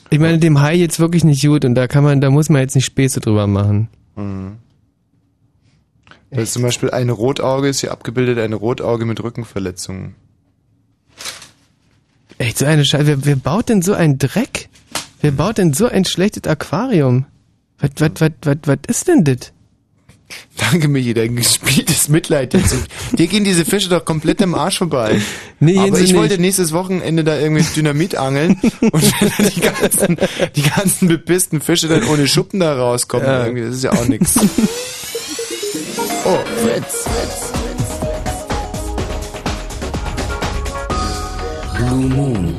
Ich meine, dem Hai jetzt wirklich nicht gut und da kann man, da muss man jetzt nicht Späße drüber machen. Mhm. Da ist zum Beispiel ein Rotauge, ist hier abgebildet, ein Rotauge mit Rückenverletzungen. Echt so eine Scheiße. Wer, wer baut denn so einen Dreck? Wer baut denn so ein schlechtes Aquarium? Was, was, was, was, was ist denn das? Danke, Michi, dein gespieltes Mitleid jetzt. Dir gehen diese Fische doch komplett im Arsch vorbei. Nee, Aber ich wollte nicht. nächstes Wochenende da irgendwie Dynamit angeln und wenn die ganzen, die ganzen bepissten Fische dann ohne Schuppen da rauskommen, Ja. irgendwie, das ist ja auch nix. Oh, Fritz. Blue Moon.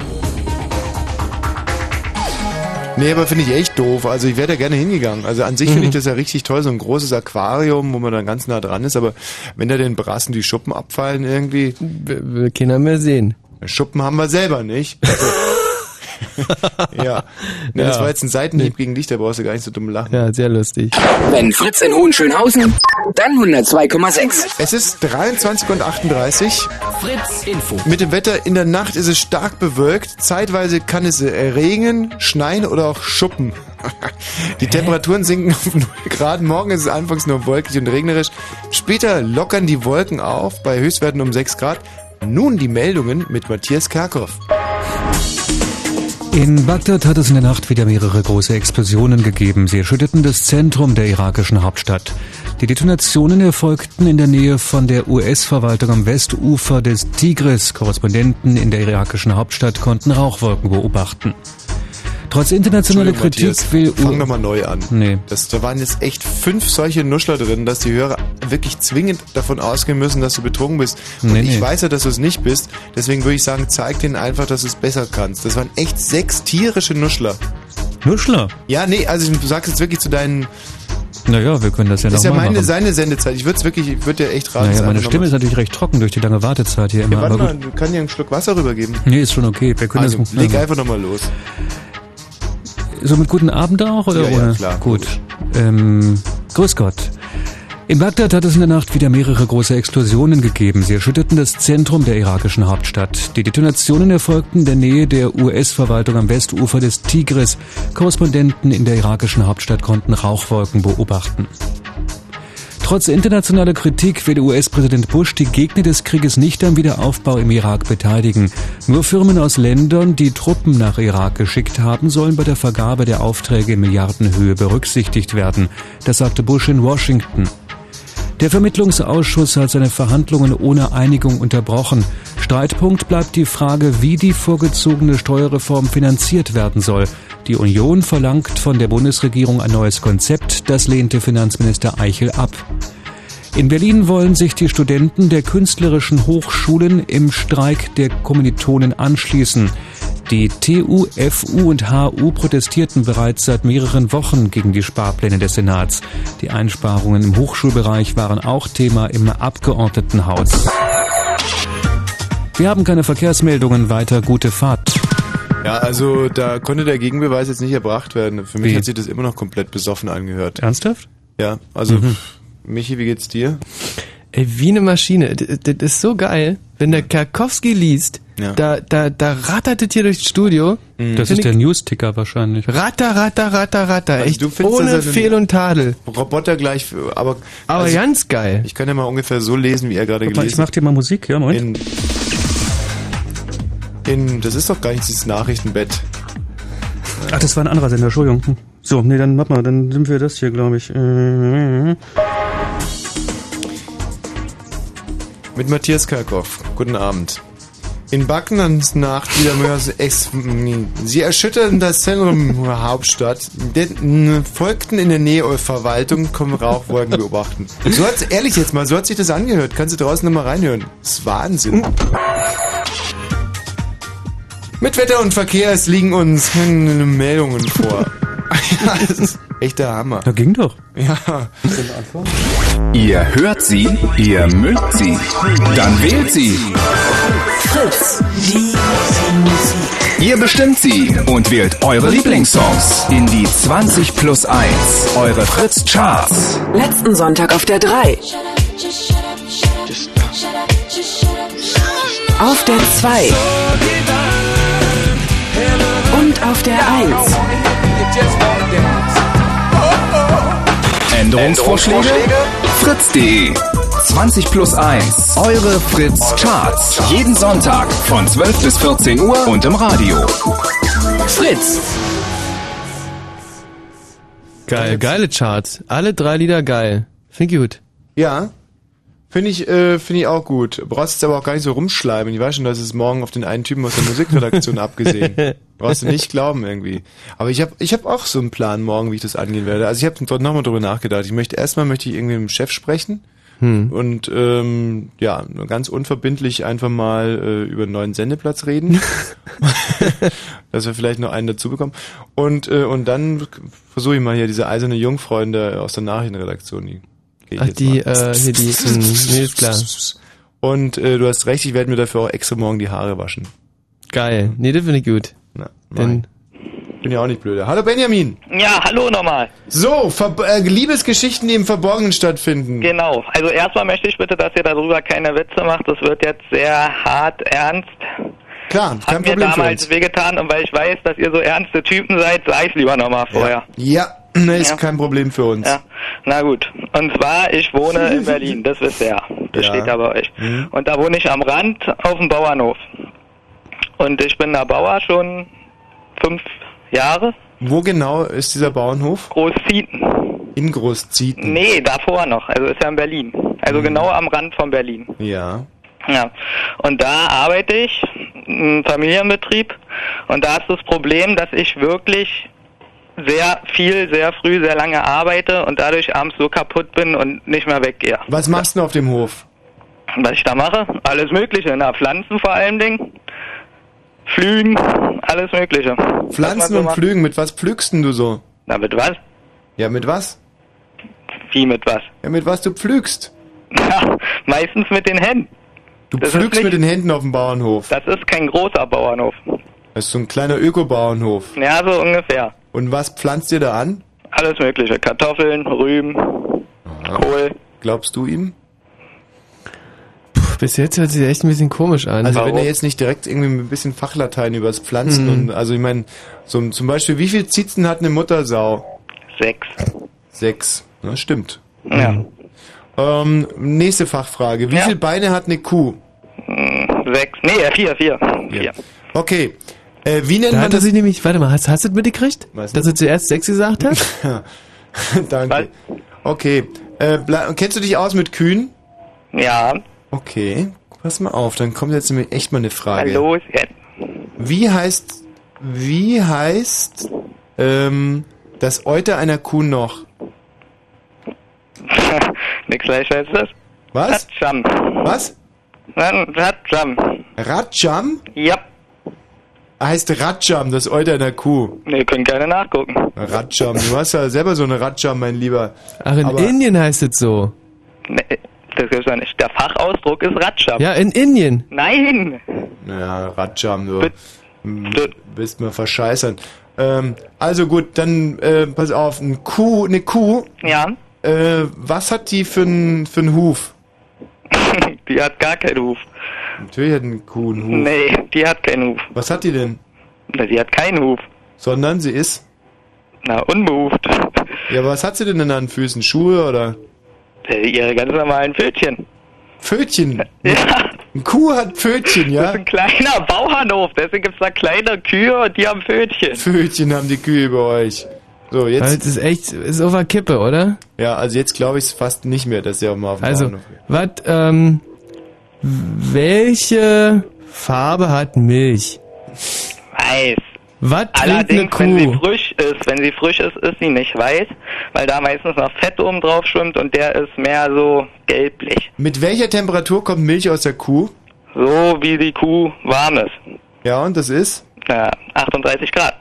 Nee, aber finde ich echt doof. Also ich wäre da gerne hingegangen. Also an sich finde Mhm. ich das ja richtig toll, so ein großes Aquarium, wo man dann ganz nah dran ist. Aber wenn da den Brassen die Schuppen abfallen irgendwie... Will keiner mehr sehen. Schuppen haben wir selber nicht. Also, ja. Nee, Das Ja. war jetzt ein Seitenhieb gegen dich, da brauchst du gar nicht so dumm lachen. Ja, sehr lustig. Wenn Fritz in Hohenschönhausen, dann 102,6. Es ist 23 und 38. Fritz Info. Mit dem Wetter in der Nacht ist es stark bewölkt. Zeitweise kann es regnen, schneien oder auch schuppen. Die Temperaturen sinken auf 0 Grad. Morgen ist es anfangs nur wolkig und regnerisch. Später lockern die Wolken auf bei Höchstwerten um 6 Grad. Nun die Meldungen mit Matthias Kerkhoff. In Bagdad hat es in der Nacht wieder mehrere große Explosionen gegeben. Sie erschütterten das Zentrum der irakischen Hauptstadt. Die Detonationen erfolgten in der Nähe von der US-Verwaltung am Westufer des Tigris. Korrespondenten in der irakischen Hauptstadt konnten Rauchwolken beobachten. Trotz internationaler Kritik Matthias, will Fang nochmal neu an. Nee. Das, da waren jetzt echt fünf solche Nuschler drin, dass die Hörer wirklich zwingend davon ausgehen müssen, dass du betrunken bist. Und Nee, ich nee. weiß ja, dass du es nicht bist. Deswegen würde ich sagen, zeig denen einfach, dass du es besser kannst. Das waren echt sechs tierische Nuschler. Nuschler? Ja, nee, also du sagst jetzt wirklich zu deinen Naja, wir können das ja Das ist ja nochmal meine, machen. seine Sendezeit. Ich würde es wirklich, ich würde dir echt raten. Naja, meine Stimme ist natürlich recht trocken durch die lange Wartezeit hier mal- immer. Ja, warte aber mal, gut. du kannst dir einen Schluck Wasser rübergeben. Nee, ist schon okay. Wir können Also, das leg einfach nochmal los. So mit guten Abend auch oder Ja, ja, ohne? klar, Gut. Ähm, grüß Gott. In Bagdad hat es in der Nacht wieder mehrere große Explosionen gegeben. Sie erschütterten das Zentrum der irakischen Hauptstadt. Die Detonationen erfolgten in der Nähe der US-Verwaltung am Westufer des Tigris. Korrespondenten in der irakischen Hauptstadt konnten Rauchwolken beobachten. Trotz internationaler Kritik will US-Präsident Bush die Gegner des Krieges nicht am Wiederaufbau im Irak beteiligen. Nur Firmen aus Ländern, die Truppen nach Irak geschickt haben, sollen bei der Vergabe der Aufträge in Milliardenhöhe berücksichtigt werden. Das sagte Bush in Washington. Der Vermittlungsausschuss hat seine Verhandlungen ohne Einigung unterbrochen. Streitpunkt bleibt die Frage, wie die vorgezogene Steuerreform finanziert werden soll. Die Union verlangt von der Bundesregierung ein neues Konzept, das lehnte Finanzminister Eichel ab. In Berlin wollen sich die Studenten der künstlerischen Hochschulen im Streik der Kommilitonen anschließen. Die TU, FU und HU protestierten bereits seit mehreren Wochen gegen die Sparpläne des Senats. Die Einsparungen im Hochschulbereich waren auch Thema im Abgeordnetenhaus. Wir haben keine Verkehrsmeldungen weiter. Gute Fahrt. Ja, also da konnte der Gegenbeweis jetzt nicht erbracht werden. Für mich Wie? hat sich das immer noch komplett besoffen angehört. Ernsthaft? Ja, also Mhm. Michi, wie geht's dir? Ey, wie eine Maschine. Das, das ist so geil. Wenn der Karkowski liest, Ja. da, da, da rattert es hier durchs Studio. Das Find ist der News-Ticker wahrscheinlich. Ratter, ratter, ratter, ratter. Also Echt ohne das ja Fehl und Tadel. Roboter gleich, aber Aber also, ganz geil. Ich kann ja mal ungefähr so lesen, wie er gerade gelesen ich mach dir mal Musik, ja, Moment. In, in, das ist doch gar nicht dieses Nachrichtenbett. Ach, das war ein anderer Sender, Entschuldigung. Hm. So, nee, dann warte mal, dann sind wir das hier, glaube ich. Mit Matthias Kalkoff. Guten Abend. In Backnans Nacht wieder mehr ex Sie erschütterten das Zentrum der Hauptstadt. Den, folgten in der Nähe eurer Verwaltung, kommen Rauchwolken beobachten. So hat's, ehrlich jetzt mal, so hat sich das angehört. Kannst du draußen nochmal reinhören. Das ist Wahnsinn. Mit Wetter und Verkehr, es liegen uns Meldungen vor. ja, das ist echt der Hammer. Da ging doch. Ja. Ihr hört sie, ihr mögt sie. Dann wählt sie. Fritz, die Musik. Ihr bestimmt sie und wählt eure Lieblingssongs in die 20 plus 1. Eure Fritz Charts. Letzten Sonntag auf der 3. Auf der 2. Und auf der 1. Änderungsvorschläge? Fritz.de 20 plus 1. Eure Fritz Charts. Jeden Sonntag von 12 bis 14 Uhr und im Radio. Fritz. Geil, geile Charts. Alle drei Lieder geil. Find ich gut. Ja. Finde ich, äh, finde ich auch gut. Du brauchst jetzt aber auch gar nicht so rumschleimen. Ich weiß schon, dass es morgen auf den einen Typen aus der Musikredaktion abgesehen. Brauchst du nicht glauben irgendwie. Aber ich habe ich hab auch so einen Plan morgen, wie ich das angehen werde. Also ich habe dort nochmal drüber nachgedacht. Ich möchte erstmal möchte ich irgendwie mit dem Chef sprechen. Hm. Und ähm, ja, nur ganz unverbindlich einfach mal äh, über einen neuen Sendeplatz reden. dass wir vielleicht noch einen dazu bekommen. Und, äh, und dann versuche ich mal hier diese eiserne Jungfreunde aus der Nachrichtenredaktion. Die Ach, die, äh, hier die, hm, nee, ist klar. Und äh, du hast recht, ich werde mir dafür auch extra morgen die Haare waschen. Geil. Nee, das finde ich gut. Na, Denn, bin ja auch nicht blöde. Hallo Benjamin. Ja, hallo nochmal. So, Ver äh, Liebesgeschichten, die im Verborgenen stattfinden. Genau. Also erstmal möchte ich bitte, dass ihr darüber keine Witze macht. Das wird jetzt sehr hart ernst. Klar, kein Hat mir Problem für damals wehgetan und weil ich weiß, dass ihr so ernste Typen seid, sag ich lieber nochmal vorher. Ja, ne, ist Ja. kein Problem für uns. Ja. Na gut. Und zwar, ich wohne in Berlin, das wisst ihr ja. Das Ja. steht da bei euch. Mhm. Und da wohne ich am Rand auf dem Bauernhof. Und ich bin da Bauer schon fünf Jahre. Wo genau ist dieser Bauernhof? Großzieten. In Großzieten. Nee, davor noch. Also ist ja in Berlin. Also Mhm. genau am Rand von Berlin. Ja. Ja. Und da arbeite ich, im Familienbetrieb. Und da ist das Problem, dass ich wirklich sehr viel, sehr früh, sehr lange arbeite und dadurch abends so kaputt bin und nicht mehr weggehe. Was machst du auf dem Hof? Was ich da mache? Alles Mögliche. Na, Pflanzen vor allen Dingen. Pflügen, alles Mögliche. Pflanzen und. Pflügen, mit was pflügst denn du so? Na, mit was? Ja, mit was? Wie mit was? Ja, mit was du pflügst. Ja, meistens mit den Händen. Du Das pflügst mit den Händen auf dem Bauernhof. Das ist kein großer Bauernhof. Das ist so ein kleiner Öko-Bauernhof. Ja, so ungefähr. Und was pflanzt ihr da an? Alles mögliche. Kartoffeln, Rüben, Kohl. Glaubst du ihm? Bis jetzt hört sich echt ein bisschen komisch an. Also wenn er jetzt nicht direkt irgendwie mit ein bisschen Fachlatein übers Pflanzen Mhm. und also ich meine, so zum Beispiel, wie viel Zitzen hat eine Muttersau? Sechs. Sechs. Ja, stimmt. Ja. Ähm, nächste Fachfrage. Wie Ja. viele Beine hat eine Kuh? Hm, Sechs. Nee, vier, vier. Vier. Okay. Äh, wie nennt Da man hat das? sich nämlich, warte mal, hast, hast du das mitgekriegt? Was Dass er zuerst sechs gesagt hat? Danke. Okay. Äh, kennst du dich aus mit Kühen? Ja. Okay. Pass mal auf, dann kommt jetzt nämlich echt mal eine Frage. Jetzt. Wie heißt, wie heißt ähm, das Euter einer Kuh noch? Nix gleich als das. Was? Ratscham. Was? Ratscham. Ratscham? Ja. Heißt Ratscham, das Euter einer Kuh. Nee, können gerne nachgucken. Ratscham, du hast ja selber so eine Ratscham, mein Lieber. Ach, in Aber- Indien heißt es so. Nee, das ist ja nicht. Der Fachausdruck ist Ratscham. Ja, in Indien. Nein. Ja, Ratscham, du m, bist mir verscheißern. Ähm, also gut, dann äh, pass auf, eine Kuh, eine Kuh. Ja. Äh, was hat die für einen für einen Huf? Die hat gar keinen Huf. Natürlich hat eine Kuh einen Huf. Nee, die hat keinen Huf. Was hat die denn? Na, die hat keinen Huf. Sondern sie ist? Na, unbehuft. Ja, aber was hat sie denn denn an den Füßen? Schuhe oder? Äh, Ihre ganz normalen Pfötchen. Pfötchen? Ja. Eine Kuh hat Pfötchen, Das ja? ist ein kleiner Bauernhof, deswegen gibt's da kleine Kühe und die haben Pfötchen. Pfötchen haben die Kühe bei euch. So, Das jetzt. ist echt, ist auf der Kippe, oder? Ja, also jetzt glaube ich es fast nicht mehr, dass sie auch mal auf dem Also, Bauernhof was, ähm, welche Farbe hat Milch? Weiß. Was Allerdings, wenn sie Kuh? frisch ist, wenn sie frisch ist, ist sie nicht weiß, weil da meistens noch Fett oben drauf schwimmt und der ist mehr so gelblich. Mit welcher Temperatur kommt Milch aus der Kuh? So wie die Kuh warm ist. Ja, und das ist? Ja, 38 Grad.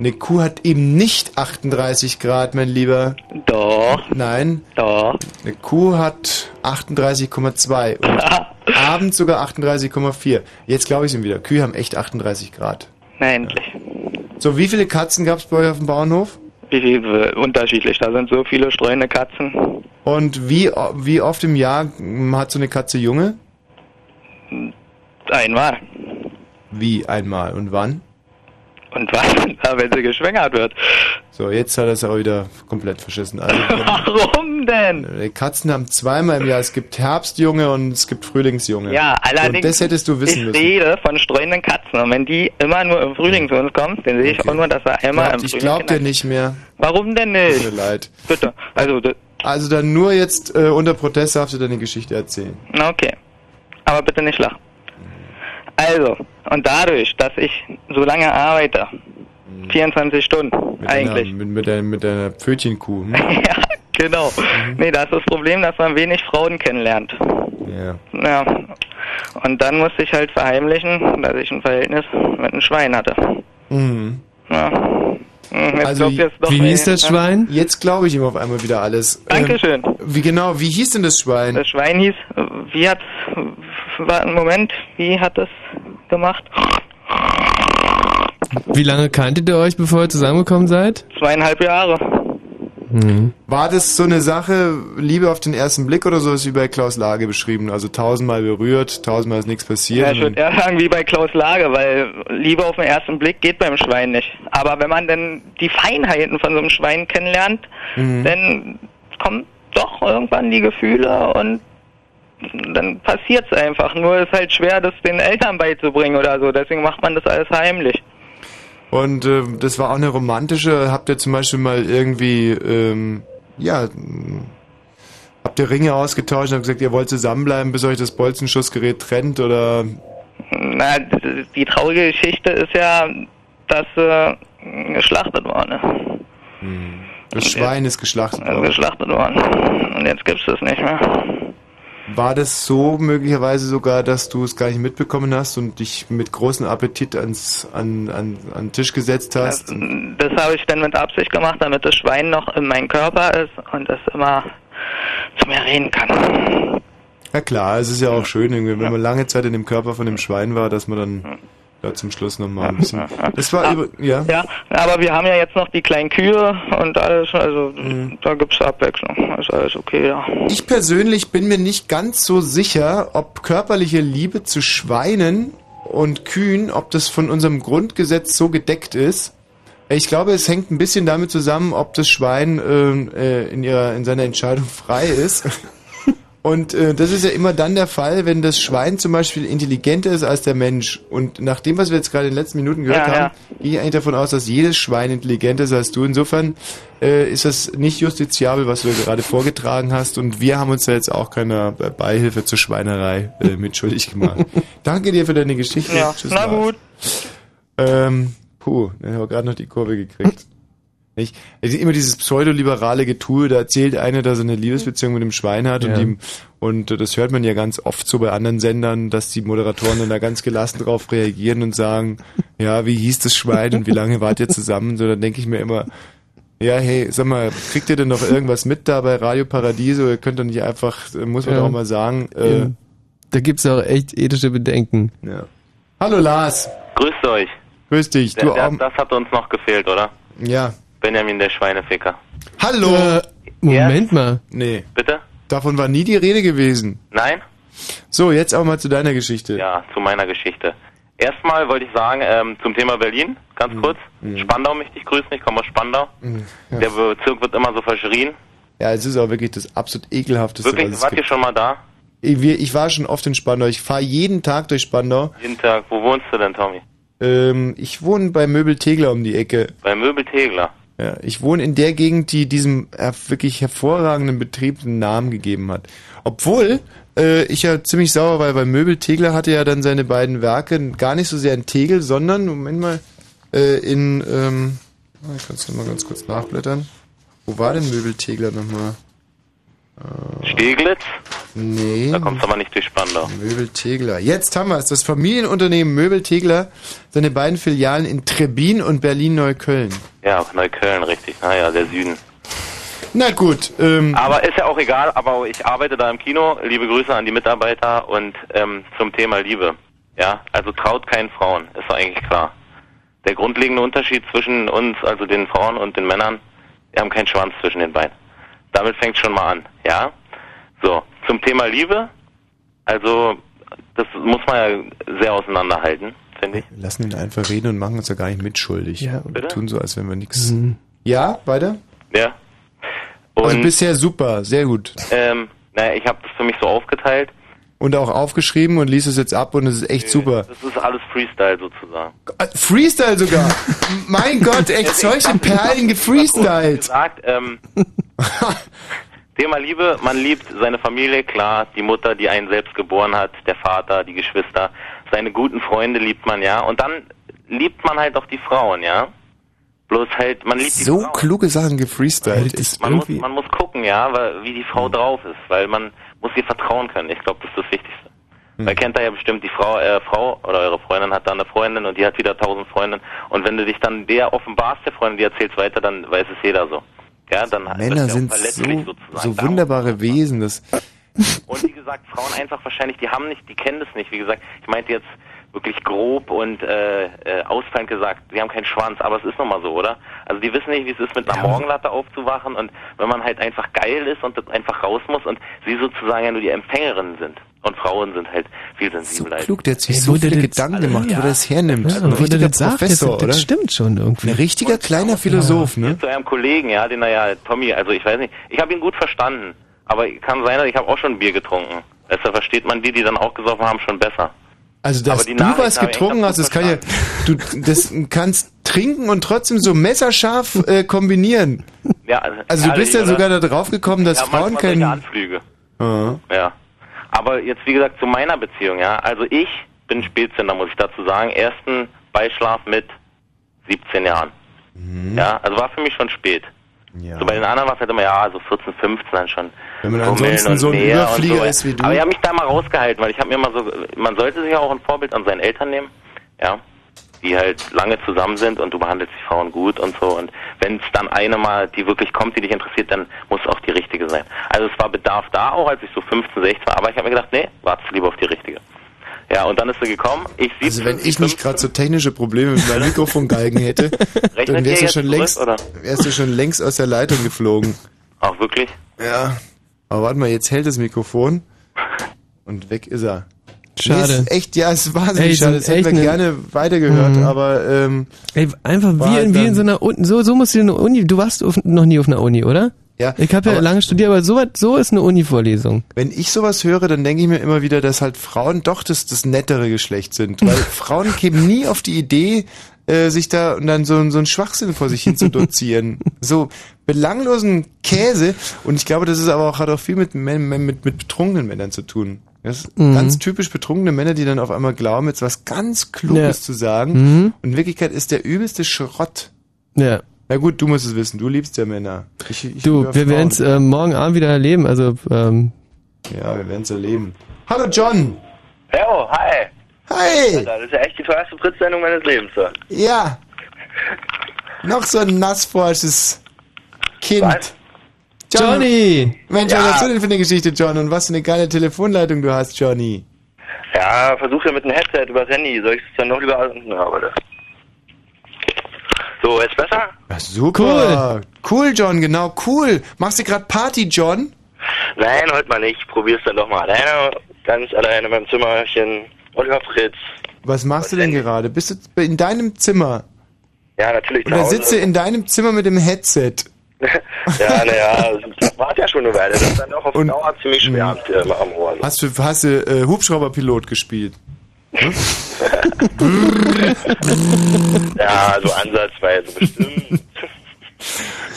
Eine Kuh hat eben nicht 38 Grad, mein Lieber. Doch. Nein. Doch. Eine Kuh hat 38,2 und abends sogar 38,4. Jetzt glaube ich es ihm wieder. Kühe haben echt 38 Grad. Na endlich. So, wie viele Katzen gab es bei euch auf dem Bauernhof? Wie viel äh, unterschiedlich, da sind so viele streunende Katzen. Und wie, wie oft im Jahr mm, hat so eine Katze Junge? Einmal. Wie einmal und wann? Und? Ja, wenn sie geschwängert wird. So, jetzt hat er es auch wieder komplett verschissen. Also, Warum denn? die Katzen haben zweimal im Jahr. Es gibt Herbstjunge und es gibt Frühlingsjunge. Ja, allerdings. Und das hättest du wissen ich müssen. rede von streunenden Katzen. Und wenn die immer nur im Frühling zu uns kommen, dann sehe ich auch nur, dass er einmal Glaubt- im ich Frühling. glaub dir nicht mehr. Warum denn Tut nicht? mir leid. Bitte. Also, Also dann nur jetzt äh, unter Protest darfst du deine Geschichte erzählen. okay. Aber bitte nicht lachen. Also, und dadurch, dass ich so lange arbeite, 24 Stunden. Mit eigentlich. Deiner, mit, mit, deiner, mit deiner Pfötchenkuh. Hm? ja, genau. Mhm. Nee, das ist das Problem, dass man wenig Frauen kennenlernt. Ja. Ja. Und dann musste ich halt verheimlichen, dass ich ein Verhältnis mit einem Schwein hatte. Mhm. Ja. Hm, Jetzt Also, wie hieß das Schwein? Jetzt glaube ich ihm auf einmal wieder alles. Dankeschön. Ähm, wie genau, wie hieß denn das Schwein? Das Schwein hieß, wie hat, war, Moment, wie hat das gemacht? Wie lange kanntet ihr euch, bevor ihr zusammengekommen seid? Zweieinhalb Jahre. Hm. War das so eine Sache, Liebe auf den ersten Blick oder so ist wie bei Klaus Lage beschrieben? Also tausendmal berührt, tausendmal ist nichts passiert. Ja, ich würde eher sagen wie bei Klaus Lage, weil Liebe auf den ersten Blick geht beim Schwein nicht. Aber wenn man dann die Feinheiten von so einem Schwein kennenlernt, Mhm. dann kommen doch irgendwann die Gefühle und dann passiert's einfach. Nur ist halt schwer, das den Eltern beizubringen oder so. Deswegen macht man das alles heimlich. Und äh, das war auch eine romantische. Habt ihr zum Beispiel mal irgendwie, ähm, ja, habt ihr Ringe ausgetauscht und habt gesagt, ihr wollt zusammenbleiben, bis euch das Bolzenschussgerät trennt oder? Na, die traurige Geschichte ist ja, dass äh, geschlachtet worden ist. Das Schwein ist geschlachtet Also worden. geschlachtet worden. Und jetzt gibt's das nicht mehr. War das so möglicherweise sogar, dass du es gar nicht mitbekommen hast und dich mit großem Appetit ans, an, an, an den Tisch gesetzt hast? Das habe ich dann mit Absicht gemacht, damit das Schwein noch in meinem Körper ist und es immer zu mir reden kann. Ja klar, es ist ja auch schön, wenn man lange Zeit in dem Körper von dem Schwein war, dass man dann ja, zum Schluss nochmal ein bisschen... Das war, über, ja? Ja, aber wir haben ja jetzt noch die kleinen Kühe und alles, also Mhm. da gibt's Abwechslung. Ist alles okay, ja. Ich persönlich bin mir nicht ganz so sicher, ob körperliche Liebe zu Schweinen und Kühen, ob das von unserem Grundgesetz so gedeckt ist. Ich glaube, es hängt ein bisschen damit zusammen, ob das Schwein ähm, äh, in, ihrer, in seiner Entscheidung frei ist. Und äh, das ist ja immer dann der Fall, wenn das Schwein zum Beispiel intelligenter ist als der Mensch. Und nach dem, was wir jetzt gerade in den letzten Minuten gehört Ja, haben, gehe ich eigentlich davon aus, dass jedes Schwein intelligenter ist als du. Insofern äh, ist das nicht justiziabel, was du gerade vorgetragen hast. Und wir haben uns da jetzt auch keiner Beihilfe zur Schweinerei äh, mitschuldig gemacht. Danke dir für deine Geschichte. Ja, Tschüss, na gut. Ähm, puh, ich habe gerade noch die Kurve gekriegt. Nicht? Es ist immer dieses pseudoliberale Getue, da erzählt einer, dass er eine Liebesbeziehung mit dem Schwein hat Ja. und, ihm, und äh, das hört man ja ganz oft so bei anderen Sendern, dass die Moderatoren dann da ganz gelassen drauf reagieren und sagen, ja, wie hieß das Schwein und wie lange wart ihr zusammen? So, dann denke ich mir immer, ja, hey, sag mal, kriegt ihr denn noch irgendwas mit da bei Radio Paradiso? Ihr könnt doch nicht einfach, äh, muss man Ja. doch auch mal sagen, äh, Ja. Da gibt's auch echt ethische Bedenken. Ja. Hallo Lars. Grüßt euch. Grüß dich. Der, Du der, auch, das hat uns noch gefehlt, oder? ja. Benjamin, der Schweineficker. Hallo. Äh, Moment mal. Nee. Bitte? Davon war nie die Rede gewesen. Nein? So, jetzt aber mal zu deiner Geschichte. Ja, zu meiner Geschichte. Erstmal wollte ich sagen, ähm, zum Thema Berlin, ganz kurz. Spandau möchte ich grüßen, ich komme aus Spandau. Mhm. Ja. Der Bezirk wird immer so verschrien. Ja, es ist auch wirklich das absolut ekelhafteste, Wirklich, was es wart ihr gibt. schon mal da? Ich, wir- ich war schon oft in Spandau. Ich fahre jeden Tag durch Spandau. Jeden Tag. Wo wohnst du denn, Tommy? Ähm, ich wohne bei Möbel Tegler um die Ecke. Bei Möbel Tegler. Ja, ich wohne in der Gegend, die diesem äh, wirklich hervorragenden Betrieb einen Namen gegeben hat. Obwohl äh, ich ja ziemlich sauer war, weil Möbel Tegler hatte ja dann seine beiden Werke gar nicht so sehr in Tegel, sondern, Moment mal, äh, in, ähm, ich kann es nochmal ganz kurz nachblättern. Wo war denn Möbel Tegler nochmal? Steglitz? Nee. Da kommst du aber nicht durch Spandau. Möbel Tegler. Jetzt haben wir es. Das Familienunternehmen Möbel Tegler, seine beiden Filialen in Trebin und Berlin-Neukölln. Ja, auch Neukölln, richtig. Naja, der Süden. Na gut, ähm, Aber ist ja auch egal, aber ich arbeite da im Kino. Liebe Grüße an die Mitarbeiter und ähm, zum Thema Liebe. Ja, also traut keinen Frauen, ist doch eigentlich klar. Der grundlegende Unterschied zwischen uns, also den Frauen und den Männern, wir haben keinen Schwanz zwischen den Beinen. Damit fängt schon mal an, ja? So, zum Thema Liebe, also das muss man ja sehr auseinanderhalten, finde ich. wir lassen ihn einfach reden und machen uns ja gar nicht mitschuldig. Ja. Wir Bitte? tun so, als wenn wir nichts. Mhm. Ja, weiter? Ja. Also Und bisher super, sehr gut. ähm, naja, ich habe das für mich so aufgeteilt. Und auch aufgeschrieben und liest es jetzt ab und es ist echt super. Das ist alles Freestyle sozusagen. Äh, Freestyle sogar. mein Gott, echt solche Perlen gefreestylt. gesagt, ähm, Thema Liebe, man liebt seine Familie, klar, die Mutter, die einen selbst geboren hat, der Vater, die Geschwister, seine guten Freunde liebt man, ja. Und dann liebt man halt auch die Frauen, ja. Bloß halt, man liebt die So Frauen. kluge Sachen gefreestylt. Ist Man muss, irgendwie. man muss gucken, ja, wie die Frau drauf ist, weil man muss ihr vertrauen können. Ich glaube, das ist das Wichtigste. Weil kennt ihr ja bestimmt, die Frau, äh, Frau oder eure Freundin hat da eine Freundin und die hat wieder tausend Freundinnen. Und wenn du dich dann der offenbarst, der Freundin, die erzählst weiter, dann weiß es jeder so. Ja, dann Männer sind so, so wunderbare Wesen. Das, Und wie gesagt, Frauen einfach wahrscheinlich, die haben nicht, die kennen das nicht. Wie gesagt, ich meinte jetzt wirklich grob und äh, äh, ausfallend gesagt, sie haben keinen Schwanz, aber es ist nun mal so, oder? Also die wissen nicht, wie es ist, mit einer Morgenlatte aufzuwachen und wenn man halt einfach geil ist und das einfach raus muss und sie sozusagen ja nur die Empfängerinnen sind. Und Frauen sind halt viel sensibler. als- klug, der hat sich so viele das- Gedanken gemacht, Ja. wo er das hernimmt. Ja, ein und wo der richtiger das sagt, Professor, das, oder? das stimmt schon irgendwie. Ein richtiger kleiner Philosoph, ne? Zu einem Kollegen, ja, den er ja, Tommy, also ich weiß nicht, ich habe ihn gut verstanden, aber kann sein, ich habe auch schon Bier getrunken. Also versteht man die, die dann auch gesoffen haben, schon besser. Also, dass du was getrunken hast, das kann ja, du das kannst trinken und trotzdem so messerscharf äh, kombinieren. Ja, Also du bist ja sogar da drauf gekommen, dass ja, Frauen keinen... Anflüge. Ah. Ja. Aber jetzt, wie gesagt, zu meiner Beziehung, ja. Also ich bin Spätzünder, muss ich dazu sagen. Ersten Beischlaf mit 17 Jahren. Mhm. Ja, also war für mich schon spät. Ja. So bei den anderen war es halt immer, ja, so 14, 15 dann schon. Wenn man Hummeln ansonsten so ein Überflieger so. ist wie du. Aber ich habe mich da mal rausgehalten, weil ich habe mir immer so, man sollte sich auch ein Vorbild an seinen Eltern nehmen, ja, die halt lange zusammen sind und du behandelst die Frauen gut und so. Und wenn es dann eine mal, die wirklich kommt, die dich interessiert, dann muss auch die richtige sein. Also es war Bedarf da auch, als ich so 15, 16 war, aber ich habe mir gedacht, nee, wartest lieber auf die richtige. Ja, und dann ist sie gekommen. Ich Also wenn ich nicht gerade so technische Probleme mit meinem Mikrofongalgen hätte, dann wärst du schon zurück, längst, oder? wärst du schon längst aus der Leitung geflogen. Auch wirklich? Ja. Aber warte mal, jetzt hält das Mikrofon und weg ist er. Schade. Nee, ist echt, ja, es ist wahnsinnig Ey, schade. Das hätten wir eine- gerne weitergehört, Mhm. aber ähm, Ey, einfach wie, in, wie in so einer Uni. So, so musst du in eine Uni. Du warst auf, noch nie auf einer Uni, oder? Ja. Ich habe ja lange studiert, aber so, so ist eine Uni-Vorlesung. wenn ich sowas höre, dann denke ich mir immer wieder, dass halt Frauen doch das, das nettere Geschlecht sind. Weil Frauen kämen nie auf die Idee, äh, sich da und dann so, so einen Schwachsinn vor sich hin zu dozieren. so belanglosen Käse. Und ich glaube, das ist aber auch, hat auch viel mit, mit, mit betrunkenen Männern zu tun. Das ist Mhm. ganz typisch betrunkene Männer, die dann auf einmal glauben, jetzt was ganz Kluges Ja. zu sagen. Mhm. Und in Wirklichkeit ist der übelste Schrott. Ja. Na gut, du musst es wissen. Du liebst ja Männer. Ich, ich Du, wir werden es äh, morgen Abend wieder erleben. Also, ähm, Ja, wir werden es erleben. Hallo John. Hello, hi. Hi. Alter, das ist ja echt die teuerste Fritz-Sendung meines Lebens. So. Ja. Noch so ein nassforsches Kind. John, Johnny! Mensch, Ja. was hast du denn für eine Geschichte, John? Und was für eine geile Telefonleitung du hast, Johnny. Ja, versuch ja mit dem Headset übers Handy. Soll ich es dann noch lieber... Na, warte. So, jetzt besser? Ja, super. Cool. Cool, John, genau, cool. Machst du gerade Party, John? Nein, heute mal nicht. Ich probier's dann doch mal alleine. Ganz alleine in meinem Zimmerchen. Oliver Fritz. Was machst du denn gerade? Bist du in deinem Zimmer? Ja, natürlich Oder sitzt du in deinem Zimmer mit dem Headset? ja, naja, das war ja schon eine Weile. Das ist dann auch auf Und- Dauer ziemlich schwer äh, am Ohr. Hast du, hast du äh, Hubschrauberpilot gespielt? Ja, so ansatzweise bestimmt.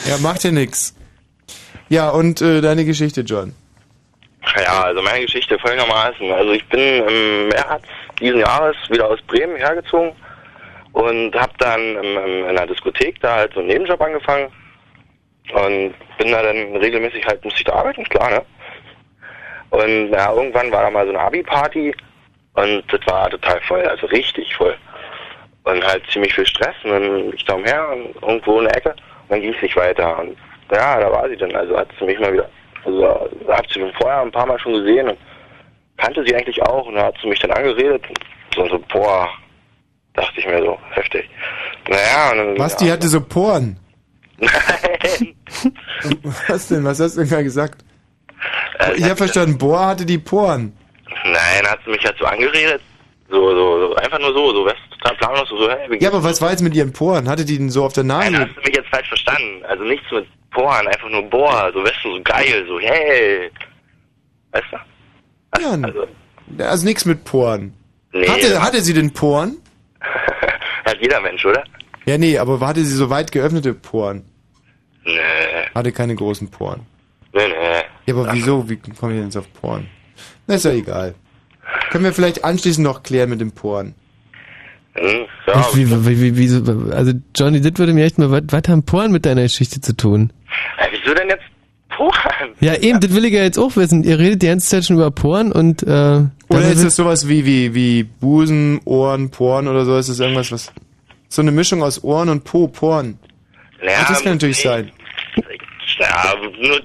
Ja, macht ja nix. Ja, und äh, deine Geschichte, John. Ja, also meine Geschichte folgendermaßen. Also ich bin im März diesen Jahres wieder aus Bremen hergezogen und habe dann in einer Diskothek da halt so einen Nebenjob angefangen und bin da dann regelmäßig halt, musste ich da arbeiten, klar, ne? Und ja, irgendwann war da mal so eine Abi-Party und das war total voll, also richtig voll. Und halt ziemlich viel Stress und dann ich da umher und irgendwo in der Ecke und dann ging es nicht weiter. Und ja, da war sie dann, also hat sie mich mal wieder, also hab sie schon vorher ein paar Mal schon gesehen und kannte sie eigentlich auch und da hat sie mich dann angeredet und so, so boah, dachte ich mir so, heftig. Naja, und dann, Was, ja, die hatte so Poren? Nein. Was denn? Was hast du denn gerade gesagt? Äh, ich habe verstanden, Bohr hatte die Poren. Nein, hat sie mich halt so angeredet. So, so, so, einfach nur so, so, was total planlos, so, so, hey, Ja, aber was war jetzt mit ihren Poren? Hatte die denn so auf der Nein, Nase? hast du mich jetzt falsch verstanden. Also nichts mit Bohren, einfach nur Bohr, so, weißt du, so geil, so, hey. Weißt du? Ja, also nichts mit Poren. Nee. Hatte, hatte sie denn Poren? Hat jeder Mensch, oder? Ja, nee, aber hatte sie so weit geöffnete Poren? Nee, Hatte keine großen Poren. nee, nee. Ja, aber wieso? Wie kommen wir denn jetzt auf Poren? Na, ist ja egal. Können wir vielleicht anschließend noch klären mit den Poren. Hm, Echt, wie, wie, wie, wie, so- also Johnny, das würde mir echt mal, was, was haben Poren mit deiner Geschichte zu tun? Ja, wieso denn jetzt Poren? Ja, eben, das will ich ja jetzt auch wissen. Ihr redet die ganze Zeit schon über Poren und, äh, Oder ist das sowas wie, wie, wie Busen, Ohren, Poren oder so? Ist das irgendwas, was. So eine Mischung aus Ohren und Po, Poren. Ja, das kann natürlich sein. Ja,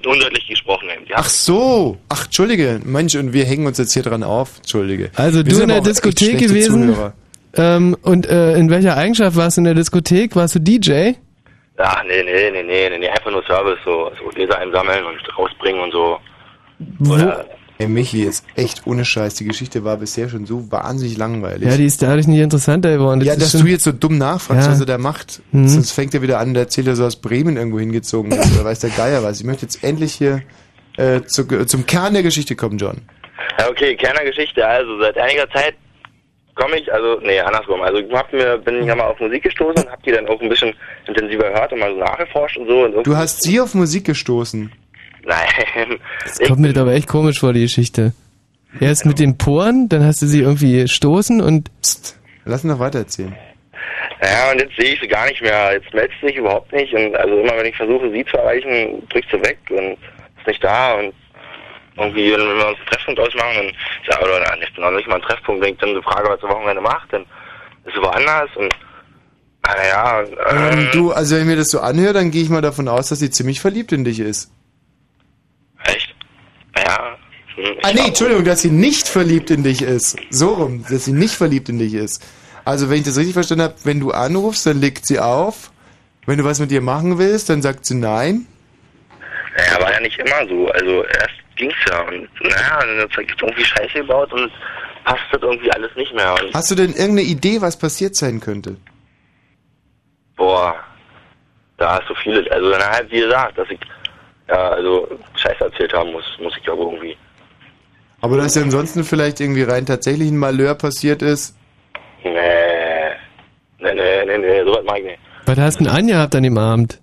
undeutlich gesprochen eben. Ja. Ach so. Ach, Entschuldige. Mensch, und wir hängen uns jetzt hier dran auf. Entschuldige. Also Wir du in der Diskothek gewesen ähm, und äh, in welcher Eigenschaft warst du in der Diskothek? Warst du DJ? Ach, nee, nee, nee, nee, nee, nee, einfach nur Service, so, so Leser einsammeln und rausbringen und so. Oder, Ey, Michi, jetzt echt ohne Scheiß. Die Geschichte war bisher schon so wahnsinnig langweilig. Ja, die ist dadurch nicht interessanter geworden. ja, ist dass du jetzt so dumm nachfragst, Ja. was er da macht. Mhm. Sonst fängt er wieder an, der erzählt er so aus Bremen irgendwo hingezogen ist. Oder weiß der Geier was. Ich möchte jetzt endlich hier äh, zu, zum Kern der Geschichte kommen, John. ja, okay, Kern der Geschichte, also seit einiger Zeit komme ich, also, nee, andersrum, also hab mir, bin ich ja mal auf Musik gestoßen und hab die dann auch ein bisschen intensiver gehört und mal so nachgeforscht und so. Und Du hast sie auf Musik gestoßen. Nein. Das kommt mir das aber echt komisch vor, die Geschichte. Erst mit den Poren, dann hast du sie irgendwie stoßen und... Psst, lass ihn doch weiter erzählen. Ja, und jetzt sehe ich sie gar nicht mehr. Jetzt meldet sie sich überhaupt nicht. Und also immer wenn ich versuche, sie zu erreichen, drückt sie weg und ist nicht da. Und irgendwie, wenn wir uns einen Treffpunkt ausmachen, dann ist ja, oder nein, ich bin noch nicht mal ein Treffpunkt, wenn ich dann so frage, was sie Wochenende macht, dann ist sie woanders und naja, äh, Ähm, du, also wenn ich mir das so anhöre, dann gehe ich mal davon aus, dass sie ziemlich verliebt in dich ist. Ja. hm, Ah nee, Entschuldigung, dass sie nicht verliebt in dich ist. So rum, dass sie nicht verliebt in dich ist. Also wenn ich das richtig verstanden habe, wenn du anrufst, dann legt sie auf. Wenn du was mit ihr machen willst, dann sagt sie nein. Naja, war ja nicht immer so. Also erst ging's ja und naja, dann hat sie irgendwie Scheiße gebaut und passt das irgendwie alles nicht mehr. Und Hast du denn irgendeine Idee, was passiert sein könnte? boah, da hast du vieles. Also dann halt, wie gesagt, dass ich ja, also Scheiße erzählt haben muss, muss ich aber irgendwie. Aber dass ja ansonsten vielleicht irgendwie rein tatsächlich ein Malheur passiert ist. Nee, nee, nee, nee, nee, sowas mag ich nicht. Was hast du denn angehabt an dem Abend?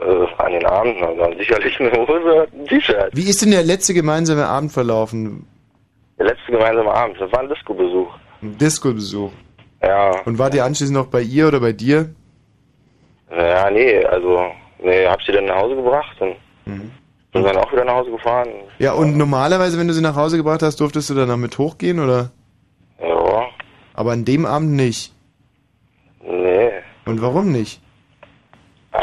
Äh, an den Abend, na, dann sicherlich eine Hose, ein T-Shirt. Wie ist denn der letzte gemeinsame Abend verlaufen? Der letzte gemeinsame Abend, das war ein Disco-Besuch. Ein Disco-Besuch. Ja. Und wart ihr anschließend noch bei ihr oder bei dir? Ja, nee, also, nee, hab sie dann nach Hause gebracht und Mhm. bin dann auch wieder nach Hause gefahren. Ja, und normalerweise, wenn du sie nach Hause gebracht hast, durftest du dann noch mit hochgehen, oder? Ja. Aber an dem Abend nicht. Nee, Und warum nicht? äh,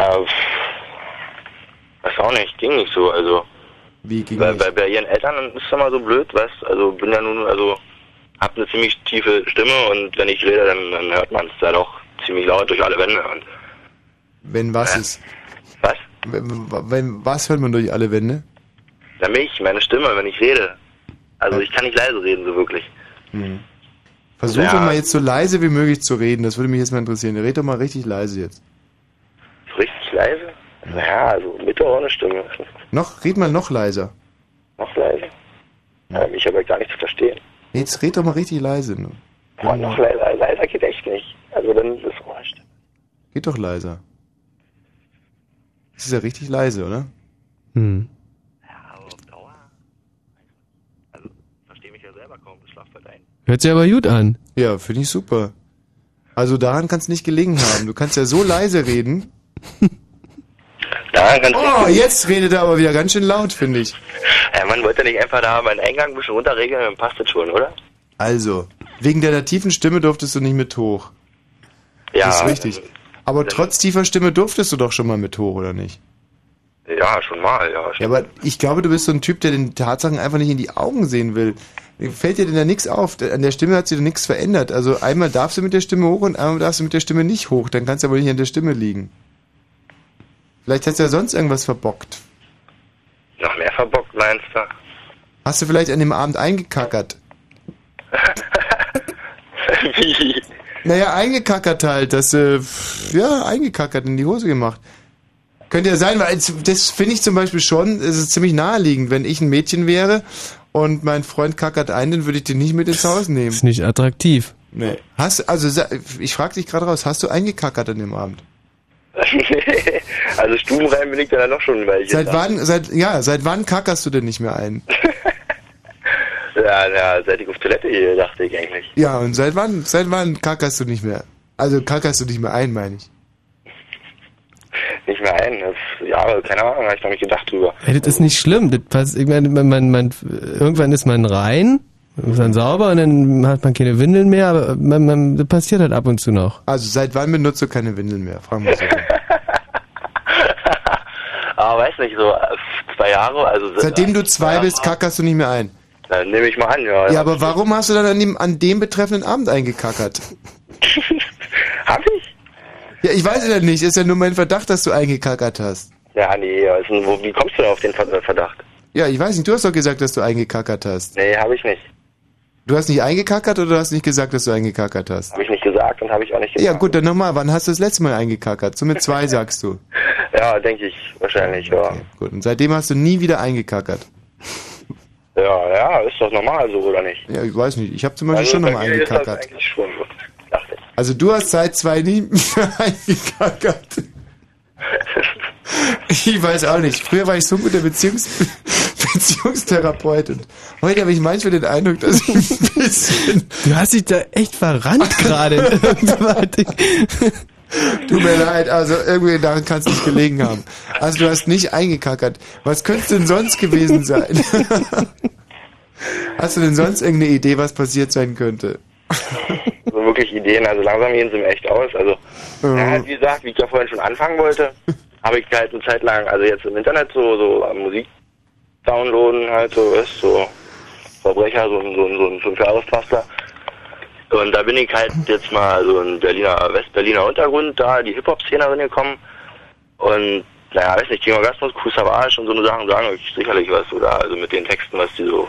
weiß auch nicht, ging nicht so, also. Wie ging bei, bei, bei ihren Eltern ist es immer so blöd, weißt also bin ja nun, also, hab eine ziemlich tiefe Stimme und wenn ich rede, dann, dann hört man es da doch ziemlich laut durch alle Wände und Wenn was ist? Was? Was hört man durch alle Wände? na mich, meine Stimme, wenn ich rede. Also ich kann nicht leise reden, so wirklich. Hm. Versuch Ja. doch mal jetzt so leise wie möglich zu reden, das würde mich jetzt mal interessieren. Red doch mal richtig leise jetzt. So richtig leise? Naja, also mit oder ohne Stimme. Noch, red mal noch leiser. Noch leise. Ja, mich aber gar nicht zu verstehen. Jetzt red doch mal richtig leise. Ne? Boah, noch leiser, leiser geht echt nicht. Also dann ist es wurscht. Geht doch leiser. Das ist ja richtig leise, oder? Hm. Verstehe mich ja selber kaum, das schlaft halt ein. Hört sich aber gut an. Ja, finde ich super. Also daran kann es nicht gelegen haben. Du kannst ja so leise reden. Daran kannst Oh, jetzt redet er aber wieder ganz schön laut, finde ich. Ja, man wollte nicht einfach da meinen Eingang ein bisschen runterregeln, dann passt das schon, oder? Also, wegen deiner tiefen Stimme durftest du nicht mit hoch. Ja. Das ist richtig. Aber trotz tiefer Stimme durftest du doch schon mal mit hoch, oder nicht? Ja, schon mal, ja. Ja, aber ich glaube, du bist so ein Typ, der den Tatsachen einfach nicht in die Augen sehen will. Fällt dir denn da nichts auf? An der Stimme hat sich doch nichts verändert. Also einmal darfst du mit der Stimme hoch und einmal darfst du mit der Stimme nicht hoch. Dann kann es ja wohl nicht an der Stimme liegen. Vielleicht hast du ja sonst irgendwas verbockt. Noch mehr verbockt, meinst du? Hast du vielleicht an dem Abend eingekackert? Wie? Naja, eingekackert halt, dass äh, ja, eingekackert in die Hose gemacht. Könnte ja sein, weil das finde ich zum Beispiel schon, es ist ziemlich naheliegend. Wenn ich ein Mädchen wäre und mein Freund kackert ein, dann würde ich den nicht mit ins Haus nehmen. Ist nicht attraktiv. Nee. Hast, also sa- ich frage dich gerade raus, hast du eingekackert an dem Abend? also stubenrein bin ich dann noch schon ein Weilchen. Seit wann, seit, ja, seit wann kackerst du denn nicht mehr ein? Ja, ja, seit ich auf Toilette gehe, dachte ich eigentlich. Ja, und seit wann, seit wann kackerst du nicht mehr? Also kackerst du nicht mehr ein, meine ich. Nicht mehr ein. Das, ja, keine Ahnung, habe ich noch nicht gedacht drüber. Ey, das ist nicht schlimm. Das passt, ich meine, man, man, man, irgendwann ist man rein, ist dann sauber und dann hat man keine Windeln mehr, aber man, man, das passiert halt ab und zu noch. Also seit wann benutzt du keine Windeln mehr? Fragen wir so. Aber weiß nicht, so äh, zwei Jahre, also Seitdem du zwei bist, kackerst du nicht mehr ein. Dann nehme ich mal an, ja. Ja, aber warum hast du dann an dem, an dem betreffenden Abend eingekackert? Hab ich? Ja, ich weiß es ja nicht. Ist ja nur mein Verdacht, dass du eingekackert hast. Ja, nee, also, wo, wie kommst du denn auf den Ver- Verdacht? Ja, ich weiß nicht. Du hast doch gesagt, dass du eingekackert hast. Nee, habe ich nicht. Du hast nicht eingekackert oder du hast nicht gesagt, dass du eingekackert hast? Habe ich nicht gesagt und habe ich auch nicht Ja, gesagt. gut, dann nochmal. Wann hast du das letzte Mal eingekackert? So mit zwei sagst du. Ja, denke ich wahrscheinlich, ja. Gut, und seitdem hast du nie wieder eingekackert. Ja, ja, ist doch normal so, oder nicht? Ja, ich weiß nicht. Ich habe zum Beispiel Also schon nochmal eingekackert. schon so. Also du hast seit zwei nie eingekackert. Ich weiß auch nicht. Früher war ich so ein guter Beziehungs Beziehungstherapeut. Und heute habe ich manchmal den Eindruck, dass ich ein bisschen... Du hast dich da echt verrannt gerade. Tut mir leid, also irgendwie daran kann es nicht gelegen haben. Also du hast nicht eingekackert. Was könnte es denn sonst gewesen sein? Hast du denn sonst irgendeine Idee, was passiert sein könnte? So wirklich Ideen, also langsam gehen sie mir echt aus. Also, ja, halt, wie gesagt, wie ich ja vorhin schon anfangen wollte, habe ich halt eine Zeit lang, also jetzt im Internet so, so Musik downloaden, halt so, weißt so Verbrecher, so, ein- so, ein- so ein Fünfjahrespflaster. Und da bin ich halt jetzt mal so in Berliner, Westberliner Untergrund, da die Hip-Hop-Szene reingekommen. Und, naja, weiß nicht, King Orgasmus, Ku Savage und so eine Sachen sagen euch sicherlich was, oder? Also mit den Texten, was die so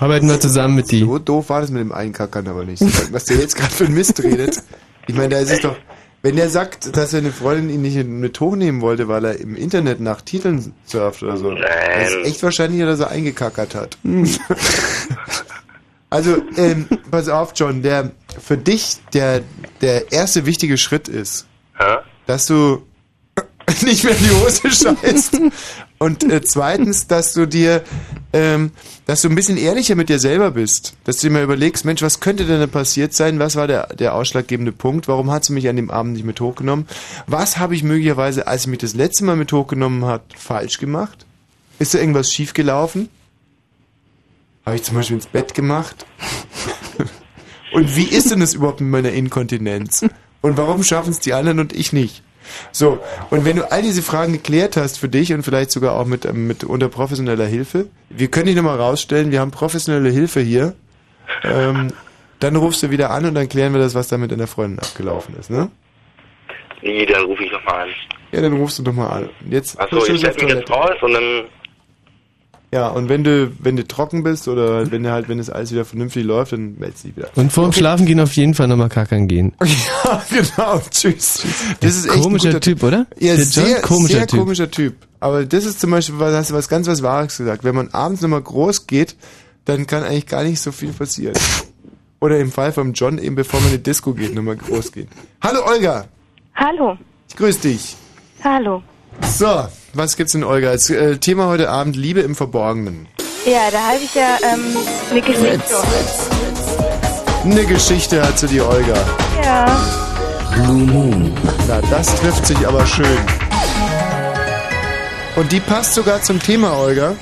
Arbeiten wir zusammen mit die. So doof war das mit dem Einkackern aber nicht. Was der jetzt gerade für ein Mist redet. Ich meine, da ist es doch... Wenn der sagt, dass seine Freundin ihn nicht mit hochnehmen wollte, weil er im Internet nach Titeln surft oder so, das ist echt wahrscheinlich, dass er eingekackert hat. Also, ähm, pass auf, John, der für dich der, der erste wichtige Schritt ist, dass du nicht mehr in die Hose scheißt. Und äh, zweitens, dass du dir, ähm, dass du ein bisschen ehrlicher mit dir selber bist. Dass du dir mal überlegst, Mensch, was könnte denn da passiert sein? Was war der, der ausschlaggebende Punkt? Warum hat sie mich an dem Abend nicht mit hochgenommen? Was habe ich möglicherweise, als sie mich das letzte Mal mit hochgenommen hat, falsch gemacht? Ist da irgendwas schiefgelaufen? Habe ich zum Beispiel ins Bett gemacht? Und wie ist denn das überhaupt mit meiner Inkontinenz? Und warum schaffen es die anderen und ich nicht? So, und wenn du all diese Fragen geklärt hast für dich und vielleicht sogar auch mit, ähm, mit unter professioneller Hilfe, wir können dich nochmal rausstellen, wir haben professionelle Hilfe hier, ähm, dann rufst du wieder an und dann klären wir das, was da mit deiner Freundin abgelaufen ist, ne? Nee, dann rufe ich nochmal an. Ja, dann rufst du nochmal an. Jetzt Achso, ich setze mich jetzt raus und dann Ja, und wenn du, wenn du trocken bist oder wenn du halt, wenn das alles wieder vernünftig läuft, dann meldest du dich wieder. Und vor dem Schlafen gehen auf jeden Fall nochmal kackern gehen. Ja, genau, tschüss. Das ist echt ein komischer guter Typ, oder? Ja, Der John, sehr, komischer sehr Typ. komischer Typ. Aber das ist zum Beispiel, was hast du was ganz was Wahres gesagt. Wenn man abends nochmal groß geht, dann kann eigentlich gar nicht so viel passieren. Oder im Fall vom John eben, bevor man in die Disco geht, nochmal groß gehen. Hallo Olga, Hallo. ich grüße dich. Hallo. So, was gibt's denn Olga? Als äh, Thema heute Abend Liebe im Verborgenen. Ja, da habe ich ja ähm, eine Geschichte. Eine Geschichte hat sie die Olga. Ja. Blue Moon. Na, das trifft sich aber schön. Und die passt sogar zum Thema, Olga.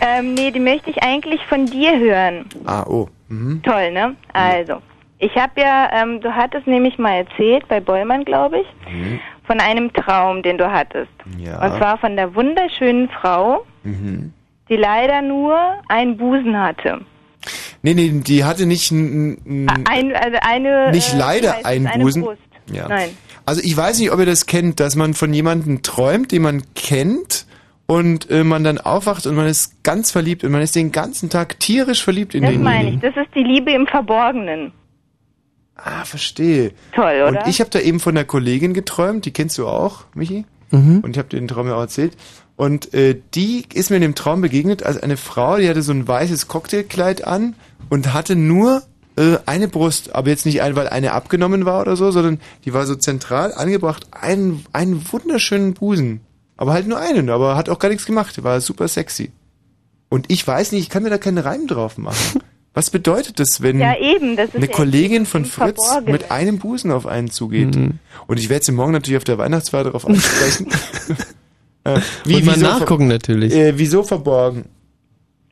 Ähm, nee, die möchte ich eigentlich von dir hören. Ah, oh. Mhm. Toll, ne? Also, ich habe ja, ähm, du hattest nämlich mal erzählt, bei Bollmann, glaube ich, Mhm. Von einem Traum, den du hattest. Ja. Und zwar von der wunderschönen Frau, Mhm. die leider nur einen Busen hatte. Nee, nee, die hatte nicht n, n, Ein, also eine. nicht äh, leider einen eine Busen. Brust. Ja. Nein. Also ich weiß nicht, ob ihr das kennt, dass man von jemandem träumt, den man kennt und äh, man dann aufwacht und man ist ganz verliebt und man ist den ganzen Tag tierisch verliebt in Das den. meine ich. Das ist die Liebe im Verborgenen. Ah, verstehe. Toll, oder? Und ich habe da eben von der Kollegin geträumt, die kennst du auch, Michi? Mhm. Und ich habe dir den Traum ja auch erzählt. Und äh, die ist mir in dem Traum begegnet als eine Frau, die hatte so ein weißes Cocktailkleid an und hatte nur äh, eine Brust, aber jetzt nicht ein, weil eine abgenommen war oder so, sondern die war so zentral angebracht, einen, einen wunderschönen Busen. Aber halt nur einen, aber hat auch gar nichts gemacht, war super sexy. Und ich weiß nicht, ich kann mir da keinen Reim drauf machen. Was bedeutet das, wenn Ja, eben, das eine ja Kollegin von Fritz Verborgenen. mit einem Busen auf einen zugeht? Mhm. Und ich werde sie morgen natürlich auf der Weihnachtsfeier darauf ansprechen. äh, wieso ver- nachgucken natürlich. Äh, wieso verborgen?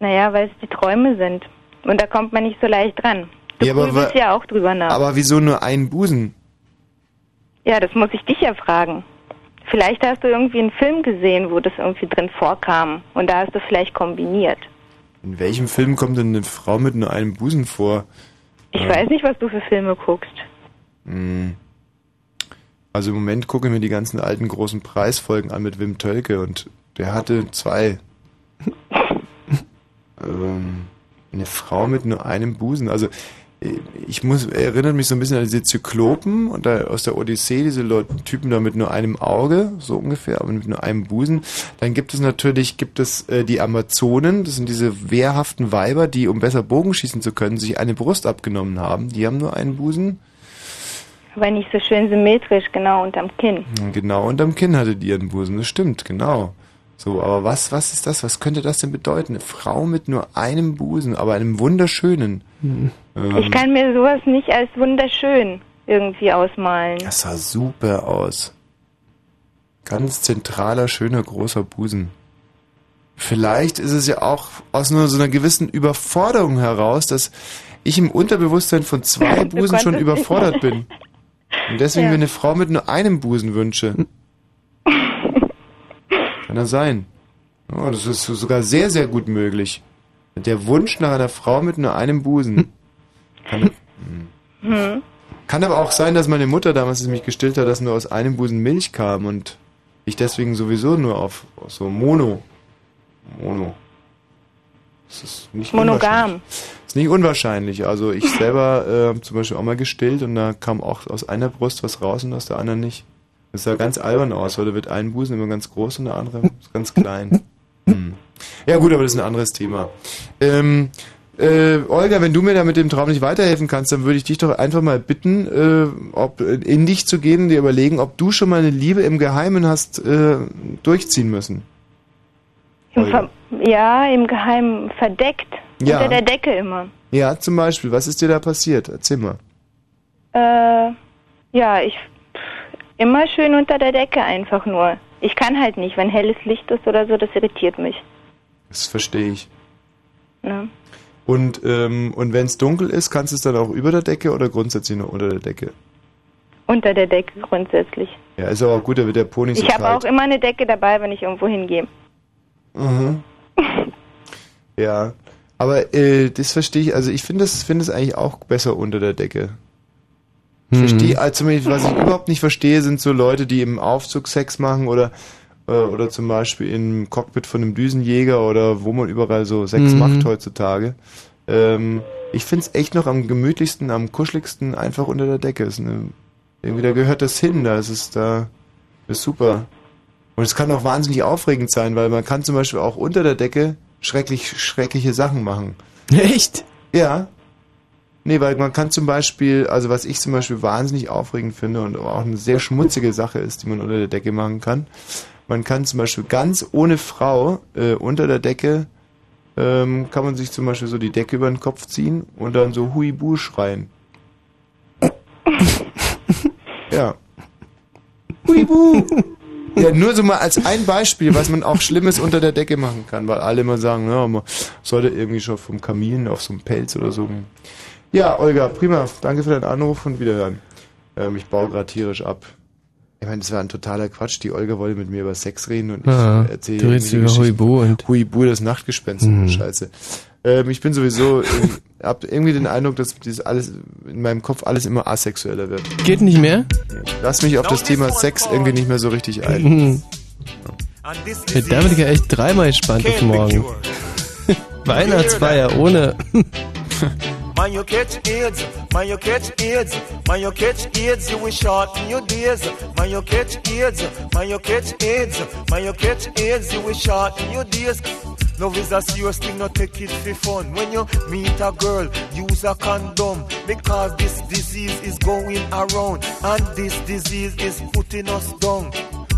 Naja, weil es die Träume sind. Und da kommt man nicht so leicht dran. Du Ja, aber ja auch drüber nach. Aber wieso nur einen Busen? ja, das muss ich dich ja fragen. Vielleicht hast du irgendwie einen Film gesehen, wo das irgendwie drin vorkam. Und da hast du vielleicht kombiniert. In welchem Film kommt denn eine Frau mit nur einem Busen vor? Ich Ja. weiß nicht, was du für Filme guckst. Hm. Also im Moment gucke ich mir die ganzen alten großen Preisfolgen an mit Wim Tölke und der hatte zwei. ähm, eine Frau mit nur einem Busen. Also ich muss erinnert mich so ein bisschen an diese Zyklopen und da aus der Odyssee, diese Leute, Typen da mit nur einem Auge, so ungefähr, aber mit nur einem Busen. Dann gibt es natürlich, gibt es äh, die Amazonen, das sind diese wehrhaften Weiber, die, um besser Bogen schießen zu können, sich eine Brust abgenommen haben. Die haben nur einen Busen. Aber nicht so schön symmetrisch, genau unterm Kinn. Genau unterm Kinn hatte die ihren Busen, das stimmt, genau. So, aber was, was ist das? Was könnte das denn bedeuten? Eine Frau mit nur einem Busen, aber einem wunderschönen. Ähm, Ich kann mir sowas nicht als wunderschön irgendwie ausmalen. das sah super aus. Ganz zentraler, schöner, großer Busen. Vielleicht ist es ja auch aus nur so einer gewissen Überforderung heraus, dass ich im Unterbewusstsein von zwei Busen schon überfordert bin. Und deswegen Ja. mir eine Frau mit nur einem Busen wünsche. Kann das sein? Oh, das ist sogar sehr, sehr gut möglich. Der Wunsch nach einer Frau mit nur einem Busen. Kann, Hm. kann aber auch sein, dass meine Mutter damals, als sie mich gestillt hat, dass nur aus einem Busen Milch kam und ich deswegen sowieso nur auf, so Mono. Mono. Das ist nicht unwahrscheinlich. Monogam. ist nicht unwahrscheinlich. Also ich selber äh, zum Beispiel auch mal gestillt und da kam auch aus einer Brust was raus und aus der anderen nicht. Das sah ganz albern aus, weil da wird ein Busen immer ganz groß und der andere ganz klein. Hm. Ja gut, aber das ist ein anderes Thema. Ähm, äh, Olga, wenn du mir da mit dem Traum nicht weiterhelfen kannst, dann würde ich dich doch einfach mal bitten, äh, ob in dich zu gehen, dir überlegen, ob du schon mal eine Liebe im Geheimen hast äh, durchziehen müssen. Ja, im Geheimen verdeckt. Ja. Unter der Decke immer. Ja, zum Beispiel. Was ist dir da passiert? Erzähl mal. Äh, ja, ich immer schön unter der Decke einfach nur. Ich kann halt nicht, wenn helles Licht ist oder so, das irritiert mich. Das verstehe ich. Ne? Und, ähm, und wenn es dunkel ist, kannst du es dann auch über der Decke oder grundsätzlich nur unter der Decke? Unter der Decke grundsätzlich. Ja, ist aber auch gut, da wird der Po nicht so ich habe auch immer eine Decke dabei, wenn ich irgendwo hingehe. Mhm. Ja, aber äh, das verstehe ich, also ich finde es finde es eigentlich auch besser unter der Decke. Ich Mhm. verstehe, also zumindest, was ich überhaupt nicht verstehe, sind so Leute, die im Aufzug Sex machen oder oder zum Beispiel im Cockpit von einem Düsenjäger oder wo man überall so Sex Mhm. macht heutzutage. Ähm, ich finde es echt noch am gemütlichsten, am kuscheligsten einfach unter der Decke. Ist eine, irgendwie da gehört das hin, da ist es da ist super. Und es kann auch wahnsinnig aufregend sein, weil man kann zum Beispiel auch unter der Decke schrecklich schreckliche Sachen machen. Echt? Ja. Nee, weil man kann zum Beispiel, also was ich zum Beispiel wahnsinnig aufregend finde und auch eine sehr schmutzige Sache ist, die man unter der Decke machen kann. Man kann zum Beispiel ganz ohne Frau äh, unter der Decke ähm, kann man sich zum Beispiel so die Decke über den Kopf ziehen und dann so Huibu schreien. ja. Huibu! Ja, nur so mal als ein Beispiel, was man auch Schlimmes unter der Decke machen kann, weil alle immer sagen, ja, man sollte irgendwie schon vom Kamin auf so einem Pelz oder so. Ja, Olga, prima. Danke für deinen Anruf und wiederhören. Ähm, ich baue gerade tierisch ab. Ich meine, das war ein totaler Quatsch. Die Olga wollte mit mir über Sex reden und ich Ah, erzähle du redest irgendwie über Geschichten. Huibu und- Huibu, das Nachtgespenst und Mhm. Scheiße. Ähm, ich bin sowieso, ähm, hab irgendwie den Eindruck, dass dieses alles, in meinem Kopf alles immer asexueller wird. Geht nicht mehr? Lass mich auf das Thema Sex irgendwie nicht mehr so richtig ein. Mhm. Ja, da bin ich ja echt dreimal gespannt auf morgen. Weihnachtsfeier ohne. Man, you catch AIDS, man, you catch AIDS, man, you catch AIDS, you will shorten your days. Man, you catch AIDS, man, you catch AIDS, man, you catch AIDS, you will shorten your days. Love is a serious thing, not take it for fun. When you meet a girl, use a condom because this disease is going around and this disease is putting us down.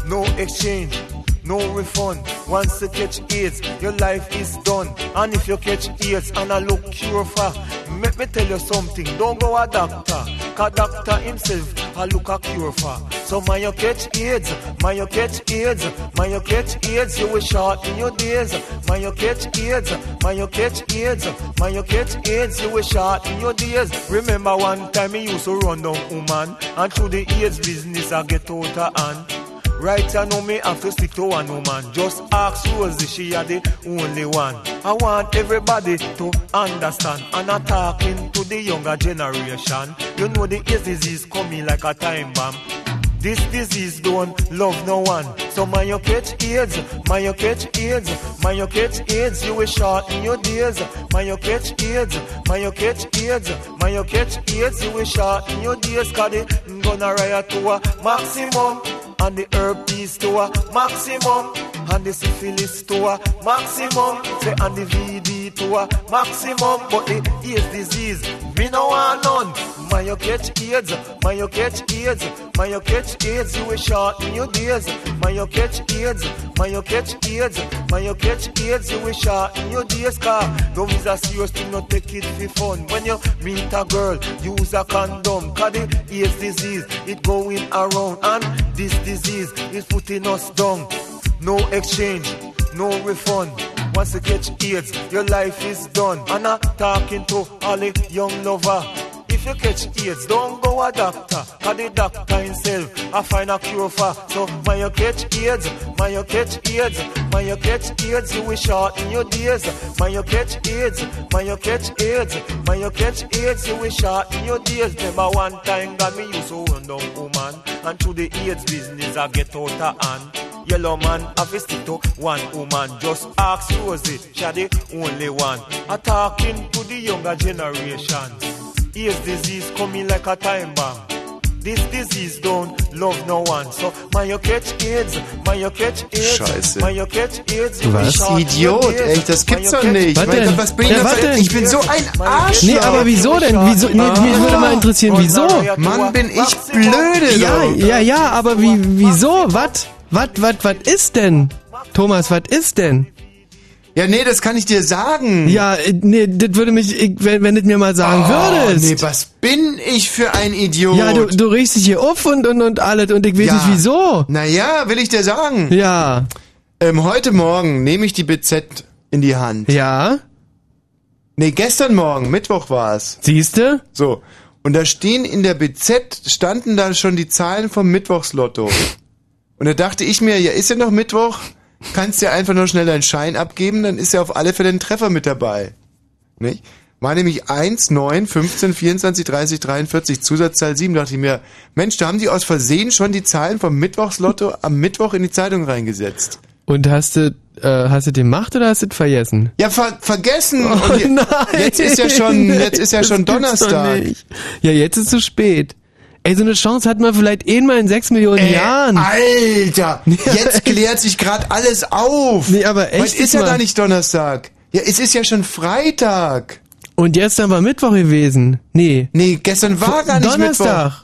No exchange, no refund. Once you catch AIDS, your life is done. And if you catch AIDS and I look cure for, let me tell you something, don't go a doctor. Cause doctor himself, I look a cure for. So man you catch AIDS, man you catch AIDS, man you catch AIDS, you will shorten your days. Man you catch AIDS, man you catch AIDS, man you catch AIDS, you will shorten your days. Remember one time me used to run down woman, and through the AIDS business I get out of hand. Right I know me have to stick to one woman. Just ask Rosie, she are the only one. I want everybody to understand. And I'm talking to the younger generation. You know the AIDS disease coming like a time bomb. This disease don't love no one. So man you catch AIDS, man you catch AIDS, man you catch AIDS, you will shorten your days. Man you catch AIDS, man you catch AIDS, man you catch AIDS, you will shorten your days. Cause the gonna riot to a maximum, and the herpes to a maximum, and the syphilis to a maximum, say and the VD to a maximum. But the AIDS disease, me no want none. Man, you catch AIDS, man, you catch AIDS, man, you catch AIDS, you will shorten your days. Man, you catch AIDS, man, you catch AIDS, man, you catch AIDS, you will shorten your days. Car love is a serious thing, not take it for fun. When you meet a girl, use a condom. Cause the AIDS disease, it going around. And this disease is putting us down. No exchange, no refund. Once you catch AIDS, your life is done. And I'm talking to all the young lover. You catch AIDS, don't go a doctor. Cause the doctor himself, I find a cure for. So, when you catch AIDS, when you catch AIDS, when you catch AIDS, you will shorten your days. When you catch AIDS, when you catch AIDS, when you catch AIDS, you will shorten your days. Remember one time, God, me used to run down woman. And through the AIDS business, I get out of hand. Yellow man have a stick to one woman. Just ask Rosie, she the only one. A talking to the younger generation. AIDS disease coming like a time bomb. This disease don't love no one. So, you catch AIDS, you catch AIDS, Scheiße. you catch AIDS. Was? Idiot, ey, das gibt's doch nicht. Was denn? Was bin ich Ja, denn was denn? Ich bin so ein Arsch. Nee, aber wieso denn? Wieso? Nee, mich würde mal interessieren, wieso? Mann, bin ich blöde. Ja, ja, ja, aber wie, wieso? Was? Was, was, was ist denn? Thomas, was ist denn? Ja, nee, das kann ich dir sagen. Ja, äh, nee, das würde mich, ich- wenn, wenn du mir mal sagen Oh, würdest. nee, was bin ich für ein Idiot? Ja, du, du regst dich hier auf und, und, und alles und ich weiß Ja. nicht wieso. Naja, will ich dir sagen. Ja. Ähm, heute Morgen nehme ich die BZ in die Hand. Ja. Nee, gestern Morgen, Mittwoch war es. Siehste? So. Und da stehen in der BZ, standen da schon die Zahlen vom Mittwochslotto. Und da dachte ich mir, ja, ist ja noch Mittwoch, kannst ja einfach nur schnell deinen Schein abgeben, dann ist ja auf alle Fälle ein Treffer mit dabei. Nicht? War nämlich 1, 9, 15, 24, 30, 43, Zusatzzahl 7. Dachte ich mir, Mensch, da haben die aus Versehen schon die Zahlen vom Mittwochslotto am Mittwoch in die Zeitung reingesetzt. Und hast du, äh, hast du den gemacht oder hast du vergessen? Ja, ver vergessen. Oh nein. Jetzt ist ja schon, jetzt ist ja Das schon gibt's doch Donnerstag. Ja, jetzt ist zu spät. Ey, so eine Chance hat man vielleicht einmal in sechs Millionen Äh, Jahren. Alter, jetzt klärt sich gerade alles auf. Nee, aber echt Heute ist ja mal. gar nicht Donnerstag. Ja, es ist ja schon Freitag. Und jetzt dann war Mittwoch gewesen. Nee. Nee, gestern war gar nicht Donnerstag. Mittwoch.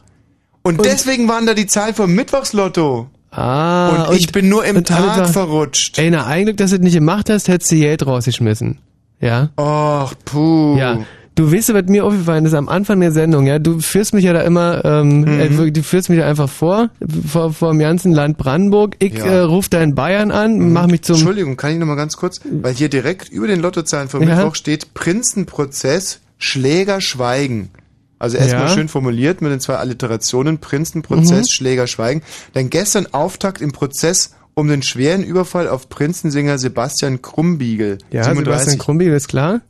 Und, deswegen waren da die Zahlen vom Mittwochslotto. Ah. Und ich bin nur im und Tag sagen, verrutscht. Ey, na, eigentlich, dass du das nicht gemacht hast, hättest du Geld rausgeschmissen. Ja? Och, puh. Ja. Du weißt, was mir aufgefallen ist am Anfang der Sendung, ja, du führst mich ja da immer, ähm, Mhm. äh, du führst mich da einfach vor, vor, vor dem ganzen Land Brandenburg. Ich Ja. äh, ruf da in Bayern an, mach mich zum. Entschuldigung, kann ich noch mal ganz kurz, weil hier direkt über den Lottozahlen vom Ja. Mittwoch steht Prinzenprozess, Schläger schweigen. Also erstmal Ja. schön formuliert mit den zwei Alliterationen, Prinzenprozess, Mhm. Schläger schweigen. Dann gestern Auftakt im Prozess um den schweren Überfall auf Prinzensänger Sebastian Krumbiegel. Ja, Sebastian Krumbiegel ist klar.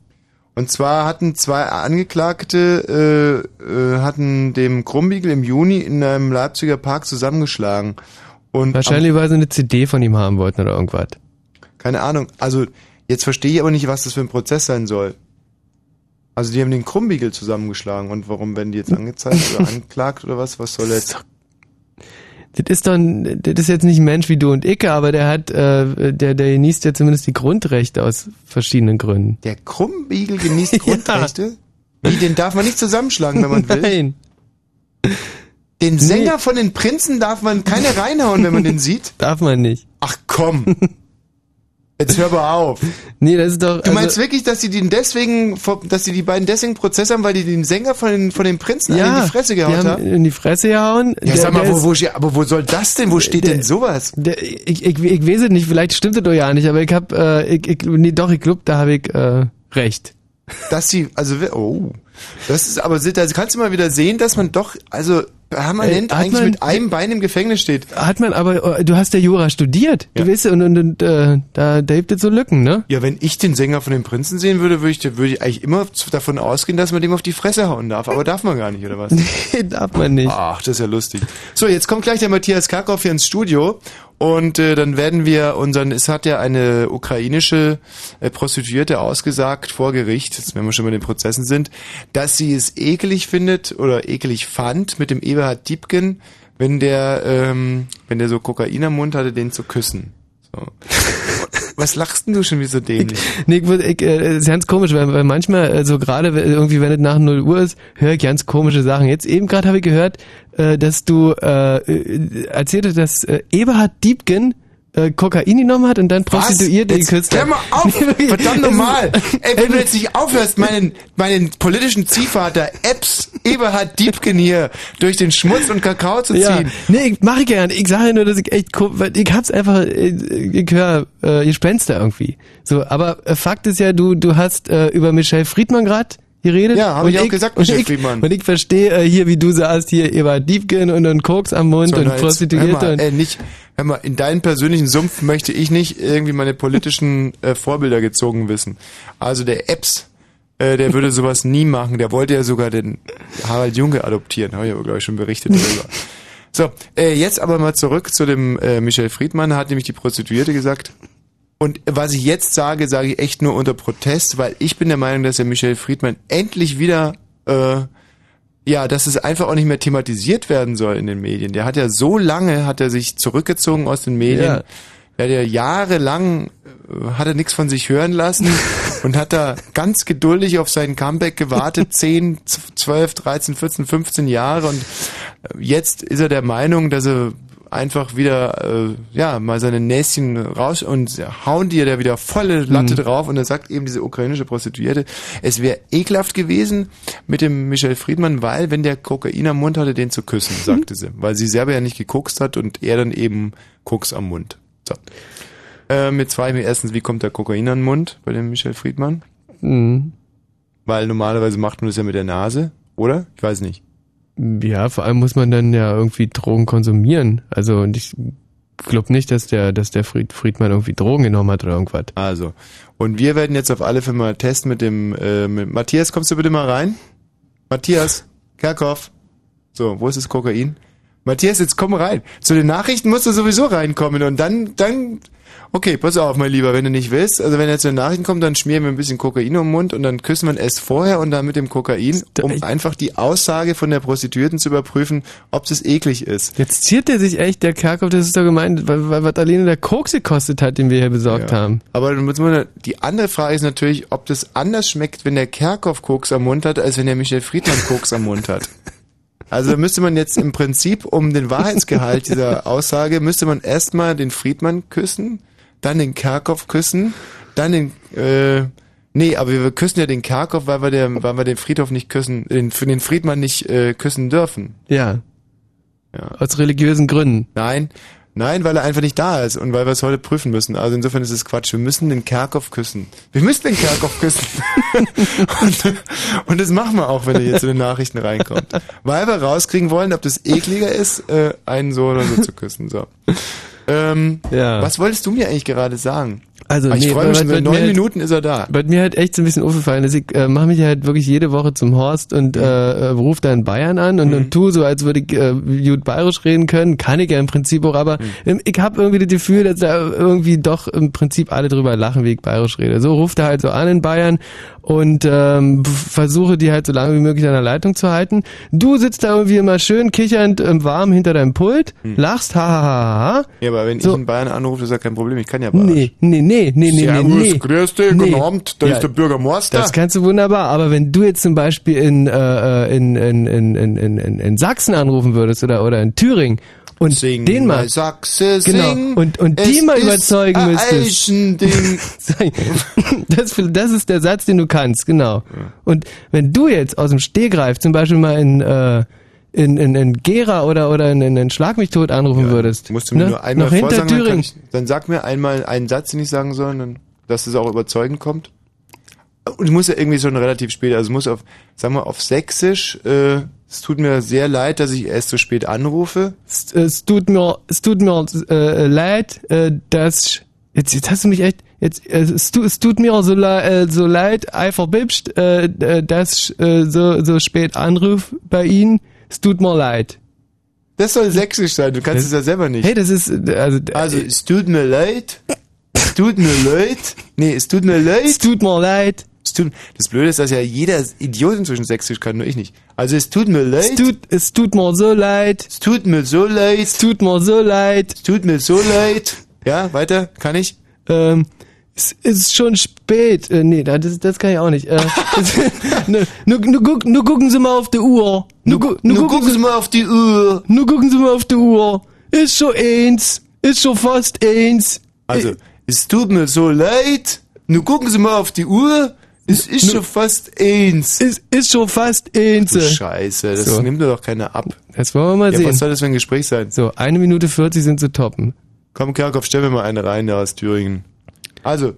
Und zwar hatten zwei Angeklagte äh, äh, hatten dem Krumbiegel im Juni in einem Leipziger Park zusammengeschlagen. Und Wahrscheinlich, weil sie eine CD von ihm haben wollten oder irgendwas. keine Ahnung. Also jetzt verstehe ich aber nicht, was das für ein Prozess sein soll. Also die haben den Krumbiegel zusammengeschlagen und warum werden die jetzt angezeigt oder angeklagt oder was? Was soll jetzt? Das ist doch, ein- das ist jetzt nicht ein Mensch wie du und ich, aber der hat, äh, der, der genießt ja zumindest die Grundrechte aus verschiedenen Gründen. Der Krumbiegel genießt Grundrechte? Wie, den darf man nicht zusammenschlagen, wenn man will? Nein. Den Sänger von den Prinzen darf man keine reinhauen, wenn man den sieht? Darf man nicht. Ach komm. Jetzt hör mal auf. Nee, das ist doch. Du meinst also, wirklich, dass die den deswegen, dass die die beiden deswegen Prozess haben, weil die den Sänger von den, von den Prinzen alle in die Fresse gehauen haben? In die Fresse gehauen. Ja, Der- sag mal, der wo, ist- wo, aber wo soll das denn? Wo steht denn sowas? Der, ich, ich, ich weiß es nicht, vielleicht stimmt es doch ja nicht, aber ich hab, äh, ich, ich, nee, doch, ich glaube, da habe ich äh, recht. Dass sie, also, oh, das ist aber, da kannst du mal wieder sehen, dass man doch, also, permanent hat eigentlich man- mit einem Bein im Gefängnis steht. Hat man aber, äh, du hast ja Jura studiert, du weißt, und, und, und äh, da, da gibt es so Lücken, ne? Ja, wenn ich den Sänger von den Prinzen sehen würde, würde ich, würde ich eigentlich immer davon ausgehen, dass man dem auf die Fresse hauen darf. Aber darf man gar nicht, oder was? Nee, darf man nicht. Ach, das ist ja lustig. So, jetzt kommt gleich der Matthias Karkow hier ins Studio und äh, dann werden wir unseren, es hat ja eine ukrainische äh, Prostituierte ausgesagt vor Gericht, jetzt wenn wir schon bei den Prozessen sind, dass sie es ekelig findet oder ekelig fand, mit dem Eberhard Diebken, wenn der, ähm, wenn der so Kokain am Mund hatte, den zu küssen. So. Was lachst denn du schon wie so dämlich? Nee, ich, würd- ich, äh, ist ganz komisch, weil, weil manchmal, äh, so gerade wenn- irgendwie, wenn es nach 0 Uhr ist, höre ich ganz komische Sachen. Jetzt eben gerade habe ich gehört, äh, dass du äh, äh, erzählt hast, dass äh, Eberhard Diebken äh, Kokain genommen hat und dann Prostituierte Jetzt geküsst hat. Hör mal auf! Verdammt nochmal! Ey, wenn du jetzt nicht aufhörst, meinen, meinen politischen Ziehvater Epps Eberhard Diebken hier durch den Schmutz und Kakao zu Ja, ziehen. nee, ich mach ich gern. Ich sage nur, dass ich echt, weil ich hab's einfach, äh, ich höre äh, Gespenster irgendwie. So, aber äh, Fakt ist ja, du du hast äh, über Michelle Friedmann grad geredet. Ja, hab Und ich auch gesagt, Michelle und ich, Friedmann. Und ich verstehe äh, hier, wie du sagst, hier über Diebken und dann Koks am Mund So, und Prostituierte. Mal, und, äh, nicht, hör mal, in deinen persönlichen Sumpf möchte ich nicht irgendwie meine politischen äh, Vorbilder gezogen wissen. Also der Epps, äh, der würde sowas nie machen. Der wollte ja sogar den Harald Junke adoptieren. Habe ich aber, glaube ich, schon berichtet darüber. So, äh, jetzt aber mal zurück zu dem äh, Michel Friedmann, hat nämlich die Prostituierte gesagt. Und was ich jetzt sage, sage ich echt nur unter Protest, weil ich bin der Meinung, dass der Michel Friedmann endlich wieder äh, ja, dass es einfach auch nicht mehr thematisiert werden soll in den Medien. Der hat ja so lange, hat er sich zurückgezogen aus den Medien. Ja. Der hat ja jahrelang, äh, hat er nichts von sich hören lassen und hat da ganz geduldig auf sein Comeback gewartet, 10, 12, 13, 14, 15 Jahre und äh, jetzt ist er der Meinung, dass er einfach wieder, äh, ja, mal seine Näschen raus und hauen ja da wieder volle Latte Mhm. drauf und er sagt eben diese ukrainische Prostituierte, es wäre ekelhaft gewesen mit dem Michel Friedmann, weil wenn der Kokain am Mund hatte, den zu küssen, sagte sie, weil sie selber ja nicht gekokst hat und er dann eben Koks am Mund. So. Ähm, jetzt frage ich mich erstens, wie kommt der Kokain an den Mund bei dem Michel Friedmann? Mhm. Weil normalerweise macht man das ja mit der Nase, oder? Ich weiß nicht. Ja, vor allem muss man dann ja irgendwie Drogen konsumieren. Also und ich glaube nicht, dass der, dass der Fried, Friedmann irgendwie Drogen genommen hat oder irgendwas. Also. Und wir werden jetzt auf alle Fälle mal testen mit dem äh, mit Matthias, kommst du bitte mal rein? Matthias, Kerkhoff. So, wo ist das Kokain? Matthias, jetzt komm rein. Zu den Nachrichten musst du sowieso reinkommen und dann, dann, okay, pass auf, mein Lieber, wenn du nicht willst, also wenn er zu den Nachrichten kommt, dann schmieren wir ein bisschen Kokain um den Mund und dann küssen wir erst vorher und dann mit dem Kokain, um einfach die Aussage von der Prostituierten zu überprüfen, ob das eklig ist. Jetzt ziert der sich echt, der Kerkhoff, das ist doch gemeint, weil, weil was alleine der Koks gekostet hat, den wir hier besorgt Ja. haben. Aber dann muss man, die andere Frage ist natürlich, ob das anders schmeckt, wenn der Kerkhoff Koks am Mund hat, als wenn der Michel Friedmann Koks am Mund hat. Also da müsste man jetzt im Prinzip, um den Wahrheitsgehalt dieser Aussage, müsste man erstmal den Friedmann küssen, dann den Kerkhoff küssen, dann den, äh, nee, aber wir küssen ja den Kerkhoff, weil wir, der, weil wir den Friedhof nicht küssen, den, für den Friedmann nicht äh, küssen dürfen. Ja. Ja. Aus religiösen Gründen. Nein, nein, weil er einfach nicht da ist und weil wir es heute prüfen müssen. Also insofern ist es Quatsch. Wir müssen den Kerkhoff küssen. Wir müssen den Kerkhoff küssen. und, und das machen wir auch, wenn er jetzt in den Nachrichten reinkommt. Weil wir rauskriegen wollen, ob das ekliger ist, äh, einen so oder so zu küssen. So. Ähm, Ja. Was wolltest du mir eigentlich gerade sagen? Also, Ah, ich nee, freue mich mir neun halt- Minuten ist er da. Was mir halt echt so ein bisschen aufgefallen ist, ich äh, mache mich halt wirklich jede Woche zum Horst und Mhm. äh, äh, rufe da in Bayern an und, und tu so, als würde ich äh, gut bayerisch reden können. Kann ich ja im Prinzip auch, aber Mhm. ich habe irgendwie das Gefühl, dass da irgendwie doch im Prinzip alle drüber lachen, wie ich bayerisch rede. So ruft er halt so an in Bayern und ähm, versuche die halt so lange wie möglich an der Leitung zu halten. Du sitzt da irgendwie immer schön kichernd im Warm hinter deinem Pult, Mhm. lachst, ha, ha, ha, ha. Ja, aber wenn So. ich in Bayern anrufe, ist ja kein Problem. Ich kann ja Bayerisch. Nee, nee, nee, nee, nee, Servus, nee, nee. grüß dich, guten Abend, da ist der Bürgermeister. Das kannst du wunderbar, aber wenn du jetzt zum Beispiel in, äh, in, in, in, in, in, in, in Sachsen anrufen würdest oder, oder in Thüringen und den mal, Sachse, genau, sing, und, und die mal überzeugen müsstest. Das, das ist der Satz, den du kannst, genau. Und wenn du jetzt aus dem Stehgreif zum Beispiel mal in, äh, in, in, in Gera oder, oder in, in, in Schlag mich tot anrufen würdest. Musst du mir ne? nur einmal Noch vorsagen, dann, ich, dann sag mir einmal einen Satz, den ich sagen soll, dann, dass es auch überzeugend kommt. Und es muss ja irgendwie schon relativ spät, also es muss auf, sagen wir, auf Sächsisch, äh, es tut mir sehr leid, dass ich erst so spät anrufe. Es, es tut mir, es tut mir äh, leid, äh, dass jetzt, jetzt hast du mich echt, jetzt es, tu, es tut mir so, äh, so leid, einfach bibst, äh, äh, dass ich äh, so so spät anruf bei Ihnen. Es tut mir leid. Das soll sächsisch sein, du kannst es ja selber nicht. Hey, das ist also Also, es tut mir leid. Es tut mir leid. Nee, es tut mir leid. Es tut mir leid. Es tut, das Blöde ist, dass ja jeder Idiot inzwischen sächsisch kann, nur ich nicht. Also, es tut mir leid. Es tut, es tut mir so leid. Es tut mir so leid. Es tut mir so leid. Es tut mir so leid. Ja, weiter, kann ich? Ähm, es ist schon spät. Äh, nee, das, das kann ich auch nicht. Äh, nur, nur, nur, guck, nur gucken Sie mal auf die Uhr. Nur, gu- nur, gucken, Sie mal auf die Uhr. Nur gucken Sie mal auf die Uhr. Ist schon eins. Ist schon fast eins. Also, es tut mir so leid. Nur gucken Sie mal auf die Uhr. Es ist schon fast eins. Ist, ist schon fast eins. Scheiße, das So. nimmt doch keiner ab. Das wollen wir mal ja, sehen. Was soll das für ein Gespräch sein? So, eine Minute 40 sind zu toppen. Komm, Kerkhoff, stell mir mal eine rein, der aus Thüringen. Also,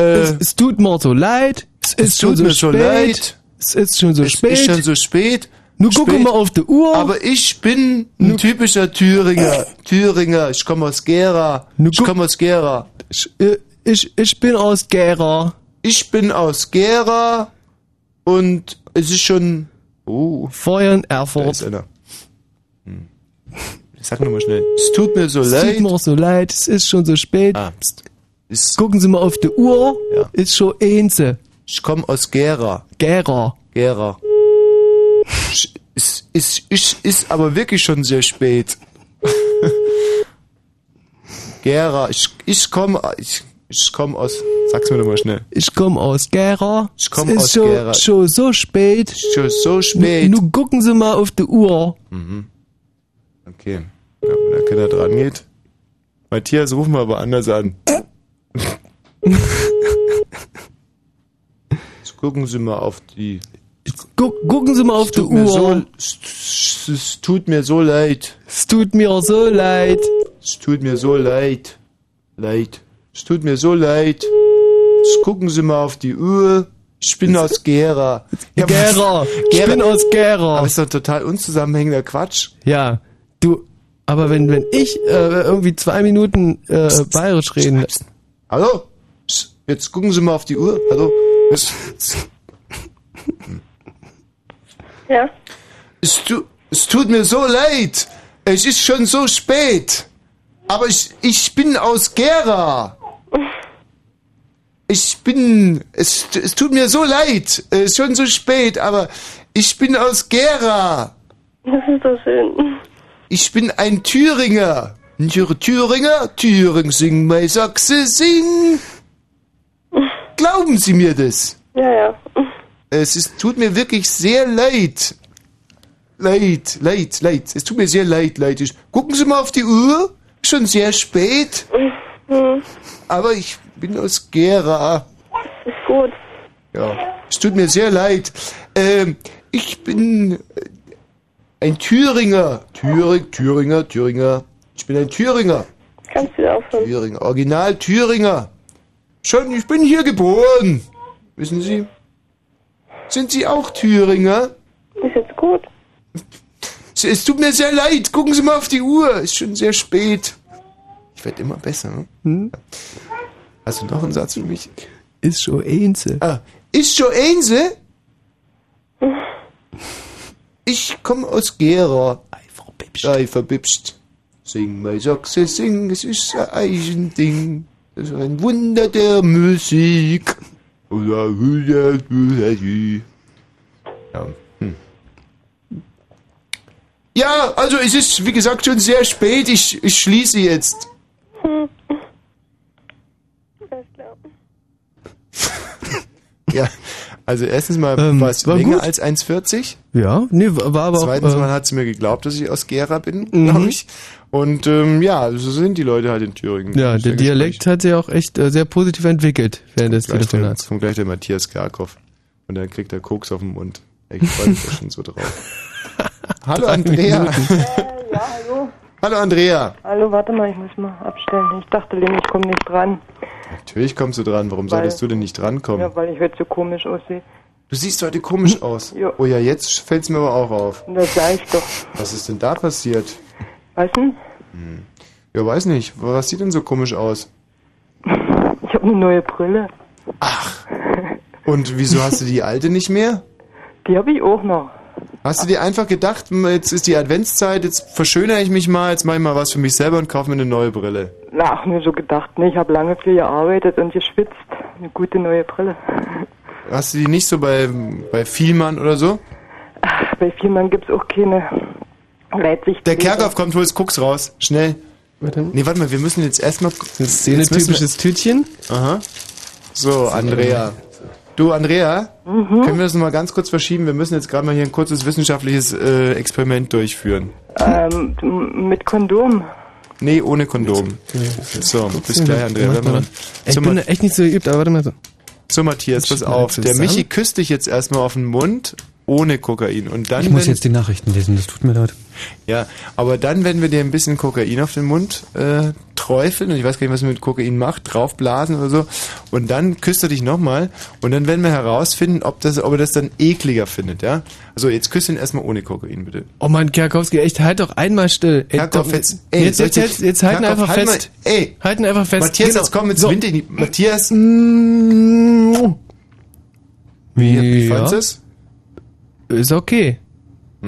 äh, es, es tut mir so leid. Es, ist schon tut so mir so spät. leid. Es ist schon so es spät. ist schon so spät. Nur guck Spät. mal auf die Uhr. Aber ich bin ein typischer Thüringer. Thüringer, ich komme aus Gera. Ich komme aus Gera. Ich, ich, ich bin aus Gera. Ich bin aus Gera und es ist schon. Oh. Vorher in Da Erfurt. einer. Hm. Sag nochmal schnell. Es tut mir so es leid. tut mir so leid. Es ist schon so spät. Ah, Gucken Sie mal auf die Uhr. Ja. Ist schon eins. ich komme aus Gera. Gera. Gera. Es ist, ist, ist aber wirklich schon sehr spät. Gera, ich, ich komme ich, ich komm aus. Sag's mir doch mal schnell. Ich komme aus Gera. Ich komm es ist aus schon, Gera. schon so spät. Schon so spät. Nur gucken Sie mal auf die Uhr. Mhm. Okay. Ja, wenn der Kinder dran geht. Matthias, rufen wir aber anders an. Jetzt gucken Sie mal auf die. Guck, gucken Sie mal auf die Uhr. so, es tut mir so leid. es tut mir so leid. Es tut mir so leid. Leid. Es tut mir so leid. Jetzt gucken Sie mal auf die Uhr. Ich bin aus Gera. Ja, Gera. Ich bin aus Gera. Aber ist doch total unzusammenhängender Quatsch. Ja, du, aber wenn, wenn ich äh, irgendwie zwei Minuten äh, bayerisch reden. Hallo? Psst, Jetzt gucken Sie mal auf die Uhr. Hallo? Es, Ja. es, tu, es tut mir so leid. Es ist schon so spät. Aber ich, ich bin aus Gera. Ich bin. Es, es tut mir so leid. Es ist schon so spät, aber ich bin aus Gera. Das ist doch schön. Ich bin ein Thüringer. Thüringer, Thüring, sing, mein Sachse, sing. Glauben Sie mir das? Ja, ja. Es ist, tut mir wirklich sehr leid. Leid, leid, leid. Es tut mir sehr leid, leid. Ich, gucken Sie mal auf die Uhr. Schon sehr spät. Hm, Aber ich bin aus Gera. ist gut. Ja. Es tut mir sehr leid. Ähm, ich bin äh, ein Thüringer. Thüring, Thüringer, Thüringer. Ich bin ein Thüringer. Kannst du aufhören? Thüringer. Original Thüringer. Schon, ich bin hier geboren. Wissen Sie? Sind Sie auch Thüringer? Ist jetzt gut. Es, es tut mir sehr leid. Gucken Sie mal auf die Uhr. Ist schon sehr spät. Ich werde immer besser. Ne? Hm? Hast du noch einen Satz für mich? Ist schon Einse. Ah, ist schon Einse? Ich komme aus Gera. Ei, verbibscht. Ei, verbibscht. Sing, mein Sachse, sing, es ist ein Eigending. Das ist ein Wunder der Musik. Ja, hm. Ja, also es ist, wie gesagt, schon sehr spät. Ich, ich schließe jetzt. Hm. Alles klar. Ja, also erstens mal Ähm, war es länger gut. als 1,40. Ja, nee, war aber Zweitens auch. mal Äh, hat sie mir geglaubt, dass ich aus Gera bin, Mhm. glaube ich. Und ähm, ja, so sind die Leute halt in Thüringen. ja, der Dialekt hat sich auch echt äh, sehr positiv entwickelt während des Gleich der, Telefonats. jetzt kommt gleich der Matthias Kerkhoff. Und dann kriegt er Koks auf den Mund. Ich freue mich schon so drauf. Hallo Andrea. Minuten. Ja, hallo. Hallo Andrea. Hallo, warte mal, ich muss mal abstellen. Ich dachte, ich komme nicht dran. Natürlich kommst du dran. Warum Weil- solltest du denn nicht drankommen? Ja, weil ich heute so komisch aussehe. Du siehst heute komisch aus. Ja. Oh ja, jetzt fällt's mir aber auch auf. Das sag ich doch. Was ist denn da passiert? Weißt du? Ja, weiß nicht. Was sieht denn so komisch aus? Ich habe eine neue Brille. Und wieso hast du die alte nicht mehr? Die habe ich auch noch. Hast du dir einfach gedacht, hm, jetzt ist die Adventszeit, jetzt verschönere ich mich mal, jetzt mache ich mal was für mich selber und kaufe mir eine neue Brille. Ach, nur so gedacht. Ne, ich habe lange viel gearbeitet und geschwitzt. Eine gute neue Brille. Hast du die nicht so bei, bei Vielmann oder so? Bei Vielmann gibt's auch keine Weitsicht. Der Kerkhoff kommt, holst Koks raus. Schnell. Warte. Nee, warte mal, wir müssen jetzt erstmal. Das ist ein typisches Tütchen. Aha. So, Andrea. Du, Andrea, können wir das nochmal ganz kurz verschieben? Wir müssen jetzt gerade mal hier ein kurzes wissenschaftliches äh, Experiment durchführen. Ähm, mit Kondom. Nee, ohne Kondom. So, bis gleich, Andrea. Wir mal. Ich bin echt nicht so geübt, aber warte mal so. so, Matthias, pass auf. Der. Michi küsst dich jetzt erstmal auf den Mund ohne Kokain. Und dann, Ich muss jetzt die Nachrichten lesen, das tut mir leid. Ja, aber dann werden wir dir ein bisschen Kokain auf den Mund äh, träufeln und ich weiß gar nicht, was man mit Kokain macht, draufblasen oder so. Und dann küsst er dich nochmal und dann werden wir herausfinden, ob, das, ob er das dann ekliger findet, ja? Also jetzt küsst ihn erstmal ohne Kokain, bitte. Oh Mann, Kerkowski, echt, halt doch einmal still. Ey, Kerkhoff, doch, jetzt- ey, jetzt, jetzt, jetzt, jetzt halten Kerkhoff, einfach halt fest. mal- ey. Halten einfach fest. Matthias, Genau. jetzt komm, jetzt So. wind dich nicht. Matthias, Wie, wie ja. fandest du es? Ist okay.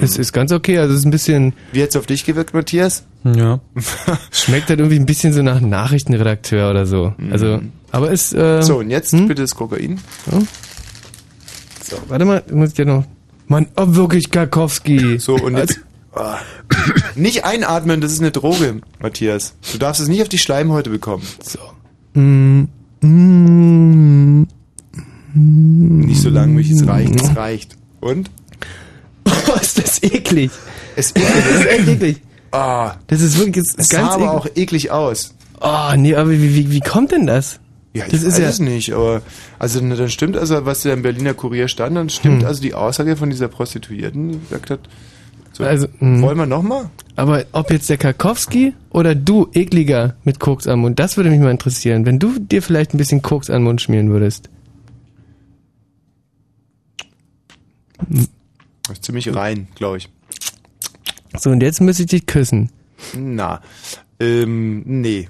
Es ist ganz okay, also es ist ein bisschen... Wie hat's auf dich gewirkt, Matthias? Ja. Schmeckt halt irgendwie ein bisschen so nach Nachrichtenredakteur oder so. Also, aber ist... Äh. So, und jetzt bitte das Kokain. So, warte mal, muss ich ja noch... Mann, oh wirklich, Karkowski. So, und jetzt... Ah. Nicht einatmen, das ist eine Droge, Matthias. Du darfst es nicht auf die Schleimhäute bekommen. So. Mm, mm, Nicht so lange, wie es reicht. Es reicht. Und? Oh, ist das eklig. Es Das ist echt eklig. Ah, Das ist wirklich das ist sah ganz aber eklig. auch eklig aus. Oh, nee, aber wie, wie, wie kommt denn das? Ja, ich das ist weiß ja... es nicht, aber also dann stimmt also, was da im Berliner Kurier stand, dann stimmt Hm. also die Aussage von dieser Prostituierten, die gesagt hat, so, Also, mh. wollen wir nochmal? Aber ob jetzt der Karkowski oder du ekliger mit Koks am Mund, das würde mich mal interessieren. Wenn du dir vielleicht ein bisschen Koks den Mund schmieren würdest. Das ist ziemlich rein, glaube ich. So, und jetzt müsste ich dich küssen. Na, ähm, nee.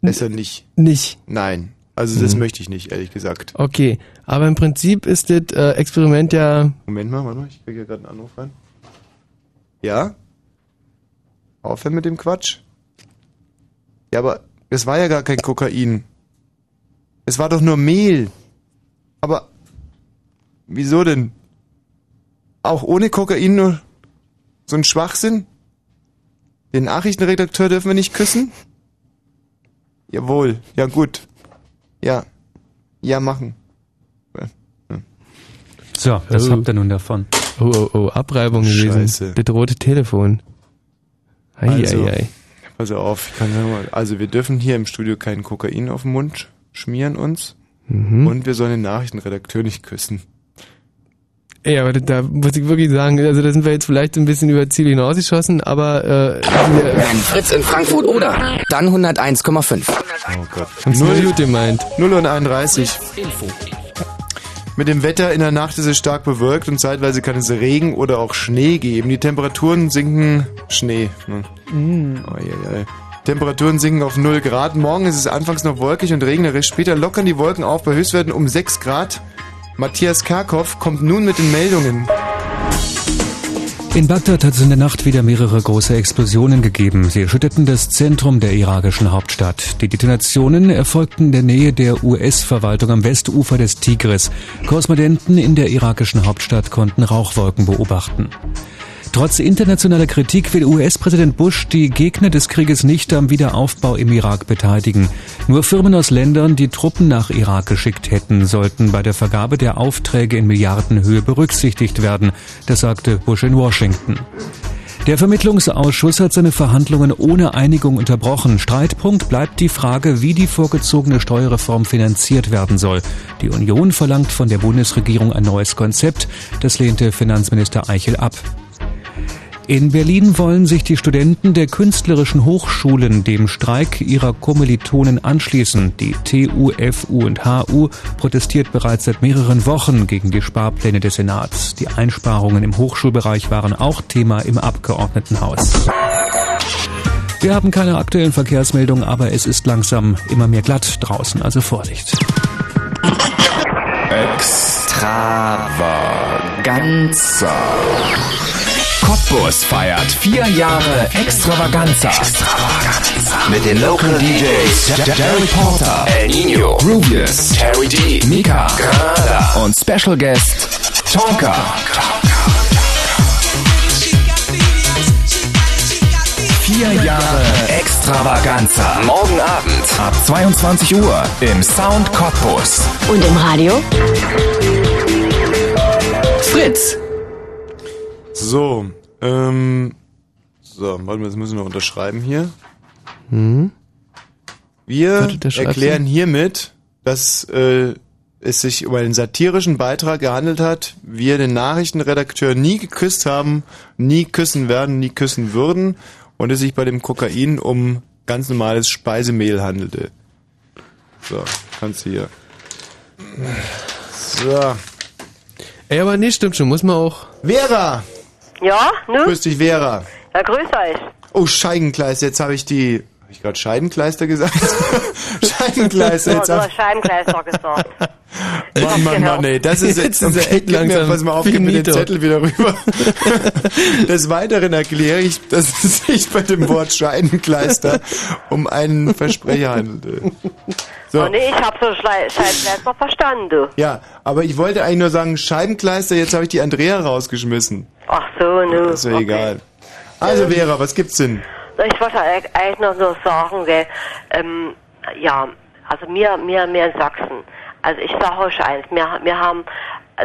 Besser nicht. Nicht. Nein. Also das Mhm. möchte ich nicht, ehrlich gesagt. Okay, aber im Prinzip ist das äh, Experiment ja... Moment mal, warte mal, ich kriege ja gerade einen Anruf rein. Ja? Aufhören mit dem Quatsch? Ja, aber es war ja gar kein Kokain. Es war doch nur Mehl. Aber wieso denn? Auch ohne Kokain nur so ein Schwachsinn? Den Nachrichtenredakteur dürfen wir nicht küssen? Jawohl, ja gut. Ja. Ja, machen. So, was Oh. habt ihr nun davon? Oh, oh, oh, Abreibung gewesen. Scheiße. Das rote Telefon. Ei, Also, ei, ei. Pass auf, ich kann mal. Also wir dürfen hier im Studio kein Kokain auf den Mund schmieren uns. Mhm. Und wir sollen den Nachrichtenredakteur nicht küssen. Ey, aber da muss ich wirklich sagen, also da sind wir jetzt vielleicht ein bisschen über Ziel hinausgeschossen, aber äh, Fritz in Frankfurt oder dann 101,5. Oh Gott. nur gut gemeint. 0 und 31. Mit dem Wetter in der Nacht ist es stark bewölkt und zeitweise kann es Regen oder auch Schnee geben. Die Temperaturen sinken. Schnee. Ne? Oh, je, je. Temperaturen sinken auf 0 Grad. Morgen ist es anfangs noch wolkig und regnerisch. Später lockern die Wolken auf bei Höchstwerten um 6 Grad. Matthias Karkow kommt nun mit den Meldungen. In Bagdad hat es in der Nacht wieder mehrere große Explosionen gegeben. Sie erschütterten das Zentrum der irakischen Hauptstadt. Die Detonationen erfolgten in der Nähe der US-Verwaltung am Westufer des Tigris. Korrespondenten in der irakischen Hauptstadt konnten Rauchwolken beobachten. Trotz internationaler Kritik will US-Präsident Bush die Gegner des Krieges nicht am Wiederaufbau im Irak beteiligen. Nur Firmen aus Ländern, die Truppen nach Irak geschickt hätten, sollten bei der Vergabe der Aufträge in Milliardenhöhe berücksichtigt werden. Das sagte Bush in Washington. Der Vermittlungsausschuss hat seine Verhandlungen ohne Einigung unterbrochen. Streitpunkt bleibt die Frage, wie die vorgezogene Steuerreform finanziert werden soll. Die Union verlangt von der Bundesregierung ein neues Konzept. Das lehnte Finanzminister Eichel ab. In Berlin wollen sich die Studenten der künstlerischen Hochschulen dem Streik ihrer Kommilitonen anschließen. Die TU, FU und HU protestiert bereits seit mehreren Wochen gegen die Sparpläne des Senats. Die Einsparungen im Hochschulbereich waren auch Thema im Abgeordnetenhaus. Wir haben keine aktuellen Verkehrsmeldungen, aber es ist langsam immer mehr glatt draußen, also Vorsicht. Extravaganza. Cottbus feiert vier Jahre Extravaganza. Mit den Local DJs Jerry Porter, El Nino, Rubius, Terry D, Mika, Granada und Special Guest Tonka. Vier Jahre Extravaganza. Extravaganza. Morgen Abend ab 22 Uhr im Sound Cottbus. Und im Radio? Fritz. So, ähm, so, warte mal, das müssen wir unterschreiben hier. Hm? Wir Warte, erklären hiermit, dass äh, es sich um einen satirischen Beitrag gehandelt hat, wir den Nachrichtenredakteur nie geküsst haben, nie küssen werden, nie küssen würden und es sich bei dem Kokain um ganz normales Speisemehl handelte. So, kannst du hier. So. Ey, aber nee, stimmt schon, muss man auch. Vera! Ja, ne? Grüß dich, Vera. Ja, grüß euch. Oh, Scheibenkleister, jetzt habe ich die. Habe ich gerade Scheibenkleister gesagt? Scheibenkleister, Ja, jetzt du hast Scheibenkleister gesagt. Mann, Mann, Mann, ey, das ist Jetzt okay, echt mir, langsam pass mal auf, gib mir den. Zettel wieder rüber. Des Weiteren erkläre ich, dass es sich bei dem Wort Scheibenkleister um einen Versprecher handelte. So. Oh nee, ich hab so Scheibenkleister verstanden, du. Ja, aber ich wollte eigentlich nur sagen, Scheibenkleister, jetzt habe ich die Andrea rausgeschmissen. Ach so, ne. Ist ja egal. Also Vera, was gibt's denn? Ich wollte eig- eigentlich noch so sagen, gell, ähm, ja, also mir, mir, mir in Sachsen. Also ich sag euch eins, wir, wir haben,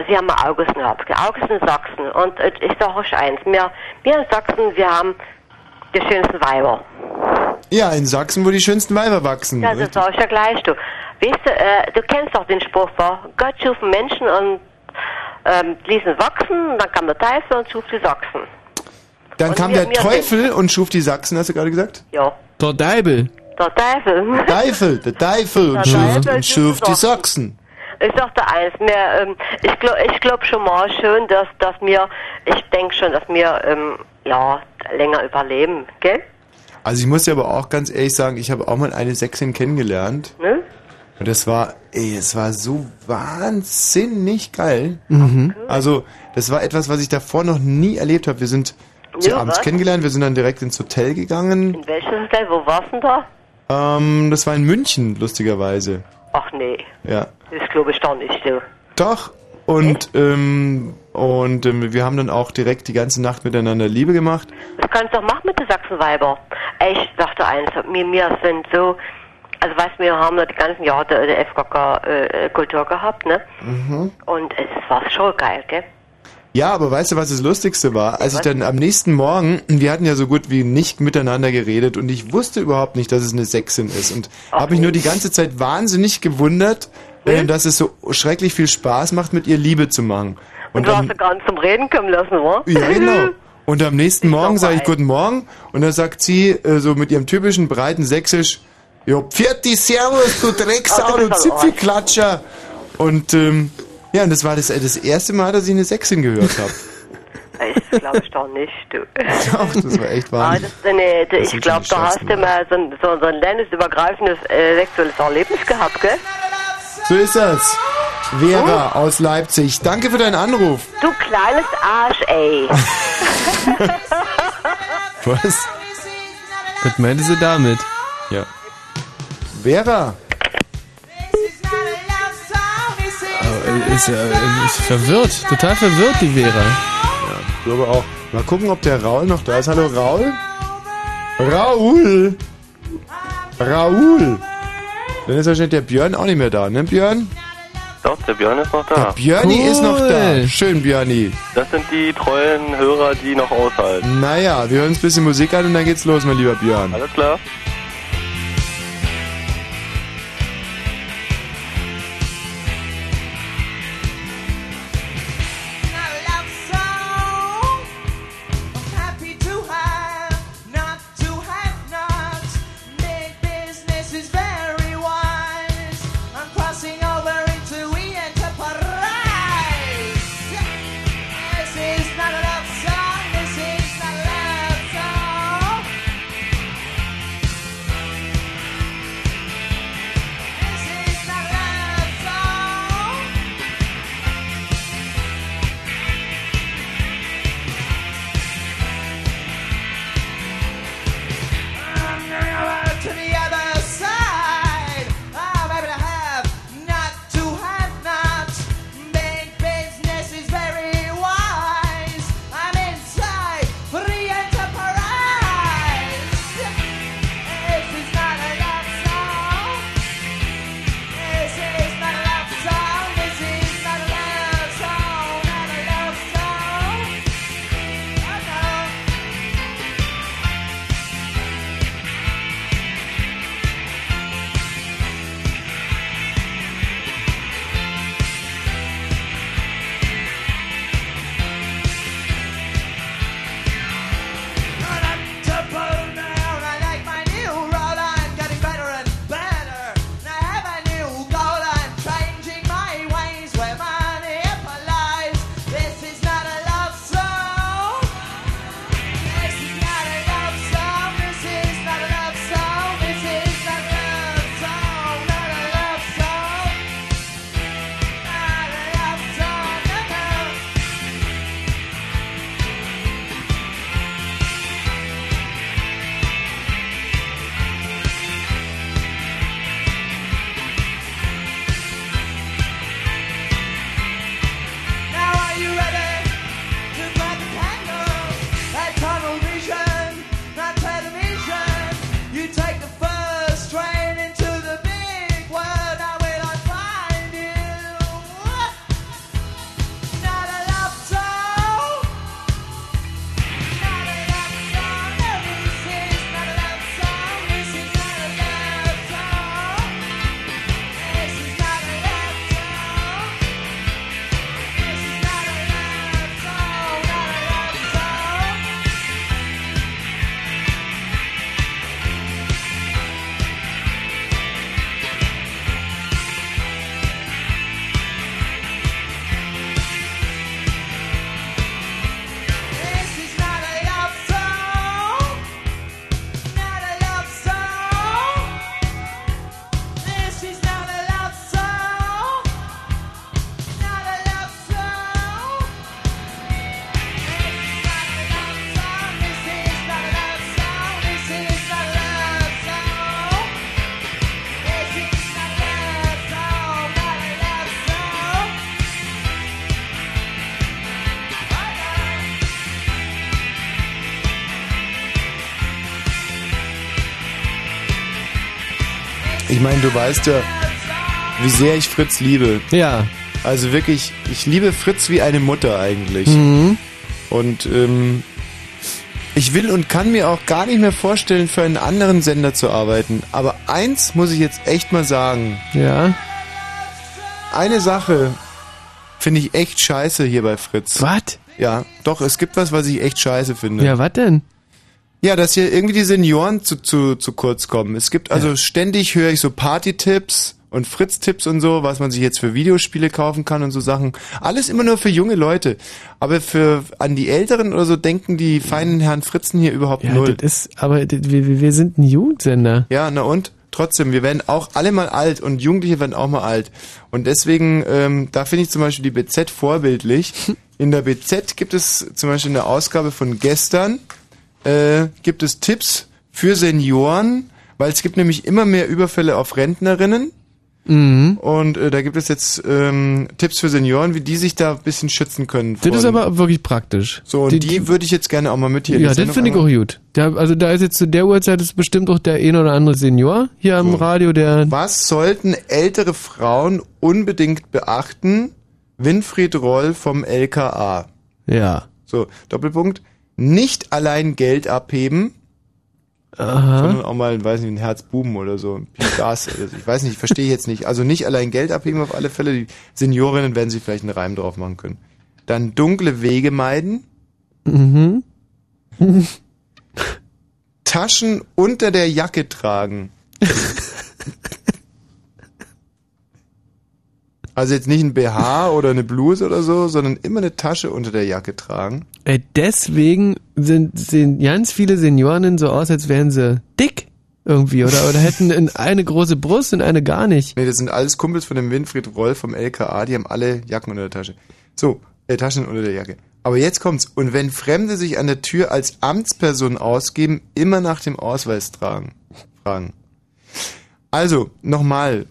Sie haben August gehabt, gell, August in Sachsen. Und äh, ich sag euch eins, wir, wir in Sachsen, wir haben die schönsten Weiber. Ja, in Sachsen, wo die schönsten Weiber wachsen. Ja, das sag ich ja gleich, du. Weißt du, äh, du kennst doch den Spruch, wa? Gott schuf Menschen und ähm, ließ ihn wachsen, dann kam der Teufel und schuf die Sachsen. Dann Und kam wir- der wir Teufel und schuf die Sachsen, hast du gerade gesagt? Ja. Der Deibel. Der Teufel. Teufel, der Teufel und Der schuf, Teufel und schuf die Sachsen. Ich sagte eins, mir, ähm, ich glaube ich glaub schon mal schön, dass, dass wir, ich denke schon, dass wir, ähm, ja, länger überleben, gell? Also ich muss dir aber auch ganz ehrlich sagen, ich habe auch mal eine Sechsin kennengelernt. Ne? Und das war, ey, es war so wahnsinnig geil. Mhm. Also, das war etwas, was ich davor noch nie erlebt habe. Wir sind zu Ja, abends was? kennengelernt, wir sind dann direkt ins Hotel gegangen. In welches Hotel, wo warst du denn da? Ähm, das war in München, lustigerweise. Ach nee, Ja. das glaube ich doch nicht, du. Doch. Und, ähm, und ähm, wir haben dann auch direkt die ganze Nacht miteinander Liebe gemacht. Das kannst du doch machen mit den Sachsenweiber. Ich sagte eins, wir, wir sind so, also weißt du, wir haben da die ganzen Jahre der, der FKK-Kultur gehabt, ne? Mhm. Und es war schon geil, gell? Ja, aber weißt du, was das Lustigste war? Als ich dann am nächsten Morgen, wir hatten ja so gut wie nicht miteinander geredet und ich wusste überhaupt nicht, dass es eine Sechsin ist und habe mich nur die ganze Zeit wahnsinnig gewundert, äh, dass es so schrecklich viel Spaß macht, mit ihr Liebe zu machen. Und, Und du dann, hast sie gar nicht zum Reden kommen lassen, wa? ja, genau. Und am nächsten Morgen sage ich Guten Morgen und dann sagt sie äh, so mit ihrem typischen breiten Sächsisch, Jo, Pfirti, Servus, du Drecksau, Ach, du Zipfelklatscher. Und ähm, ja, und das war das, das erste Mal, dass ich eine Sechsin gehört habe. Das glaube ich doch nicht, du. Doch, das war echt Ah, Wahnsinn. das, nee, Das ich glaube, da hast du mal so ein, so, so ein landesübergreifendes äh, sexuelles Erlebnis gehabt, gell? So ist das. Vera aus Leipzig, danke für deinen Anruf. Du kleines Arsch, ey. Was? Was meinte sie damit? Ja. Vera. Ist, ja, ist verwirrt, total verwirrt, die Vera. Ich glaube auch. Mal gucken, ob der Raul noch da ist. Hallo Raul? Raul! Raul! Dann ist wahrscheinlich der Björn auch nicht mehr da, ne Björn? Doch, der Björn ist noch da. Björni ist noch da. Schön, Björni. Das sind die treuen Hörer, die noch aushalten. Naja, wir hören uns ein bisschen Musik an und dann geht's los, mein lieber Björn. Alles klar? Ich meine, du weißt ja, wie sehr ich Fritz liebe. Ja. Also wirklich, ich liebe Fritz wie eine Mutter eigentlich. Mhm. Und ähm, ich will und kann mir auch gar nicht mehr vorstellen, für einen anderen Sender zu arbeiten. Aber eins muss ich jetzt echt mal sagen. Ja. Eine Sache finde ich echt scheiße hier bei Fritz. Was? Ja, doch, es gibt was, was ich echt scheiße finde. Ja, was denn? Ja, dass hier irgendwie die Senioren zu, zu, zu kurz kommen. Es gibt also ständig höre ich so Party-Tipps und Fritz-Tipps und so, was man sich jetzt für Videospiele kaufen kann und so Sachen. Alles immer nur für junge Leute. Aber für an die Älteren oder so denken die feinen Herren Fritzen hier überhaupt Ja, null. das ist, aber das- wir, wir sind ein Jugendsender. Ja, na und? Trotzdem, wir werden auch alle mal alt und Jugendliche werden auch mal alt. Und deswegen, ähm, da finde ich zum Beispiel die BZ vorbildlich. In der BZ gibt es zum Beispiel in der Ausgabe von gestern, äh, gibt es Tipps für Senioren, weil es gibt nämlich immer mehr Überfälle auf Rentnerinnen. Mhm. Und äh, da gibt es jetzt ähm, Tipps für Senioren, wie die sich da ein bisschen schützen können. Das ist aber wirklich praktisch. so, und die, würde ich jetzt gerne auch mal mit hier Ja, die das finde ich auch gut. Da, also da ist jetzt zu der Uhrzeit ist bestimmt auch der ein oder andere Senior hier am Radio, der... Was sollten ältere Frauen unbedingt beachten? Winfried Roll vom LKA. Ja. So, Doppelpunkt. Nicht allein Geld abheben, Aha. sondern auch mal, weiß nicht, ein Herzbuben oder so, ein Gas oder so. Ich weiß nicht, verstehe ich jetzt nicht. Also nicht allein Geld abheben auf alle Fälle. Die Seniorinnen werden sich vielleicht einen Reim drauf machen können. Dann dunkle Wege meiden, Mhm. Taschen unter der Jacke tragen. Also jetzt nicht ein BH oder eine Bluse oder so, sondern immer eine Tasche unter der Jacke tragen. Äh, deswegen sind, sehen ganz viele Senioren so aus, als wären sie dick irgendwie oder, oder hätten in- eine große Brust und eine gar nicht. Nee, das sind alles Kumpels von dem Winfried Roll vom LKA, die haben alle Jacken unter der Tasche. So, äh, Taschen unter der Jacke. Aber jetzt kommt's. Und wenn Fremde sich an der Tür als Amtsperson ausgeben, immer nach dem Ausweis tragen. Fragen. Also, nochmal,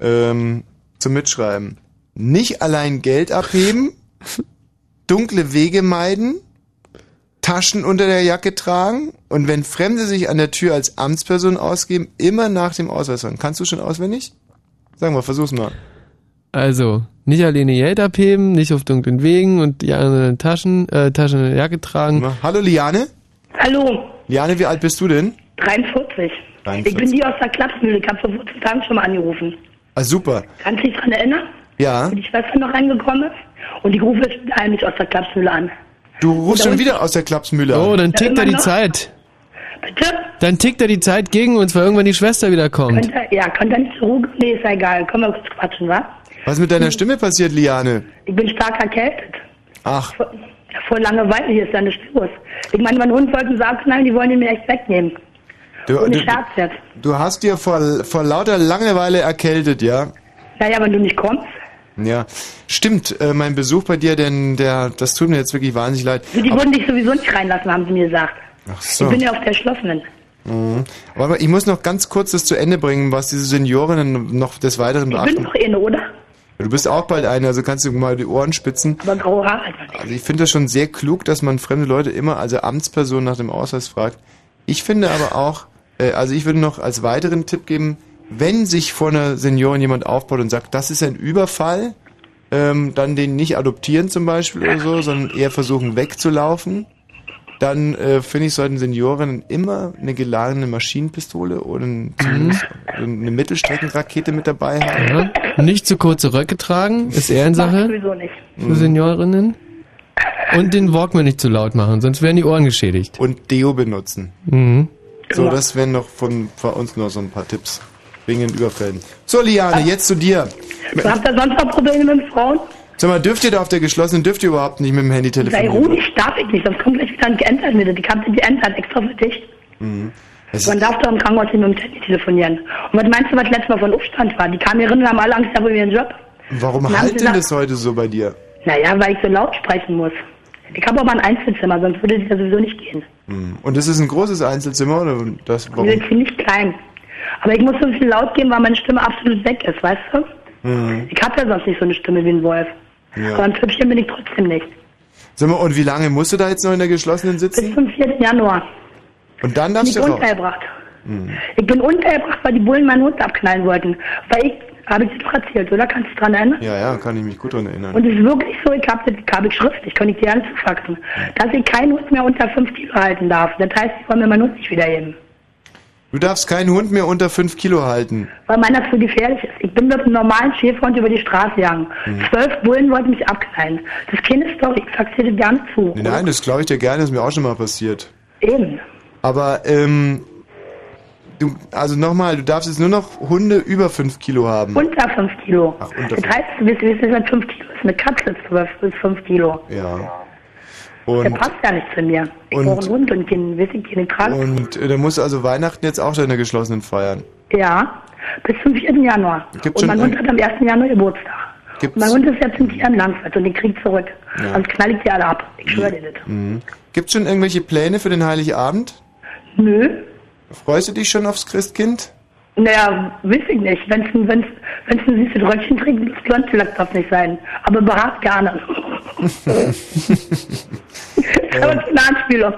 ähm, zum Mitschreiben. Nicht allein Geld abheben, dunkle Wege meiden, Taschen unter der Jacke tragen und wenn Fremde sich an der Tür als Amtsperson ausgeben, immer nach dem Ausweis fragen. Kannst du schon auswendig? Sag mal, versuch's mal. Also, nicht alleine Geld abheben, nicht auf dunklen Wegen und die anderen Taschen, äh, Taschen in der Jacke tragen. Hallo Liane? Hallo, Liane, wie alt bist du denn? 43. 43. Ich bin die aus der Klapsmühle. Ich habe vor 14 Tagen schon mal angerufen. Ah, super. Kannst du dich daran erinnern? Ja. Wie die Schwester noch reingekommen ist? Und ich rufe jetzt heimlich aus der Klapsmühle an. Du rufst schon da- wieder aus der Klapsmühle an. Oh, dann tickt er die noch? Zeit. Bitte? Dann tickt er die Zeit gegen uns, weil irgendwann die Schwester wieder kommt. Könnt ihr, ja, könnt ihr nicht zur Ruhe? Nee, ist ja egal. Können wir kurz quatschen, wa? Was ist mit deiner Stimme passiert, Liane? Ich bin stark erkältet. Ach, Vor, vor Langeweile hier ist ja nichts los. Ich meine, mein Hund wollte einen Sarg nehmen, die wollen ihn mir echt wegnehmen. Du, Ohne Scherz jetzt. du hast dir vor, vor lauter Langeweile erkältet, ja? Naja, wenn du nicht kommst. Ja, stimmt. Äh, mein Besuch bei dir, denn der, das tut mir jetzt wirklich wahnsinnig leid. Die würden dich sowieso nicht reinlassen, haben sie mir gesagt. Ach so. Ich bin ja auf der Schlossenen. Mhm. Aber ich muss noch ganz kurz das zu Ende bringen, was diese Seniorinnen noch des Weiteren Ich bin beachten. doch eh eine, oder? Du bist auch bald eine, also kannst du mal die Ohren spitzen. Aber graue Haare nicht. Also ich finde das schon sehr klug, dass man fremde Leute immer als Amtsperson nach dem Ausweis fragt. Ich finde aber auch, also ich würde noch als weiteren Tipp geben, wenn sich vor einer Seniorin jemand aufbaut und sagt, das ist ein Überfall, ähm, dann den nicht adoptieren zum Beispiel oder so, sondern eher versuchen wegzulaufen. Dann äh, finde ich, sollten Seniorinnen immer eine geladene Maschinenpistole oder ein, zumindest eine Mittelstreckenrakete mit dabei haben. Ja. Nicht zu kurze Röcke tragen, ist eher eine Sache Sowieso nicht. für Seniorinnen. Und den Walkman nicht zu laut machen, sonst werden die Ohren geschädigt. Und Deo benutzen. Mhm. So, das wären noch von, von uns noch so ein paar Tipps wegen den Überfällen. So, Liane, jetzt zu dir. Habt ihr sonst noch Probleme mit Frauen? Sag mal, dürft ihr da auf der geschlossenen, dürft ihr überhaupt nicht mit dem Handy Sei telefonieren? ruhig, darf ich nicht, sonst kommt gleich wieder ein geändert mit. Ich hab die geändert, extra für dich. Mhm. Man darf doch im Krankenhaus nicht mit dem Handy telefonieren. Und was meinst du, was letztes Mal von Aufstand war? Die kamen hier rein und haben alle Angst gehabt um ihren Job. Warum halt denn das heute so bei dir? Naja, weil ich so laut sprechen muss. Ich habe aber ein Einzelzimmer, sonst würde das ja sowieso nicht gehen. Mhm. Und das ist ein großes Einzelzimmer oder das warum? sind ziemlich klein. Aber ich muss so viel laut gehen, weil meine Stimme absolut weg ist, weißt du? Mhm. Ich habe ja sonst nicht so eine Stimme wie ein Wolf. Ja. Aber ein Püppchen bin ich trotzdem nicht. Sag mal, und wie lange musst du da jetzt noch in der geschlossenen Bis sitzen? zum 4. Januar. Und dann darfst ich du raus. untergebracht. Mhm. Ich bin untergebracht, weil die Bullen meinen Hund abknallen wollten. Weil ich, habe ich doch erzählt, oder? Kannst du dich dran erinnern? Ja, ja, kann ich mich gut dran erinnern. Und es ist wirklich so, ich habe das ich schriftlich, kann ich dir alles zufaxen, dass ich keinen Hund mehr unter 5 Kilo halten darf. Das heißt, ich wollen mir meinen Hund nicht wiedergeben. Du darfst keinen Hund mehr unter 5 Kilo halten. Weil meiner zu gefährlich ist. Ich bin mit einem normalen Schäferhund über die Straße gegangen. Mhm. Zwölf Bullen wollten mich abknallen. Das ist keine Story, ich sag's dir gerne zu. Nee, nein, das glaube ich dir gerne, das ist mir auch schon mal passiert. Eben. Aber, ähm, du, also nochmal, du darfst jetzt nur noch Hunde über 5 Kilo haben. Unter 5 Kilo. Ach, unter das heißt, du wisst, wisst, was 5 Kilo ist. Eine Katze ist 12 bis 5 Kilo. Ja. Der Und, passt ja nicht zu mir. Ich und- brauche einen Hund und keinen, weiß ich, keinen Krank. und äh, da musst du also Weihnachten jetzt auch deine geschlossenen feiern. Ja, bis zum 4. Januar. Gibt's und mein Hund hat am 1. Januar Geburtstag. Gibt's- Und mein Hund ist jetzt im Tier in Langfeld und den kriegt zurück. Ja. Sonst knall ich die alle ab. Ich schwöre dir das. Mhm. Gibt's schon irgendwelche Pläne für den Heiligabend? Nö. Freust du dich schon aufs Christkind? Naja, weiß ich nicht. Wenn es wenn's, wenn's ein süßes Röckchen trinkt, das blond vielleicht darf nicht sein. Aber behaart gerne. Aber ist eine Anspielung.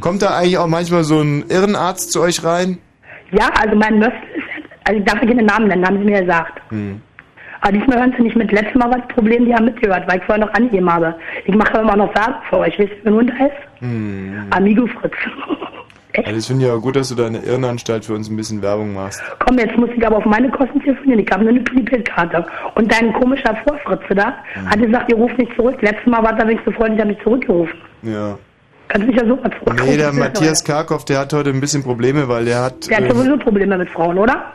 Kommt da eigentlich auch manchmal so ein Irrenarzt zu euch rein? Ja, also mein Möffel ist, also ich darf ja keine Namen nennen, haben sie mir gesagt. Hm. Aber diesmal hören sie nicht mit. Letztes Mal war das Problem, die haben mitgehört, weil ich vorher noch angegeben habe. Ich mache immer noch Werbung für euch. Wisst ihr, wie mein Hund heißt? Hm. Amigo Fritz. Also ich finde ja gut, dass du da in der Irrenanstalt für uns ein bisschen Werbung machst. Komm, jetzt muss ich aber auf meine Kosten telefonieren. Ich habe nur eine Prepaid-Karte. Und dein komischer Vorfritze da Hm. hat gesagt, ihr ruft nicht zurück. Letztes Mal war da wenigstens so freundlich, hat mich zurückgerufen. Ja. Kannst du mich ja so mal zurückrufen? Nee, der Matthias Karkow, der hat heute ein bisschen Probleme, weil der hat... Der hat ähm, sowieso Probleme mit Frauen, oder?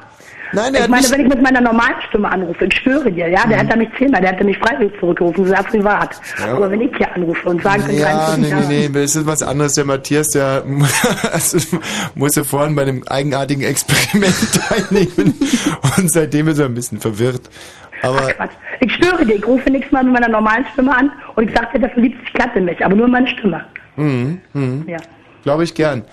Nein, der ich meine, nicht- wenn ich mit meiner normalen Stimme anrufe, ich schwöre dir, ja, der Mhm. hat er mich zehnmal, der hat er mich freiwillig zurückgerufen, sehr privat. Ja. Aber wenn ich hier anrufe und sage, in Ja, 43 nee, nee, nee, das ist was anderes. Der Matthias, der also, muss ja vorhin bei einem eigenartigen Experiment teilnehmen und seitdem ist er ein bisschen verwirrt. Aber Ich schwöre dir, ich rufe nächstes Mal mit meiner normalen Stimme an und ich sage dir, der verliebt sich glatt in mich, aber nur in meine Stimme. Mhm, mhm. Ja. Glaube ich gern.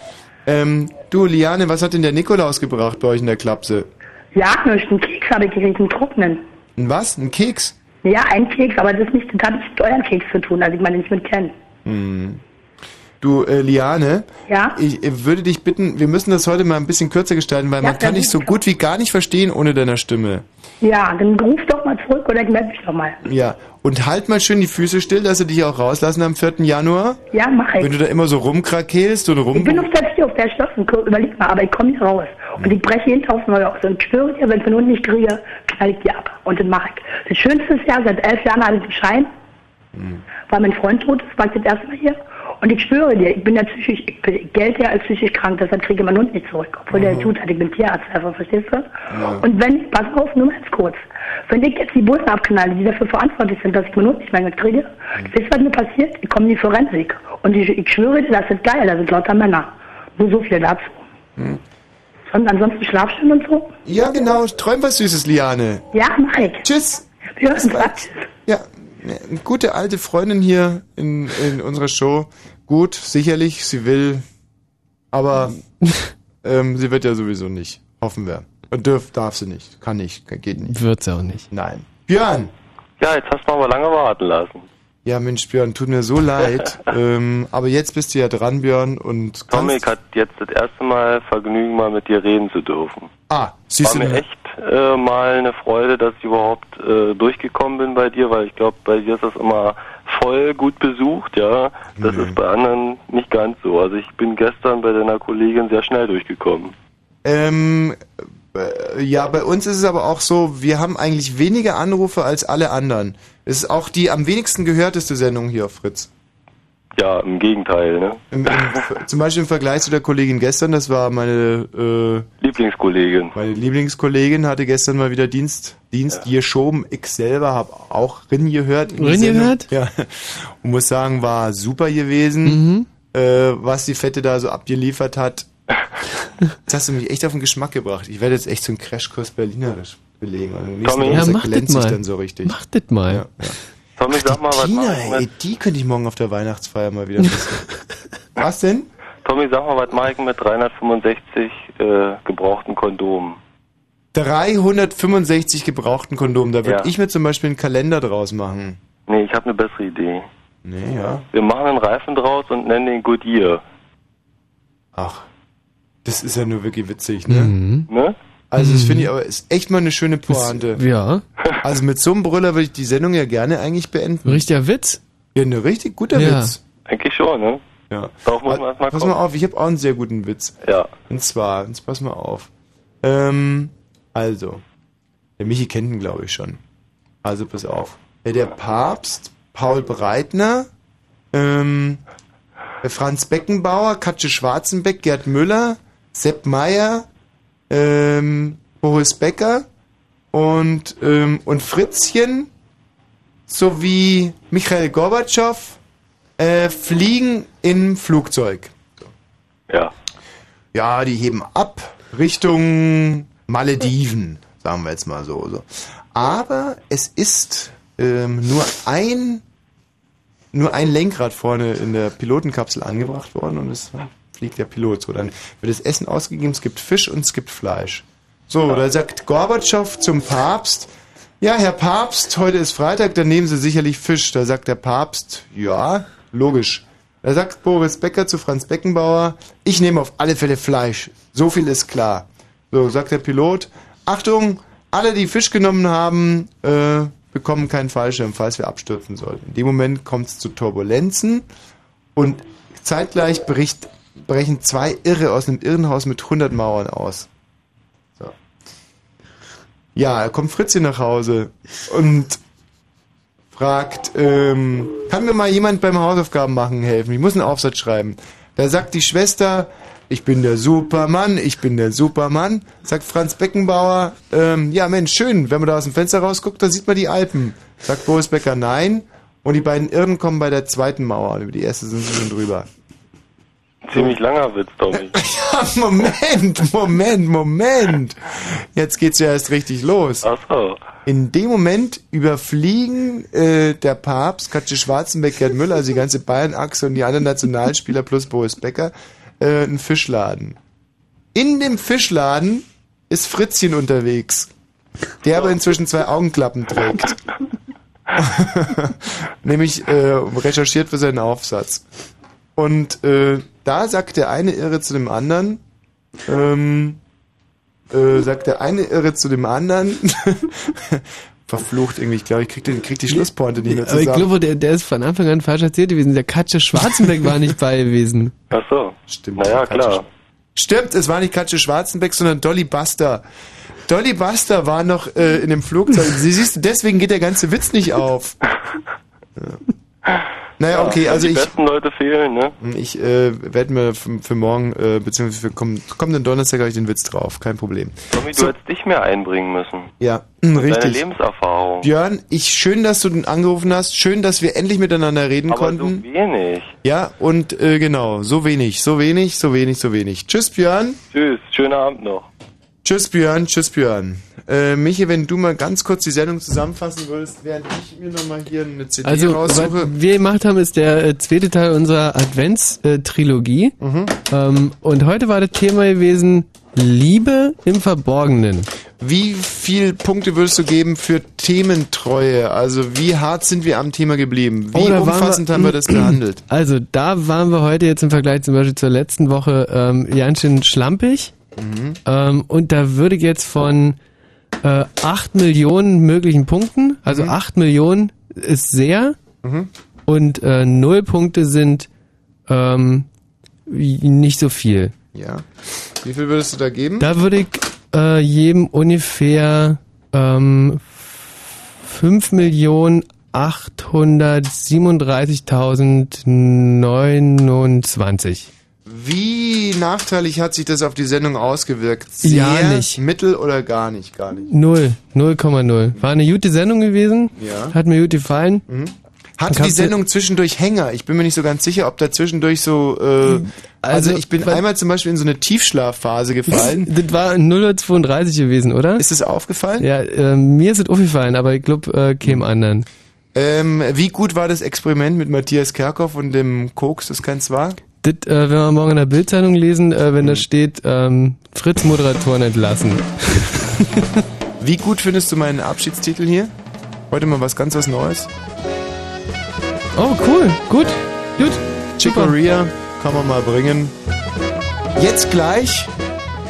Ähm, du, Liane, was hat denn der Nikolaus gebracht bei euch in der Klapse? Ja, nur einen Keks habe ich gekriegt, einen trockenen. Ein was? Ein Keks? Ja, ein Keks, aber das, ist nicht, das hat nichts mit euren Keks zu tun, also ich meine nicht mit Ken. Mhm. Du, äh, Liane, Ja? ich äh, würde dich bitten, wir müssen das heute mal ein bisschen kürzer gestalten, weil Ja, man kann dich so gut wie gar nicht verstehen ohne deiner Stimme. Ja, dann ruf doch mal zurück oder ich melde mich doch mal. Ja, und halt mal schön die Füße still, dass sie dich auch rauslassen am 4. Januar. Ja, mach ich. Wenn du da immer so rumkrakelst und rum... Ich bin auf der Tür, auf der Stoffen, überleg mal, aber ich komme hier raus. Und ich breche jeden Tag aufs Neue aus. Und schwöre dir, wenn ich den Hund nicht kriege, knall ich die ab. Und das mache ich. Das Schönste ist ja, seit elf Jahren habe ich einen Schein, weil mein Freund tot ist, war ich das erste Mal hier. Und ich schwöre dir, ich bin ja psychisch, ich, bin, gelte ja als psychisch krank, deshalb kriege ich meinen Hund nicht zurück. Obwohl der tut hat, ich bin Tierarzt, einfach, verstehst du? Und wenn, pass auf, nur ganz kurz. Wenn ich jetzt die Bullen abknalle, die dafür verantwortlich sind, dass ich meinen Hund nicht mehr kriege, wisst ihr, was mir passiert? Ich komme in die Forensik. Und ich, ich schwöre dir, das ist geil, das sind lauter Männer. Nur so viel dazu. Hm. Und ansonsten Schlafstunden und so? Ja, genau, träum was Süßes, Liane. Ja, mach ich. Tschüss. Wir hören uns. Ja, eine gute alte Freundin hier in, in unserer Show. Gut, sicherlich, sie will, aber ähm, sie wird ja sowieso nicht. Hoffen wir. Und dürf, darf sie nicht. Kann nicht, geht nicht. Wird sie auch nicht. Nein. Björn! Ja, jetzt hast du aber lange warten lassen. Ja, Mensch, Björn, tut mir so leid. ähm, aber jetzt bist du ja dran, Björn, und Dominik hat jetzt das erste Mal Vergnügen, mal mit dir reden zu dürfen. Ah, siehst War du mir echt äh, mal eine Freude, dass ich überhaupt äh, durchgekommen bin bei dir, weil ich glaube, bei dir ist das immer voll gut besucht, ja. Das ist bei anderen nicht ganz so. Also ich bin gestern bei deiner Kollegin sehr schnell durchgekommen. Ähm, äh, ja, bei uns ist es aber auch so, wir haben eigentlich weniger Anrufe als alle anderen. Es ist auch die am wenigsten gehörteste Sendung hier auf Fritz. Ja, im Gegenteil, ne? Im, im, zum Beispiel im Vergleich zu der Kollegin gestern, das war meine äh, Lieblingskollegin. Meine Lieblingskollegin hatte gestern mal wieder Dienst, Dienst geschoben. Ich selber habe auch Rin gehört. Rin gehört? Ja. Und muss sagen, war super gewesen, Mhm. äh, was die Fette da so abgeliefert hat. Jetzt hast du mich echt auf den Geschmack gebracht. Ich werde jetzt echt so einen Crashkurs Berlinerisch belegen. Tommy. Donnerstag Ja, mach das mal. dann so richtig. Mach das mal. Ja, ja. Tommy, sag mal, was Tina, mache ich ey, mit, die könnte ich morgen auf der Weihnachtsfeier mal wieder wissen. was denn? Tommy, sag mal, was mache ich mit 365 äh, gebrauchten Kondomen? 365 gebrauchten Kondomen. Da würde Ja. ich mir zum Beispiel einen Kalender draus machen. Nee, ich habe eine bessere Idee. Nee, ja. Wir machen einen Reifen draus und nennen den Goodyear. Ach. Das ist ja nur wirklich witzig, ne? Mhm. Ne? Also das Mhm. finde ich aber ist echt mal eine schöne Pointe. Ja. Also mit so einem Brüller würde ich die Sendung ja gerne eigentlich beenden. Richtiger Witz? Ja, ne richtig guter Ja. Witz. Eigentlich schon, ne? Ja. Darauf muss man erstmal Pass mal auf, ich habe auch einen sehr guten Witz. Ja. Und zwar, jetzt pass mal auf. Ähm, also, der Michi kennt ihn, glaube ich, schon. Also pass auf. Der Papst, Paul Breitner, ähm, der Franz Beckenbauer, Katja Schwarzenbeck, Gerd Müller, Sepp Meyer, ähm, Boris Becker und, ähm, und Fritzchen sowie Michael Gorbatschow äh, fliegen im Flugzeug. Ja. Ja, die heben ab Richtung Malediven, sagen wir jetzt mal so. so. Aber es ist ähm, nur ein nur ein Lenkrad vorne in der Pilotenkapsel angebracht worden und es fliegt der Pilot. So, dann wird das Essen ausgegeben, es gibt Fisch und es gibt Fleisch. So, da sagt Gorbatschow zum Papst, ja, Herr Papst, heute ist Freitag, dann nehmen Sie sicherlich Fisch. Da sagt der Papst, ja, logisch. Da sagt Boris Becker zu Franz Beckenbauer, ich nehme auf alle Fälle Fleisch. So viel ist klar. So, sagt der Pilot, Achtung, alle, die Fisch genommen haben, äh, bekommen keinen Fallschirm, falls wir abstürzen sollten. In dem Moment kommt es zu Turbulenzen und zeitgleich bricht, brechen zwei Irre aus einem Irrenhaus mit 100 Mauern aus. So. Ja, kommt Fritzchen nach Hause und fragt, ähm, kann mir mal jemand beim Hausaufgaben machen helfen? Ich muss einen Aufsatz schreiben. Da sagt die Schwester, ich bin der Supermann, ich bin der Supermann. Sagt Franz Beckenbauer, ähm, ja Mensch, schön, wenn man da aus dem Fenster rausguckt, da sieht man die Alpen. Sagt Boris Becker, nein. Und die beiden Irren kommen bei der zweiten Mauer über die erste sind sie schon drüber. Ziemlich langer Witz, Tommy. Ja, Moment, Moment, Moment. Jetzt geht's ja erst richtig los. Ach so. In dem Moment überfliegen äh, der Papst, Katja Schwarzenbeck, Gerd Müller, also die ganze Bayern-Achse und die anderen Nationalspieler plus Boris Becker, äh, einen Fischladen. In dem Fischladen ist Fritzchen unterwegs, der aber inzwischen zwei Augenklappen trägt. Nämlich äh, recherchiert für seinen Aufsatz. Und äh, da sagt der eine Irre zu dem anderen, ähm, äh, sagt der eine Irre zu dem anderen, verflucht irgendwie, ich glaube, ich krieg, den, krieg die Schlusspointe nicht mehr Aber ich zusammen. glaube, der, der ist von Anfang an falsch erzählt gewesen. Der Katja Schwarzenbeck war nicht bei gewesen. Ach so. Stimmt. Naja, klar. Stimmt, es war nicht Katja Schwarzenbeck, sondern Dolly Buster. Dolly Buster war noch äh, in dem Flugzeug. Sie siehst, du, deswegen geht der ganze Witz nicht auf. Ja. Naja, okay, also die ich, besten Leute fehlen, ne? ich äh, werde mir für, für morgen, äh, beziehungsweise für komm, kommenden Donnerstag habe ich den Witz drauf, kein Problem. Tommy, du hättest dich mehr einbringen müssen. Ja, Deine richtig. Lebenserfahrung. Björn, ich schön, dass du den angerufen hast. Schön, dass wir endlich miteinander reden Aber konnten. so wenig. Ja, und äh, genau, so wenig, so wenig, so wenig, so wenig. Tschüss, Björn. Tschüss, schönen Abend noch. Tschüss, Björn. Tschüss, Björn. Äh, Michi, wenn du mal ganz kurz die Sendung zusammenfassen würdest, während ich mir nochmal hier eine CD Also, was raussuche. wir gemacht haben, ist der äh, zweite Teil unserer Advents-Trilogie. Mhm. Ähm, und heute war das Thema gewesen Liebe im Verborgenen. Wie viel Punkte würdest du geben für Thementreue? Also wie hart sind wir am Thema geblieben? Wie Oh, umfassend wir- haben wir das behandelt? Also, da waren wir heute jetzt im Vergleich zum Beispiel zur letzten Woche ähm, ganz schön schlampig. Mhm. Ähm, und da würde ich jetzt von äh, 8 Millionen möglichen Punkten, also 8 Millionen ist sehr Mhm. und äh, 0 Punkte sind ähm, nicht so viel. Ja. Wie viel würdest du da geben? Da würde ich äh, jedem ungefähr ähm, 5 Millionen 837.029. Wie nachteilig hat sich das auf die Sendung ausgewirkt? Ja, Sehr, nicht. Mittel oder gar nicht? Gar nicht. Null, 0,0. War eine gute Sendung gewesen. Ja. Hat mir gut gefallen. Hatte Kannst die du- Sendung zwischendurch Hänger? Ich bin mir nicht so ganz sicher, ob da zwischendurch so. Äh, also, Also, ich bin einmal zum Beispiel in so eine Tiefschlafphase gefallen. Das war 0,32 gewesen, oder? Ist es aufgefallen? Ja, äh, mir ist es aufgefallen, aber ich glaube, äh, keinem anderen. Ähm, wie gut war das Experiment mit Matthias Kerkhoff und dem Koks, das keins war? Das, äh, wenn wir morgen in der Bildzeitung lesen, äh, wenn da steht, ähm, Fritz Moderatoren entlassen. Wie gut findest du meinen Abschiedstitel hier? Heute mal was ganz was Neues. Oh, cool, gut, gut. Chicoria kann man mal bringen. Jetzt gleich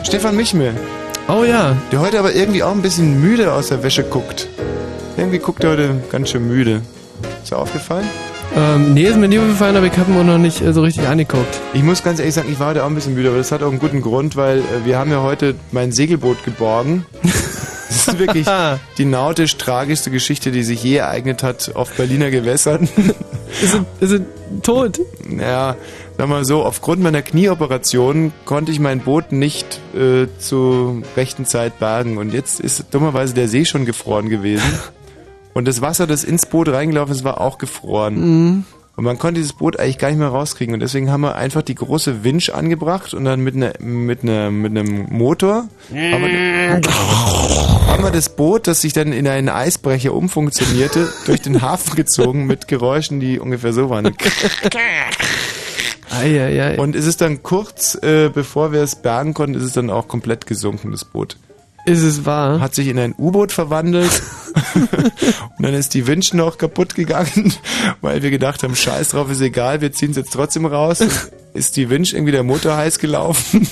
Stefan Michmel. Oh ja. Der heute aber irgendwie auch ein bisschen müde aus der Wäsche guckt. Irgendwie guckt er heute ganz schön müde. Ist dir aufgefallen? Ähm, nee, ist mir nie aufgefallen, aber ich habe ihn noch nicht äh, so richtig angeguckt. Ich muss ganz ehrlich sagen, ich war heute auch ein bisschen müde, aber das hat auch einen guten Grund, weil äh, wir haben ja heute mein Segelboot geborgen. Das ist wirklich die nautisch tragischste Geschichte, die sich je ereignet hat auf Berliner Gewässern. Ist es, ist es tot? Ja, sag mal so, aufgrund meiner Knieoperation konnte ich mein Boot nicht äh, zur rechten Zeit bergen und jetzt ist dummerweise der See schon gefroren gewesen. Und das Wasser, das ins Boot reingelaufen ist, war auch gefroren. Mhm. Und man konnte dieses Boot eigentlich gar nicht mehr rauskriegen. Und deswegen haben wir einfach die große Winch angebracht und dann mit, einer mit, einer mit einem Motor haben wir, haben wir das Boot, das sich dann in einen Eisbrecher umfunktionierte, durch den Hafen gezogen mit Geräuschen, die ungefähr so waren. Eieiei. Und es ist dann kurz, äh, bevor wir es bergen konnten, ist es dann auch komplett gesunken, das Boot. Ist es wahr? Hat sich in ein U-Boot verwandelt. und dann ist die Winch noch kaputt gegangen, weil wir gedacht haben, scheiß drauf, ist egal, wir ziehen es jetzt trotzdem raus. ist die Winch irgendwie der Motor heiß gelaufen.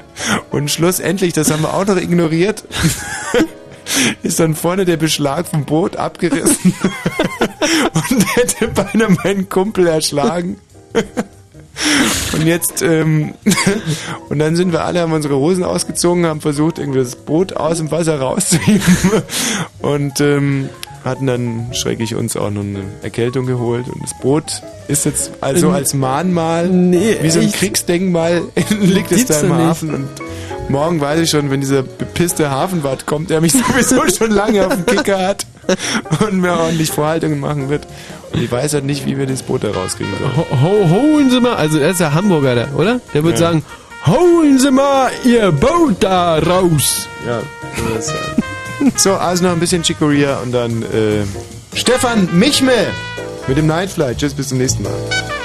und schlussendlich, das haben wir auch noch ignoriert, ist dann vorne der Beschlag vom Boot abgerissen und hätte beinahe meinen Kumpel erschlagen. Und jetzt, ähm, und dann sind wir alle, haben unsere Hosen ausgezogen, haben versucht, irgendwie das Boot aus dem Wasser rauszuheben. Und ähm, hatten dann schrecklich uns auch noch eine Erkältung geholt. Und das Boot ist jetzt also Ähm, als Mahnmal, nee, wie so ein? Kriegsdenkmal, liegt es da im. Hafen und morgen weiß ich schon, wenn dieser bepisste Hafenwart kommt, der mich sowieso schon lange auf dem Kicker hat und mir ordentlich Vorhaltungen machen wird. Und ich weiß halt nicht, wie wir das Boot da rauskriegen sollen. Ho, ho, holen Sie mal, also er ist der Hamburger, da, oder? Der wird Ja. sagen, holen Sie mal Ihr Boot da raus. Ja, so ist es. So, also noch ein bisschen Chicoria und dann äh, Stefan Michme mit dem Nightfly. Tschüss, bis zum nächsten Mal.